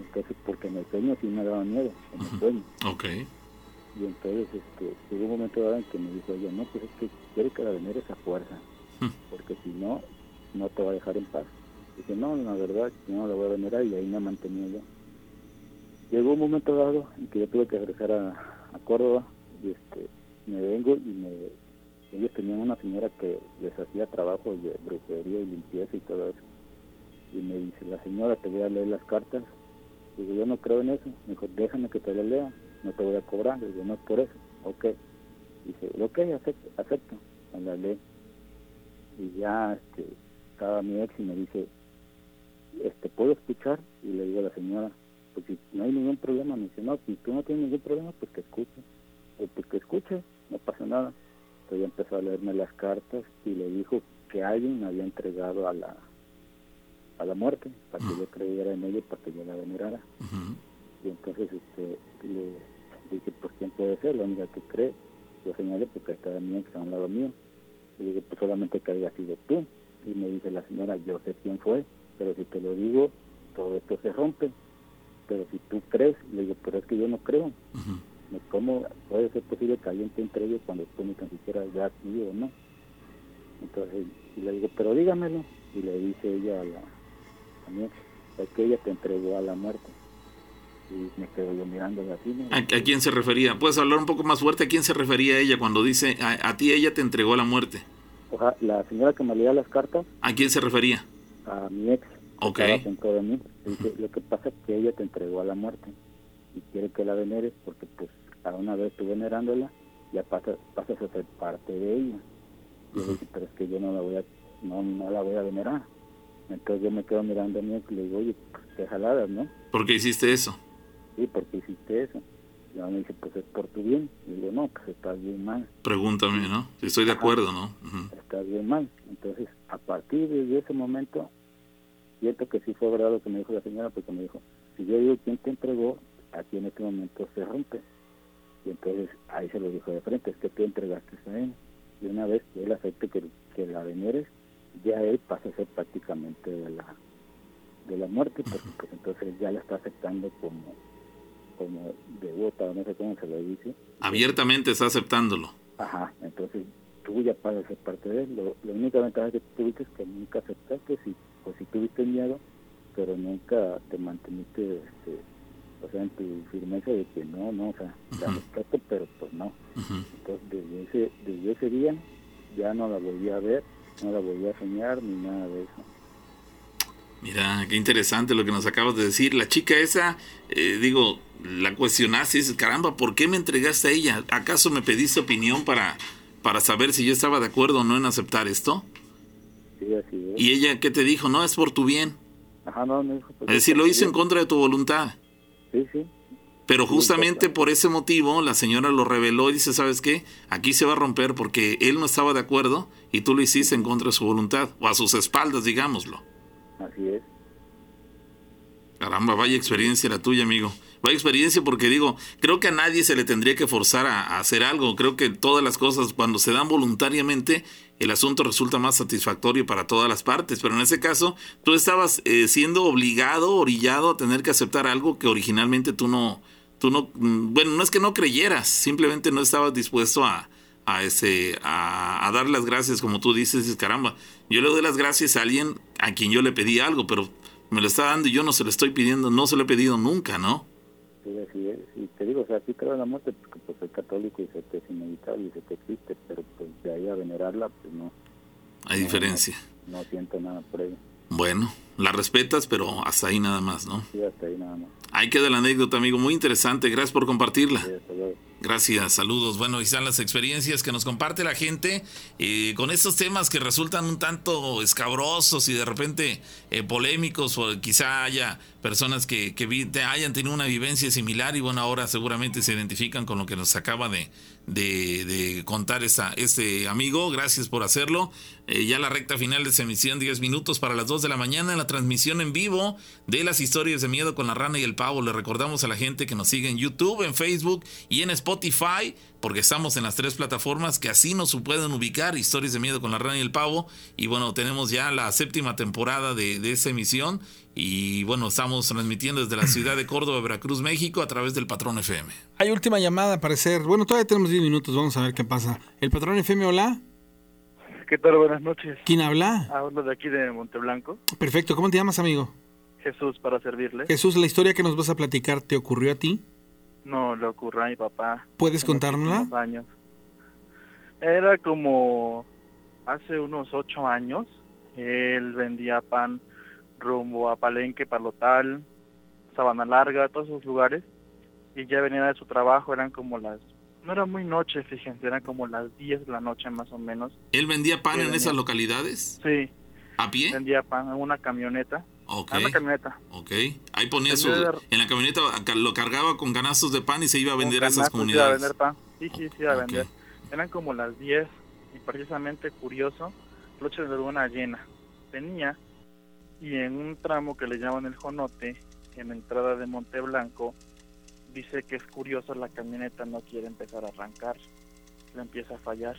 S11: Entonces, porque en el sueño sí me daba miedo, en el sueño.
S2: Ok.
S11: Y entonces este, llegó un momento dado en que me dijo ella, no, pues es que quiere que la veneres a fuerza, porque si no, no te va a dejar en paz. Dije, no, la verdad, yo no la voy a venerar y ahí me mantenía yo. Llegó un momento dado en que yo tuve que regresar a, a Córdoba y este, me vengo y me, ellos tenían una señora que les hacía trabajo de brujería y limpieza y todo eso. Y me dice, la señora te voy a leer las cartas. Digo, yo no creo en eso. Me dijo, déjame que te las lea, no te voy a cobrar. Digo, no es por eso. Ok. Dice, ok, acepto, acepto. Me la lee. Y ya este, estaba mi ex y me dice, este, ¿puedo escuchar? Y le digo a la señora, pues si no hay ningún problema. Me dice, no, si tú no tienes ningún problema, pues que escuche. Pues, pues que escuche, no pasa nada. Entonces ella empezó a leerme las cartas y le dijo que alguien me había entregado a la a la muerte para que yo creyera en ella y para que yo la venerara. Y entonces este, le dije, pues quién puede ser, la única que cree. Yo señalé porque estaba mi ex a un lado mío. Y dije, pues solamente que haya sido tú. Y me dice la señora, yo sé quién fue, pero si te lo digo, todo esto se rompe. Pero si tú crees, le digo, pero es que yo no creo. ¿Cómo puede ser posible que alguien te entregue cuando tú ni tan siquiera ya sí o no? Entonces, y le digo, pero dígamelo. Y le dice ella a la a mi ex, es que ella te entregó a la muerte. Y me quedo yo mirándola así, ¿no?
S2: ¿A, a quién se refería? ¿Puedes hablar un poco más fuerte? ¿A quién se refería ella cuando dice a, a ti ella te entregó la muerte?
S11: Oja- la señora que me leía las cartas,
S2: ¿A quién se refería?
S11: a mi ex,
S2: Ok.
S11: de mí, dice, lo que pasa es que ella te entregó a la muerte y quiere que la veneres porque pues a una vez tú venerándola, ya pasas, pasas a ser parte de ella. Yo dije, pero es que yo no la voy a, no, no la voy a venerar. Entonces yo me quedo mirando a mi ex y le digo, oye, pues qué jaladas, ¿no?
S2: ¿Por qué hiciste eso?
S11: Sí, ¿por qué hiciste eso? Y me dice, pues es por tu bien. Y digo, no, pues estás bien mal.
S2: Pregúntame, ¿no? Si estoy de acuerdo, ¿no? Ujú.
S11: estás bien mal. Entonces, a partir de ese momento, siento que sí fue verdad lo que me dijo la señora, porque me dijo, si yo digo quién te entregó, aquí en este momento se rompe. Y entonces ahí se lo dijo de frente, es que tú entregaste a él. Y una vez que él acepte que, que la veneres, ya él pasa a ser prácticamente de la de la muerte, porque pues entonces ya la está aceptando como como devota, no sé cómo se le dice,
S2: Abiertamente está aceptándolo.
S11: Ajá, entonces tú ya pasas a ser parte de él. Lo, la única ventaja que tuviste es que nunca aceptaste, si, pues si tuviste miedo, pero nunca te manteniste este, o sea, en tu firmeza de que no, no, o sea, la respeto, pero pues no. Entonces, desde ese, desde ese día ya no la volví a ver, no la volví a soñar ni nada de eso.
S2: Mira, qué interesante lo que nos acabas de decir. La chica esa, eh, digo, la cuestionaste y dices, caramba, ¿por qué me entregaste a ella? ¿Acaso me pediste opinión para, para saber si yo estaba de acuerdo o no en aceptar esto?
S11: Sí, así es.
S2: Y ella, ¿qué te dijo? No, es por tu bien.
S11: Ajá, no, dijo, pues,
S2: Es decir, lo hice en contra de tu voluntad.
S11: Sí, sí.
S2: Pero justamente por ese motivo la señora lo reveló y dice, ¿sabes qué? Aquí se va a romper porque él no estaba de acuerdo y tú lo hiciste en contra de su voluntad, o a sus espaldas, digámoslo.
S11: Así es.
S2: Caramba, vaya experiencia la tuya, amigo. Vaya experiencia porque digo, creo que a nadie se le tendría que forzar a, a hacer algo. Creo que todas las cosas cuando se dan voluntariamente, el asunto resulta más satisfactorio para todas las partes. Pero en ese caso, tú estabas eh, siendo obligado, orillado a tener que aceptar algo que originalmente tú no, tú no, mm, bueno, no es que no creyeras, simplemente no estabas dispuesto a, a ese, a, a dar las gracias, como tú dices, caramba, yo le doy las gracias a alguien a quien yo le pedí algo, pero me lo está dando y yo no se lo estoy pidiendo, no se lo he pedido nunca, ¿no?
S11: Sí, te digo, o sea, creo en la muerte pues soy católico y sé que es inevitable y sé que existe, pero pues de ahí a venerarla, pues no.
S2: Hay diferencia.
S11: No, no siento nada por.
S2: Bueno, la respetas, pero hasta ahí nada más, ¿no?
S11: Sí, hasta ahí nada más.
S2: Ahí queda la anécdota, amigo. Muy interesante. Gracias por compartirla.
S11: Sí, hasta luego.
S2: Gracias, saludos. Bueno, ahí están las experiencias que nos comparte la gente eh, con estos temas que resultan un tanto escabrosos y de repente eh, polémicos o quizá haya personas que, que vi- hayan tenido una vivencia similar y bueno, ahora seguramente se identifican con lo que nos acaba de, de, de contar esta, este amigo. Gracias por hacerlo. Eh, ya la recta final de esta emisión, 10 minutos para las 2 de la mañana, la transmisión en vivo de las historias de miedo con la rana y el pavo. Le recordamos a la gente que nos sigue en YouTube, en Facebook y en Spotify, porque estamos en las tres plataformas que así nos pueden ubicar, historias de miedo con la rana y el pavo. Y bueno, tenemos ya la séptima temporada de, de esta emisión. Y bueno, estamos transmitiendo desde la ciudad de Córdoba, Veracruz, México, a través del Patrón FM.
S3: Hay última llamada, parecer. Bueno, todavía tenemos 10 minutos, vamos a ver qué pasa. El patrón FM, hola.
S12: ¿Qué tal? Buenas noches.
S3: ¿Quién habla?
S12: Hablo de aquí de Monteblanco.
S3: Perfecto, ¿cómo te llamas, amigo?
S12: Jesús, para servirle.
S3: Jesús, la historia que nos vas a platicar te ocurrió a ti.
S12: No, le ocurrió a mi papá.
S3: ¿Puedes contárnosla?
S12: años. Era como hace unos ocho años. Él vendía pan rumbo a Palenque, Palotal, Sabana Larga, todos esos lugares. Y ya venía de su trabajo, eran como las... No era muy noche, fíjense, eran como las 10 de la noche más o menos.
S2: ¿Él vendía pan en
S12: venía.
S2: esas localidades?
S12: Sí,
S2: ¿A pie?
S12: vendía pan en una camioneta.
S2: Ok.
S12: En una camioneta.
S2: Ok. Ahí ponía su. En la camioneta lo cargaba con canastos de pan y se iba a vender a esas
S12: canastos, iba a
S2: comunidades.
S12: vender pan. Sí, sí, sí, iba a vender. Eran como las 10 y precisamente curioso, noche de luna llena. Venía y en un tramo que le llaman el Jonote, en la entrada de Monte Blanco, dice que es curioso, la camioneta no quiere empezar a arrancar, le empieza a fallar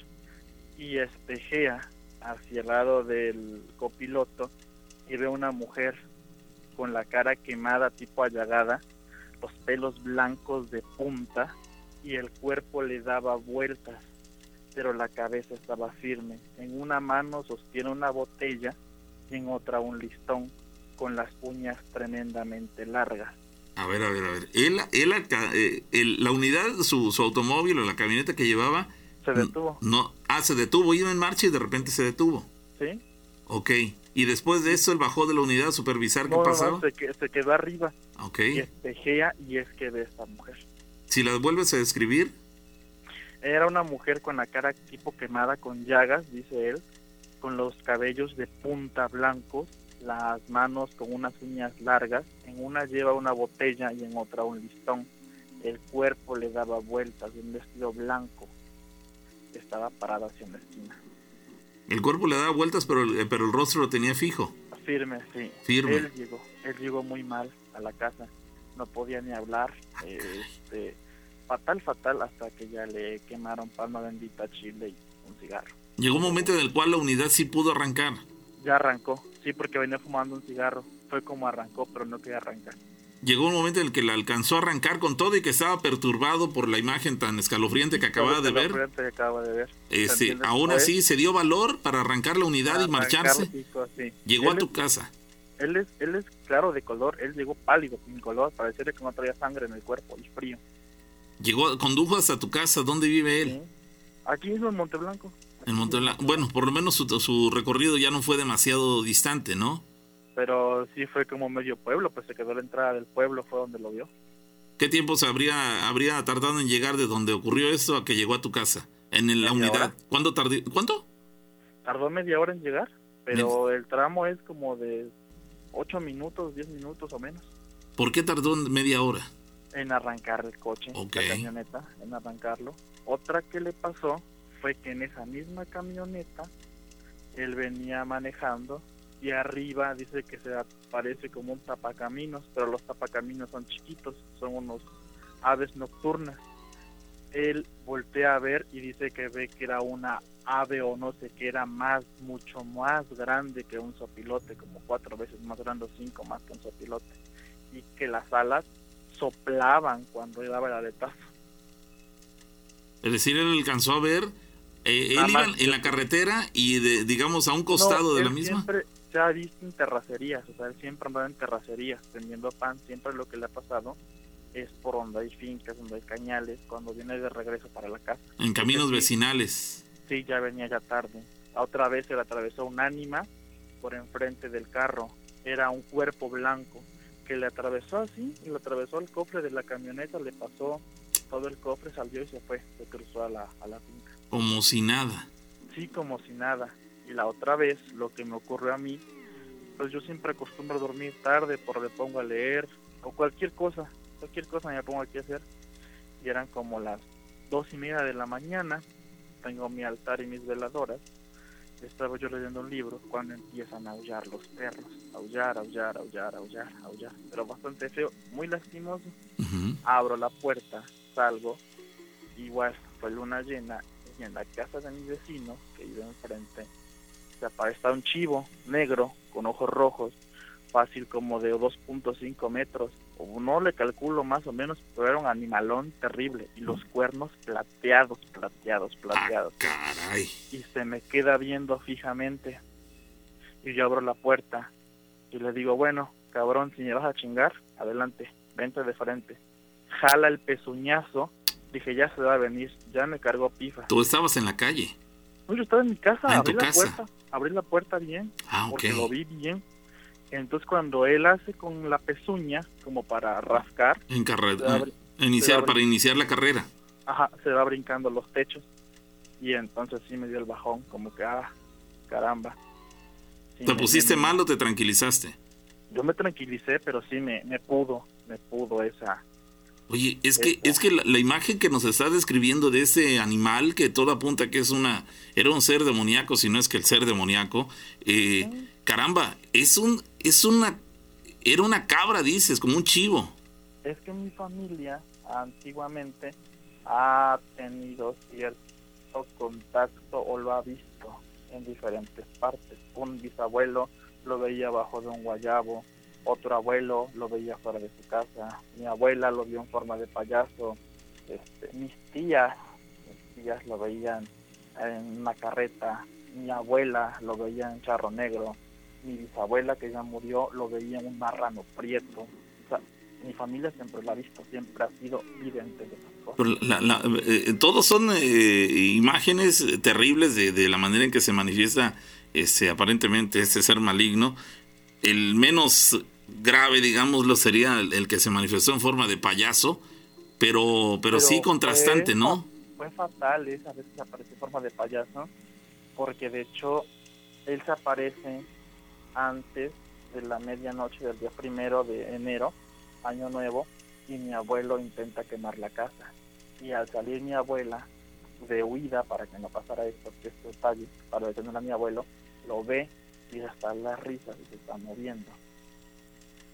S12: y espejea hacia el lado del copiloto y ve una mujer con la cara quemada tipo allagada, los pelos blancos de punta y el cuerpo le daba vueltas, pero la cabeza estaba firme. En una mano sostiene una botella y en otra un listón con las uñas tremendamente largas.
S2: A ver, a ver, a ver. Él, él eh, el- la unidad, su, su automóvil o la camioneta que llevaba.
S12: Se detuvo.
S2: No, ah, se detuvo, iba en marcha y de repente se detuvo.
S12: ¿Sí?
S2: Ok. Y después de eso él bajó de la unidad a supervisar qué
S12: No, no, no,
S2: pasaba.
S12: se, que- se quedó arriba
S2: Ok.
S12: y espejea y es que ve esta mujer.
S2: Si las vuelves a describir,
S12: Era una mujer con la cara tipo quemada con llagas, dice él, con los cabellos de punta blancos, las manos con unas uñas largas, en una lleva una botella y en otra un listón. El cuerpo le daba vueltas de un vestido blanco. Estaba parada hacia una esquina.
S2: el cuerpo le daba vueltas, pero, el- pero el rostro lo tenía fijo.
S12: Firme, sí.
S2: Firme.
S12: Él llegó, él llegó muy mal a la casa. No podía ni hablar. Este, fatal, fatal, hasta que ya le quemaron palma bendita, chile y un cigarro.
S2: Llegó un momento en el cual la unidad sí pudo arrancar.
S12: Ya arrancó, sí, porque venía fumando un cigarro. Fue como arrancó, pero no quería arrancar.
S2: Llegó un momento en el que la alcanzó a arrancar con todo y que estaba perturbado por la imagen tan escalofriante que acababa de ver.
S12: Que acaba de ver.
S2: Este, aún
S12: Fue
S2: así se dio valor para arrancar la unidad y marcharse.
S12: sí.
S2: Llegó a tu casa.
S12: Él es, él es claro de color, él llegó pálido, sin color, parecía que no traía sangre en el cuerpo y frío.
S2: Llegó, condujo hasta tu casa. ¿Dónde vive él?
S12: Aquí mismo en Monteblanco.
S2: En Monteblanco. Bueno, por lo menos su, su recorrido ya no fue demasiado distante, ¿no?
S12: Pero sí fue como medio pueblo, pues se quedó la entrada del pueblo, fue donde lo vio.
S2: ¿Qué tiempo se habría, habría tardado en llegar de donde ocurrió esto a que llegó a tu casa? En la unidad.
S12: hora.
S2: ¿Cuánto tardó? ¿Cuánto?
S12: Tardó media hora en llegar, pero el tramo es como de 8 minutos, 10 minutos o menos
S2: ¿Por qué tardó media hora?
S12: en arrancar el coche, la camioneta, en arrancarlo. Otra que le pasó que en esa misma camioneta él venía manejando y arriba dice que se parece como un tapacaminos, pero los tapacaminos son chiquitos, son unos aves nocturnas. Él voltea a ver y dice que ve que era una ave o no sé qué era más, mucho más grande que un sopilote, como cuatro veces más grande o cinco más que un sopilote. Y que las alas soplaban cuando él daba el aletazo.
S2: Es decir, él alcanzó a ver. Eh, él iba en la carretera y, de, digamos, a un costado
S12: No,
S2: de la misma.
S12: Siempre se ha visto en terracerías, o sea, él siempre andaba en terracerías vendiendo pan. Siempre lo que le ha pasado es por donde hay fincas, donde hay cañales, cuando viene de regreso para la casa.
S2: En caminos
S12: sí,
S2: vecinales.
S12: Sí, ya venía ya tarde. Otra vez se le atravesó un ánima por enfrente del carro. Era un cuerpo blanco que le atravesó así y le atravesó el cofre de la camioneta, le pasó todo el cofre, salió y se fue, se cruzó a la, a la finca.
S2: Como si nada.
S12: Sí, como si nada. Y la otra vez, lo que me ocurrió a mí, pues yo siempre acostumbro a dormir tarde, por me pongo a leer, o cualquier cosa, cualquier cosa me pongo aquí a hacer. Y eran como las dos y media de la mañana, tengo mi altar y mis veladoras, estaba yo leyendo un libro cuando empiezan a aullar los perros, aullar, aullar, aullar, aullar, aullar, pero bastante feo, muy lastimoso. Abro la puerta, salgo, igual fue luna llena y en la casa de mi vecino que vive enfrente se aparece un chivo negro con ojos rojos, fácil como de 2.5 metros, o no le calculo más o menos, pero era un animalón terrible y los cuernos plateados, plateados, plateados.
S2: caray.
S12: Y se me queda viendo fijamente y yo abro la puerta y le digo, bueno, cabrón, si me vas a chingar, adelante, vente de frente. Jala el pezuñazo, dije, ya se va a venir, ya me cargó pifa.
S2: Tú estabas en la calle.
S12: No, yo estaba en mi casa,
S2: Ah, en
S12: abrí
S2: tu
S12: la
S2: casa.
S12: puerta, abrí la puerta bien,
S2: Ah,
S12: porque
S2: ok.
S12: lo vi bien. Entonces cuando él hace con la pezuña, como para rascar,
S2: En iniciar, para iniciar la carrera.
S12: ajá, se va brincando los techos. Y entonces sí me dio el bajón, como que, ah, caramba. Sí,
S2: ¿Te pusiste
S12: me-
S2: mal o te tranquilizaste?
S12: Yo me tranquilicé, pero sí me, me pudo, me pudo esa...
S2: Oye, es que, es que la, la imagen que nos está describiendo de ese animal, que todo apunta que es una, era un ser demoníaco, si no es que el ser demoníaco, eh, caramba, es un, es una, era una cabra, dices, como un chivo.
S12: Es que mi familia antiguamente ha tenido cierto contacto o lo ha visto en diferentes partes. Un bisabuelo lo veía bajo de un guayabo, otro abuelo lo veía fuera de su casa, mi abuela lo vio en forma de payaso, este, mis tías, mis tías lo veían en una carreta, mi abuela lo veía en charro negro, mi bisabuela que ya murió lo veía en un marrano prieto. O sea, mi familia siempre lo ha visto, siempre ha sido vidente de esas cosas.
S2: La- la- eh, todos son eh, imágenes terribles de, de la manera en que se manifiesta este, aparentemente este ser maligno. El menos grave, digámoslo, sería el, el que se manifestó en forma de payaso, pero, pero, sí contrastante,
S12: fue
S2: ¿no?
S12: Fue fatal, esa vez se apareció en forma de payaso, porque de hecho él se aparece antes de la medianoche del día primero de enero, año nuevo, y mi abuelo intenta quemar la casa. Y al salir mi abuela de huida para que no pasara esto, que este detalle, para detener a mi abuelo, lo ve y hasta las risas y se está moviendo.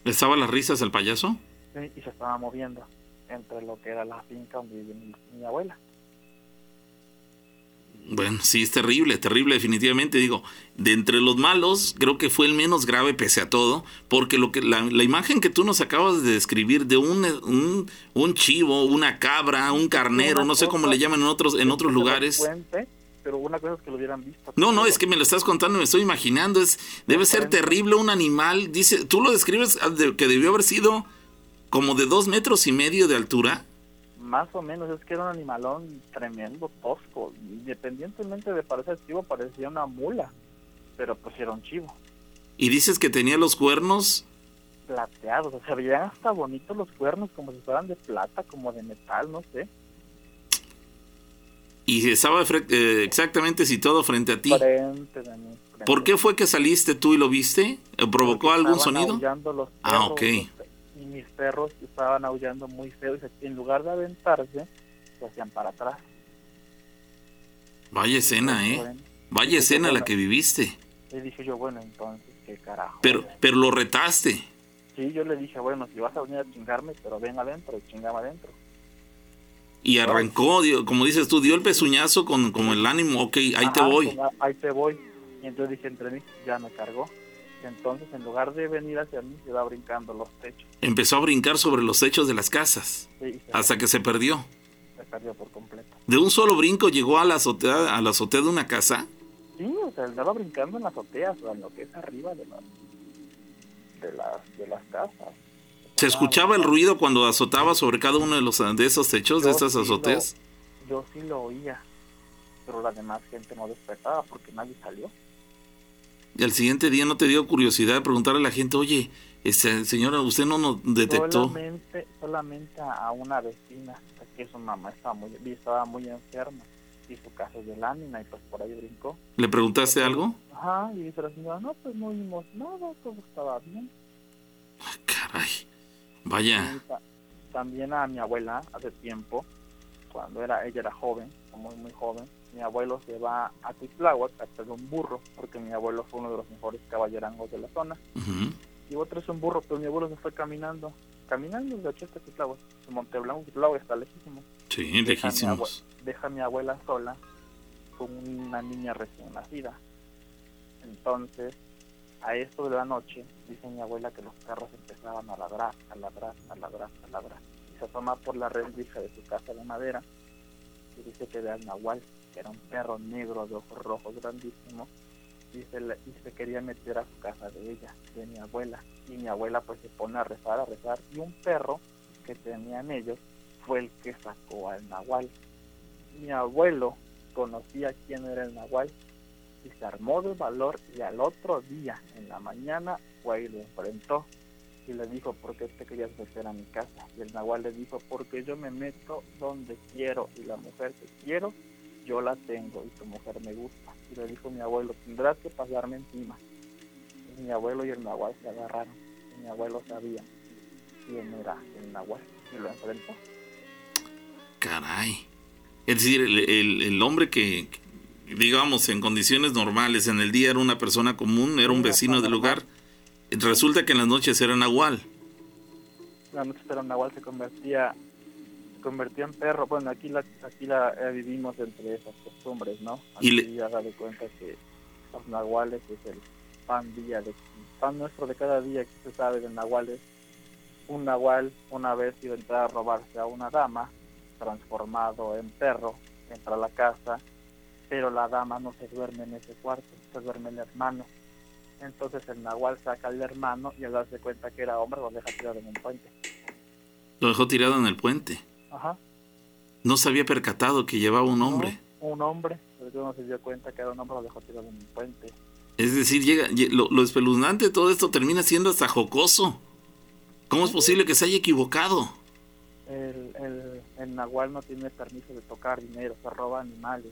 S2: ¿Le estaba las risas al payaso?
S12: Sí, y se estaba moviendo entre lo que era la finca donde vive mi, mi abuela.
S2: Bueno, sí, es terrible, terrible definitivamente. Digo, de entre los malos, creo que fue el menos grave pese a todo, porque lo que la, la imagen que tú nos acabas de describir de un, un, un chivo, una cabra, un carnero,
S12: Una
S2: no sé cómo le llaman en otros, en otros lugares.
S12: cuente, pero una cosa es que lo hubieran visto.
S2: No, no, es que me lo estás contando, me estoy imaginando. Es, debe ser terrible un animal. Dice, tú lo describes de- que debió haber sido como de dos metros y medio de altura.
S12: Más o menos, es que era un animalón tremendo, tosco. Independientemente de parecer chivo, parecía una mula, pero pues era un chivo.
S2: Y dices que tenía los cuernos.
S12: Plateados, o sea, veían hasta bonitos los cuernos, como si fueran de plata, como de metal, no sé.
S2: Y estaba eh, exactamente situado frente a ti.
S12: Frente de mí. frente
S2: ¿Por qué fue que saliste tú y lo viste? ¿Eh, ¿Provocó algún sonido?
S12: los
S2: Ah, ok.
S12: Y mis perros estaban aullando muy feo y se- en lugar de aventarse, se hacían para atrás.
S2: Vaya escena, ¿eh?
S12: Bueno,
S2: Vaya escena la que viviste.
S12: Y dije yo, bueno, entonces, ¿qué carajo?
S2: Pero, pero lo retaste.
S12: Sí, yo le dije, bueno, si vas a venir a chingarme, pero ven adentro y chingame adentro.
S2: Y arrancó, dio- como dices tú, dio el pezuñazo con como el ánimo, ok, ahí te
S12: Ajá,
S2: voy.
S12: pues, ah, ahí te voy. Y entonces dije entre mí, ya me cargó. Entonces, en lugar de venir hacia mí, se va brincando los techos.
S2: Empezó a brincar sobre los techos de las casas,
S12: Sí,
S2: hasta que se perdió.
S12: se perdió por completo.
S2: De un solo brinco llegó a la azotea, a la azotea de una casa.
S12: Sí, o sea, andaba brincando en las azoteas, o en lo que es arriba de las, de las, de las casas.
S2: Se escuchaba el ruido cuando azotaba sobre cada uno de los de esos techos, de
S12: Yo
S2: estas
S12: sí lo-
S2: azoteas.
S12: yo sí lo oía, pero la demás gente no despertaba porque nadie salió.
S2: Y al siguiente día no te dio curiosidad de preguntarle a la gente, oye, este, señora, usted no nos detectó.
S12: Solamente, solamente a una vecina, que su mamá estaba muy, estaba muy enferma y su casa es de lámina y pues por ahí brincó.
S2: ¿Le preguntaste algo?
S12: Ajá, y dice la señora, no, pues no vimos nada, todo estaba bien.
S2: Caray, vaya.
S12: También a mi abuela hace tiempo, cuando era ella era joven, muy muy joven, mi abuelo se va a Titláhuac a traer un burro, porque mi abuelo fue uno de los mejores caballerangos de la zona. Y otro es un burro, pero mi abuelo se fue caminando, caminando de aquí hasta Titláhuac. De Monteblanco, Titláhuac está lejísimo.
S2: Sí,
S12: Deja a
S2: lejísimos.
S12: abue- Deja a mi abuela sola con una niña recién nacida. Entonces, a esto de la noche, dice mi abuela que los perros empezaban a ladrar, a ladrar, a ladrar, a ladrar. Y se asoma por la rendija de su casa de madera y dice que ve al nahual, que era un perro negro de ojos rojos grandísimo, y se, y se quería meter a su casa de ella, de mi abuela. Y mi abuela pues se pone a rezar, a rezar, y un perro que tenían ellos fue el que sacó al nahual. Mi abuelo conocía quién era el nahual y se armó de valor y al otro día, en la mañana, fue y lo enfrentó y le dijo, ¿por qué te querías meter a mi casa? Y el nahual le dijo, porque yo me meto donde quiero y la mujer que quiero, yo la tengo y tu mujer me gusta. Y le dijo mi abuelo, tendrás que pasarme encima. Y mi abuelo y el nahual se agarraron. Y mi abuelo sabía quién era el nahual y lo enfrentó.
S2: Caray. Es decir, el, el- hombre que, digamos, en condiciones normales, en el día era una persona común, era un vecino del lugar, resulta que en las noches era nahual.
S12: la noche pero Nahual se convertía se convertía en perro. Bueno aquí la aquí la eh, vivimos entre esas costumbres no
S2: Y
S12: aquí
S2: le-
S12: ya cuenta que los nahuales es el pan día de pan nuestro de cada día que se sabe de nahuales. Un nahual una vez iba a entrar a robarse a una dama transformado en perro entra a la casa pero la dama no se duerme en ese cuarto se duerme el hermano entonces el nahual saca al hermano y al darse cuenta que era hombre lo deja tirado en un puente
S2: Lo dejó tirado en el puente.
S12: Ajá.
S2: No se había percatado que llevaba un hombre.
S12: un hombre, pero no se dio cuenta que era un hombre, lo dejó tirado en un puente.
S2: Es decir, llega, lle- lo, lo espeluznante de todo esto termina siendo hasta jocoso. ¿Cómo es posible que se haya equivocado?
S12: El, el, el nahual no tiene permiso de tocar dinero, se roba animales,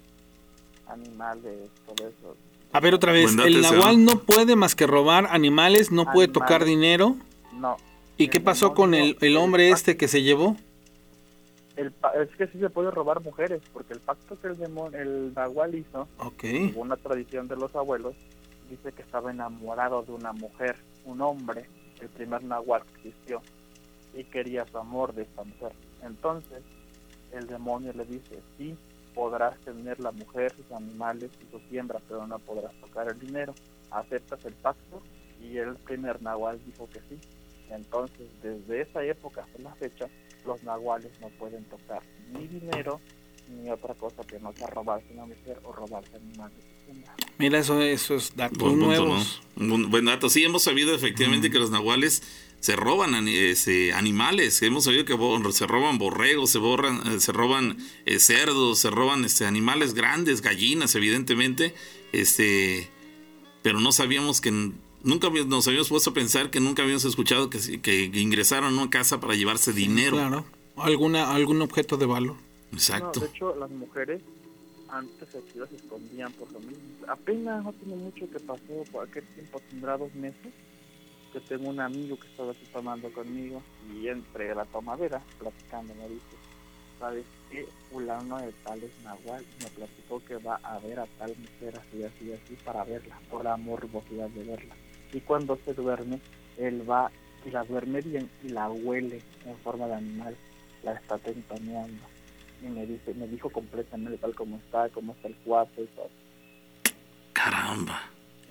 S12: animales, todo eso.
S3: A ver otra vez, el nahual
S2: ¿no?
S3: no puede más que robar animales, no puede tocar dinero.
S12: No.
S3: ¿Y qué
S12: El
S3: pasó con el, el hombre este que se llevó?
S12: El, pa- es que sí se puede robar mujeres, porque el pacto que el, demonio, el nahual hizo, según una tradición de los abuelos, dice que estaba enamorado de una mujer, un hombre, el primer nahual que existió, y quería su amor de esta mujer. Entonces, el demonio le dice, sí, podrás tener la mujer, sus animales y su siembra, pero no podrás tocar el dinero. ¿Aceptas el pacto? Y el primer nahual dijo que sí. Entonces, desde esa época hasta la fecha, los nahuales no pueden tocar ni dinero ni otra cosa que no sea robarse una mujer o robarse animales.
S3: Mira, eso, eso es datos
S2: Buen punto,
S3: nuevos.
S2: ¿no? Un buen dato. Sí, hemos sabido efectivamente que los nahuales se roban ani- ese, animales. Hemos sabido que se roban borregos, se, borran, eh, se roban eh, cerdos, se roban este, animales grandes, gallinas, evidentemente. Este, pero no sabíamos que nunca habíamos- nos habíamos puesto a pensar que nunca habíamos escuchado que ingresaron a una casa para llevarse dinero.
S3: Claro. Alguna, algún objeto de valor.
S2: Exacto.
S12: No, de hecho, las mujeres antes aquí las escondían por lo mismo. Apenas no tiene mucho que pasó, por aquel tiempo tendrá dos meses, que tengo un amigo que estaba aquí tomando conmigo y entre la tomadera, platicando, me dice, ¿sabes qué? Fulano de tal es Nahual me platicó que va a ver a tal mujer así, así, así para verla, por la morbosidad de verla. Y cuando se duerme, él va y la duerme bien y la huele en forma de animal, la está tentaneando y me dice, me dijo completamente tal como está, cómo está el cuarto y todo.
S2: Caramba.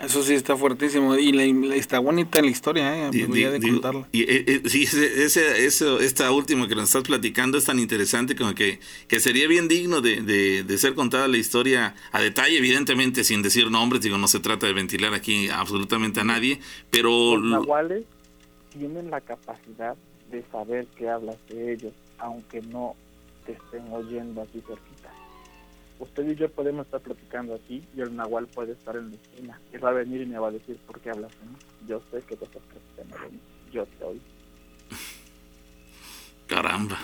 S3: Eso sí está fuertísimo. Y la, la- está bonita la historia, ¿eh?
S2: Di-
S3: Debería de
S2: digo,
S3: contarla.
S2: Y, eh, eh, sí, ese, ese- eso- esta última que nos estás platicando es tan interesante como que, que sería bien digno de, de- de ser contada la historia a detalle, evidentemente sin decir nombres, digo, no se trata de ventilar aquí absolutamente a nadie, pero
S12: Los
S2: lo-
S12: nahuales tienen la capacidad de saber que hablas de ellos, aunque no te estén oyendo aquí cerquita. Usted y yo podemos estar platicando aquí y el nahual puede estar en la esquina. Y va a venir y me va a decir, ¿por qué hablas mí? Yo sé que tú estás platicando. Yo te oí.
S2: caramba.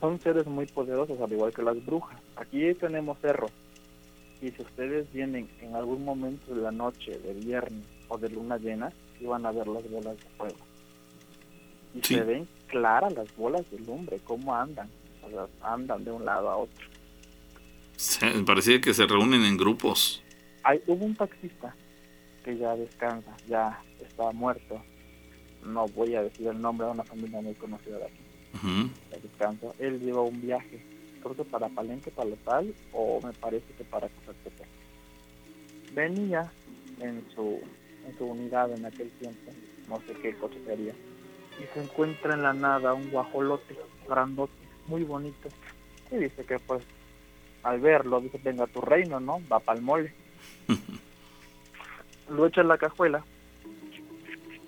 S12: son seres muy poderosos, al igual que las brujas. Aquí tenemos cerros. Y si ustedes vienen en algún momento de la noche, de viernes o de luna llena, van a ver las bolas de fuego. Y
S2: Sí.
S12: se ven claras las bolas de lumbre, cómo andan. O sea, andan de un lado a otro.
S2: Se- parecía que se reúnen en grupos.
S12: Hay, hubo un taxista que ya descansa, ya está muerto. No voy a decir el nombre de una familia muy conocida de aquí.
S2: Ujú.
S12: de descanso, él lleva un viaje, creo que para Palenque, Palotal, o me parece que para Cozaltepec. Venía en su, en su unidad en aquel tiempo, no sé qué coche sería, y se encuentra en la nada un guajolote grandote, muy bonito, y dice que pues al verlo, dice, venga tu reino, ¿no? Va para el mole. Lo echa en la cajuela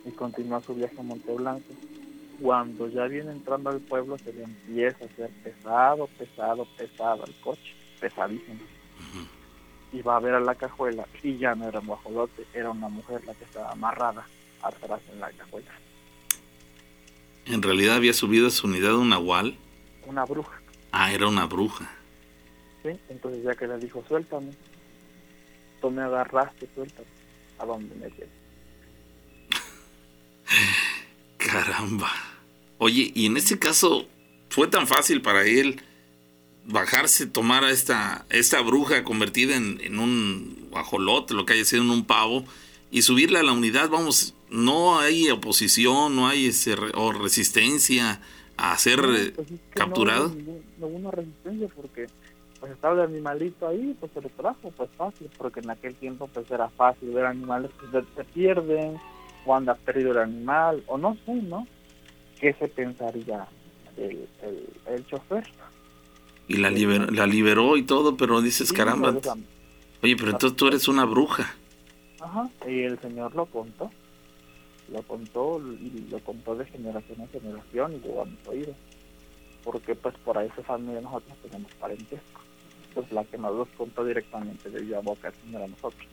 S12: y continúa su viaje a Monte Blanco cuando ya viene entrando al pueblo se le empieza a hacer pesado, pesado, pesado el coche, pesadísimo. Y va a ver a la cajuela y ya no era un guajolote, era una mujer la que estaba amarrada atrás en la cajuela.
S2: En realidad había subido a su unidad un nahual.
S12: Una bruja,
S2: Ah, era una bruja.
S12: ¿Sí? Entonces ya que le dijo, suéltame, tú me agarraste, suéltame, ¿a dónde me quieres?
S2: Caramba. Oye, y en este caso fue tan fácil para él bajarse, tomar a esta, esta bruja convertida en, en un guajolote, lo que haya sido en un pavo, y subirla a la unidad, vamos, no hay oposición, no hay ese re- o resistencia a ser
S12: No, pues es que
S2: capturado.
S12: No hubo, ningún- no hubo una resistencia porque pues estaba el animalito ahí, pues se lo trajo, pues fácil, porque en aquel tiempo pues era fácil ver animales que se, pierden o anda perdido el animal o no sé, ¿no? ¿Qué se pensaría el, el, el chofer?
S2: Y la liberó, la liberó y todo, pero dices,
S12: Sí,
S2: caramba.
S12: pues,
S2: Oye, pero entonces tú eres una bruja.
S12: Ajá, y el señor lo contó, lo contó y lo contó de generación en generación y a mis oídos, porque pues por ahí esa familia nosotros tenemos parentesco, pues la que nos los contó directamente de viva boca el señor a nosotros.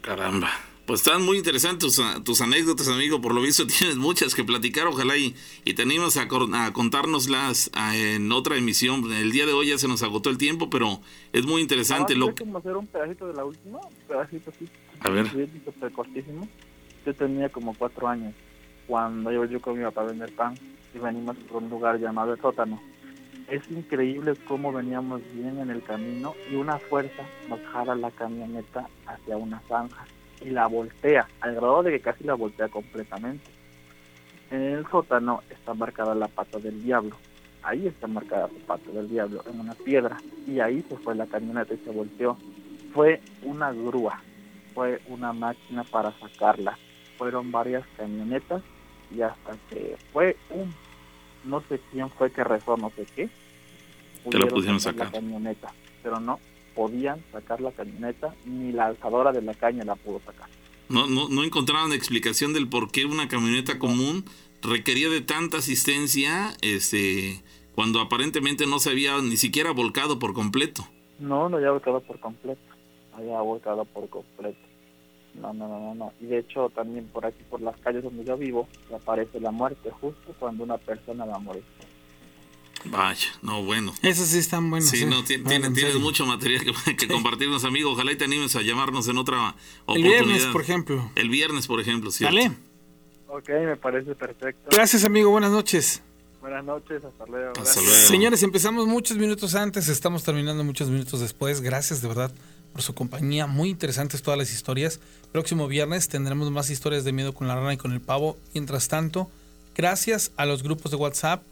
S2: Caramba. Pues están muy interesantes tus, tus anécdotas, amigo. Por lo visto tienes muchas que platicar. Ojalá y, y te animas a, a contárnoslas ah, en otra emisión. El día de hoy ya se nos agotó el tiempo, pero es muy interesante
S12: Ah,
S2: lo
S12: ¿quieres como hacer un pedacito de la última? Un pedacito así.
S2: A ver.
S12: Cortísimo. Yo tenía como cuatro años cuando yo, yo con mi papá a vender pan y venimos por un lugar llamado el sótano. Es increíble cómo veníamos bien en el camino y una fuerza nos jala la camioneta hacia una zanja y la voltea, al grado de que casi la voltea completamente. En el sótano está marcada la pata del diablo. Ahí está marcada la pata del diablo, en una piedra. Y ahí se fue la camioneta y se volteó. Fue una grúa, fue una máquina para sacarla. Fueron varias camionetas y hasta que fue un, no sé quién fue que rezó, no sé qué, pudieron
S2: pudieron
S12: sacar,
S2: sacar.
S12: la camioneta, pero no podían sacar la camioneta, ni la alzadora de la caña la pudo sacar.
S2: No, no, no encontraron explicación del por qué una camioneta común requería de tanta asistencia este, cuando aparentemente no se había ni siquiera volcado por completo.
S12: No, no había volcado por completo, había volcado por completo. No, no, no, no, no. Y de hecho también por aquí, por las calles donde yo vivo, aparece la muerte justo cuando una persona va a morir.
S2: Vaya, no, bueno.
S3: Esos sí están buenos.
S2: Sí,
S3: ¿eh?
S2: no,
S3: Bueno,
S2: tienes mucho material que, que compartirnos, amigo. Ojalá y te animes a llamarnos en otra
S3: El
S2: oportunidad.
S3: viernes, por ejemplo.
S2: El viernes, por ejemplo, ¿cierto?
S3: Dale.
S12: Ok, me parece perfecto.
S3: Gracias, amigo. Buenas noches.
S12: Buenas noches, hasta luego.
S2: Hasta
S12: Gracias.
S2: luego.
S3: Señores, empezamos muchos minutos antes, estamos terminando muchos minutos después. Gracias de verdad por su compañía. Muy interesantes todas las historias. Próximo viernes tendremos más historias de miedo con la rana y con el pavo. Mientras tanto, gracias a los grupos de WhatsApp,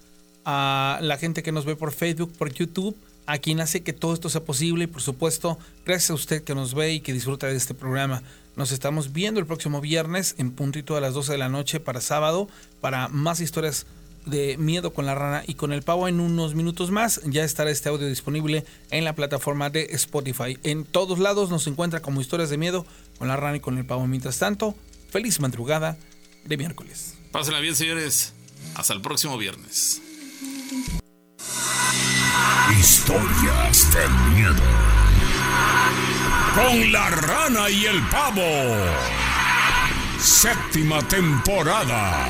S3: a la gente que nos ve por Facebook, por YouTube, a quien hace que todo esto sea posible y por supuesto, gracias a usted que nos ve y que disfruta de este programa. Nos estamos viendo el próximo viernes en puntito a las 12 de la noche para sábado para más historias de Miedo con la Rana y con el Pavo en unos minutos más. Ya estará este audio disponible en la plataforma de Spotify. En todos lados nos encuentra como historias de miedo con la Rana y con el Pavo. Mientras tanto, feliz madrugada de miércoles.
S2: Pásenla bien, señores. Hasta el próximo viernes.
S1: Historias de miedo. Con la rana y el pavo. Séptima temporada.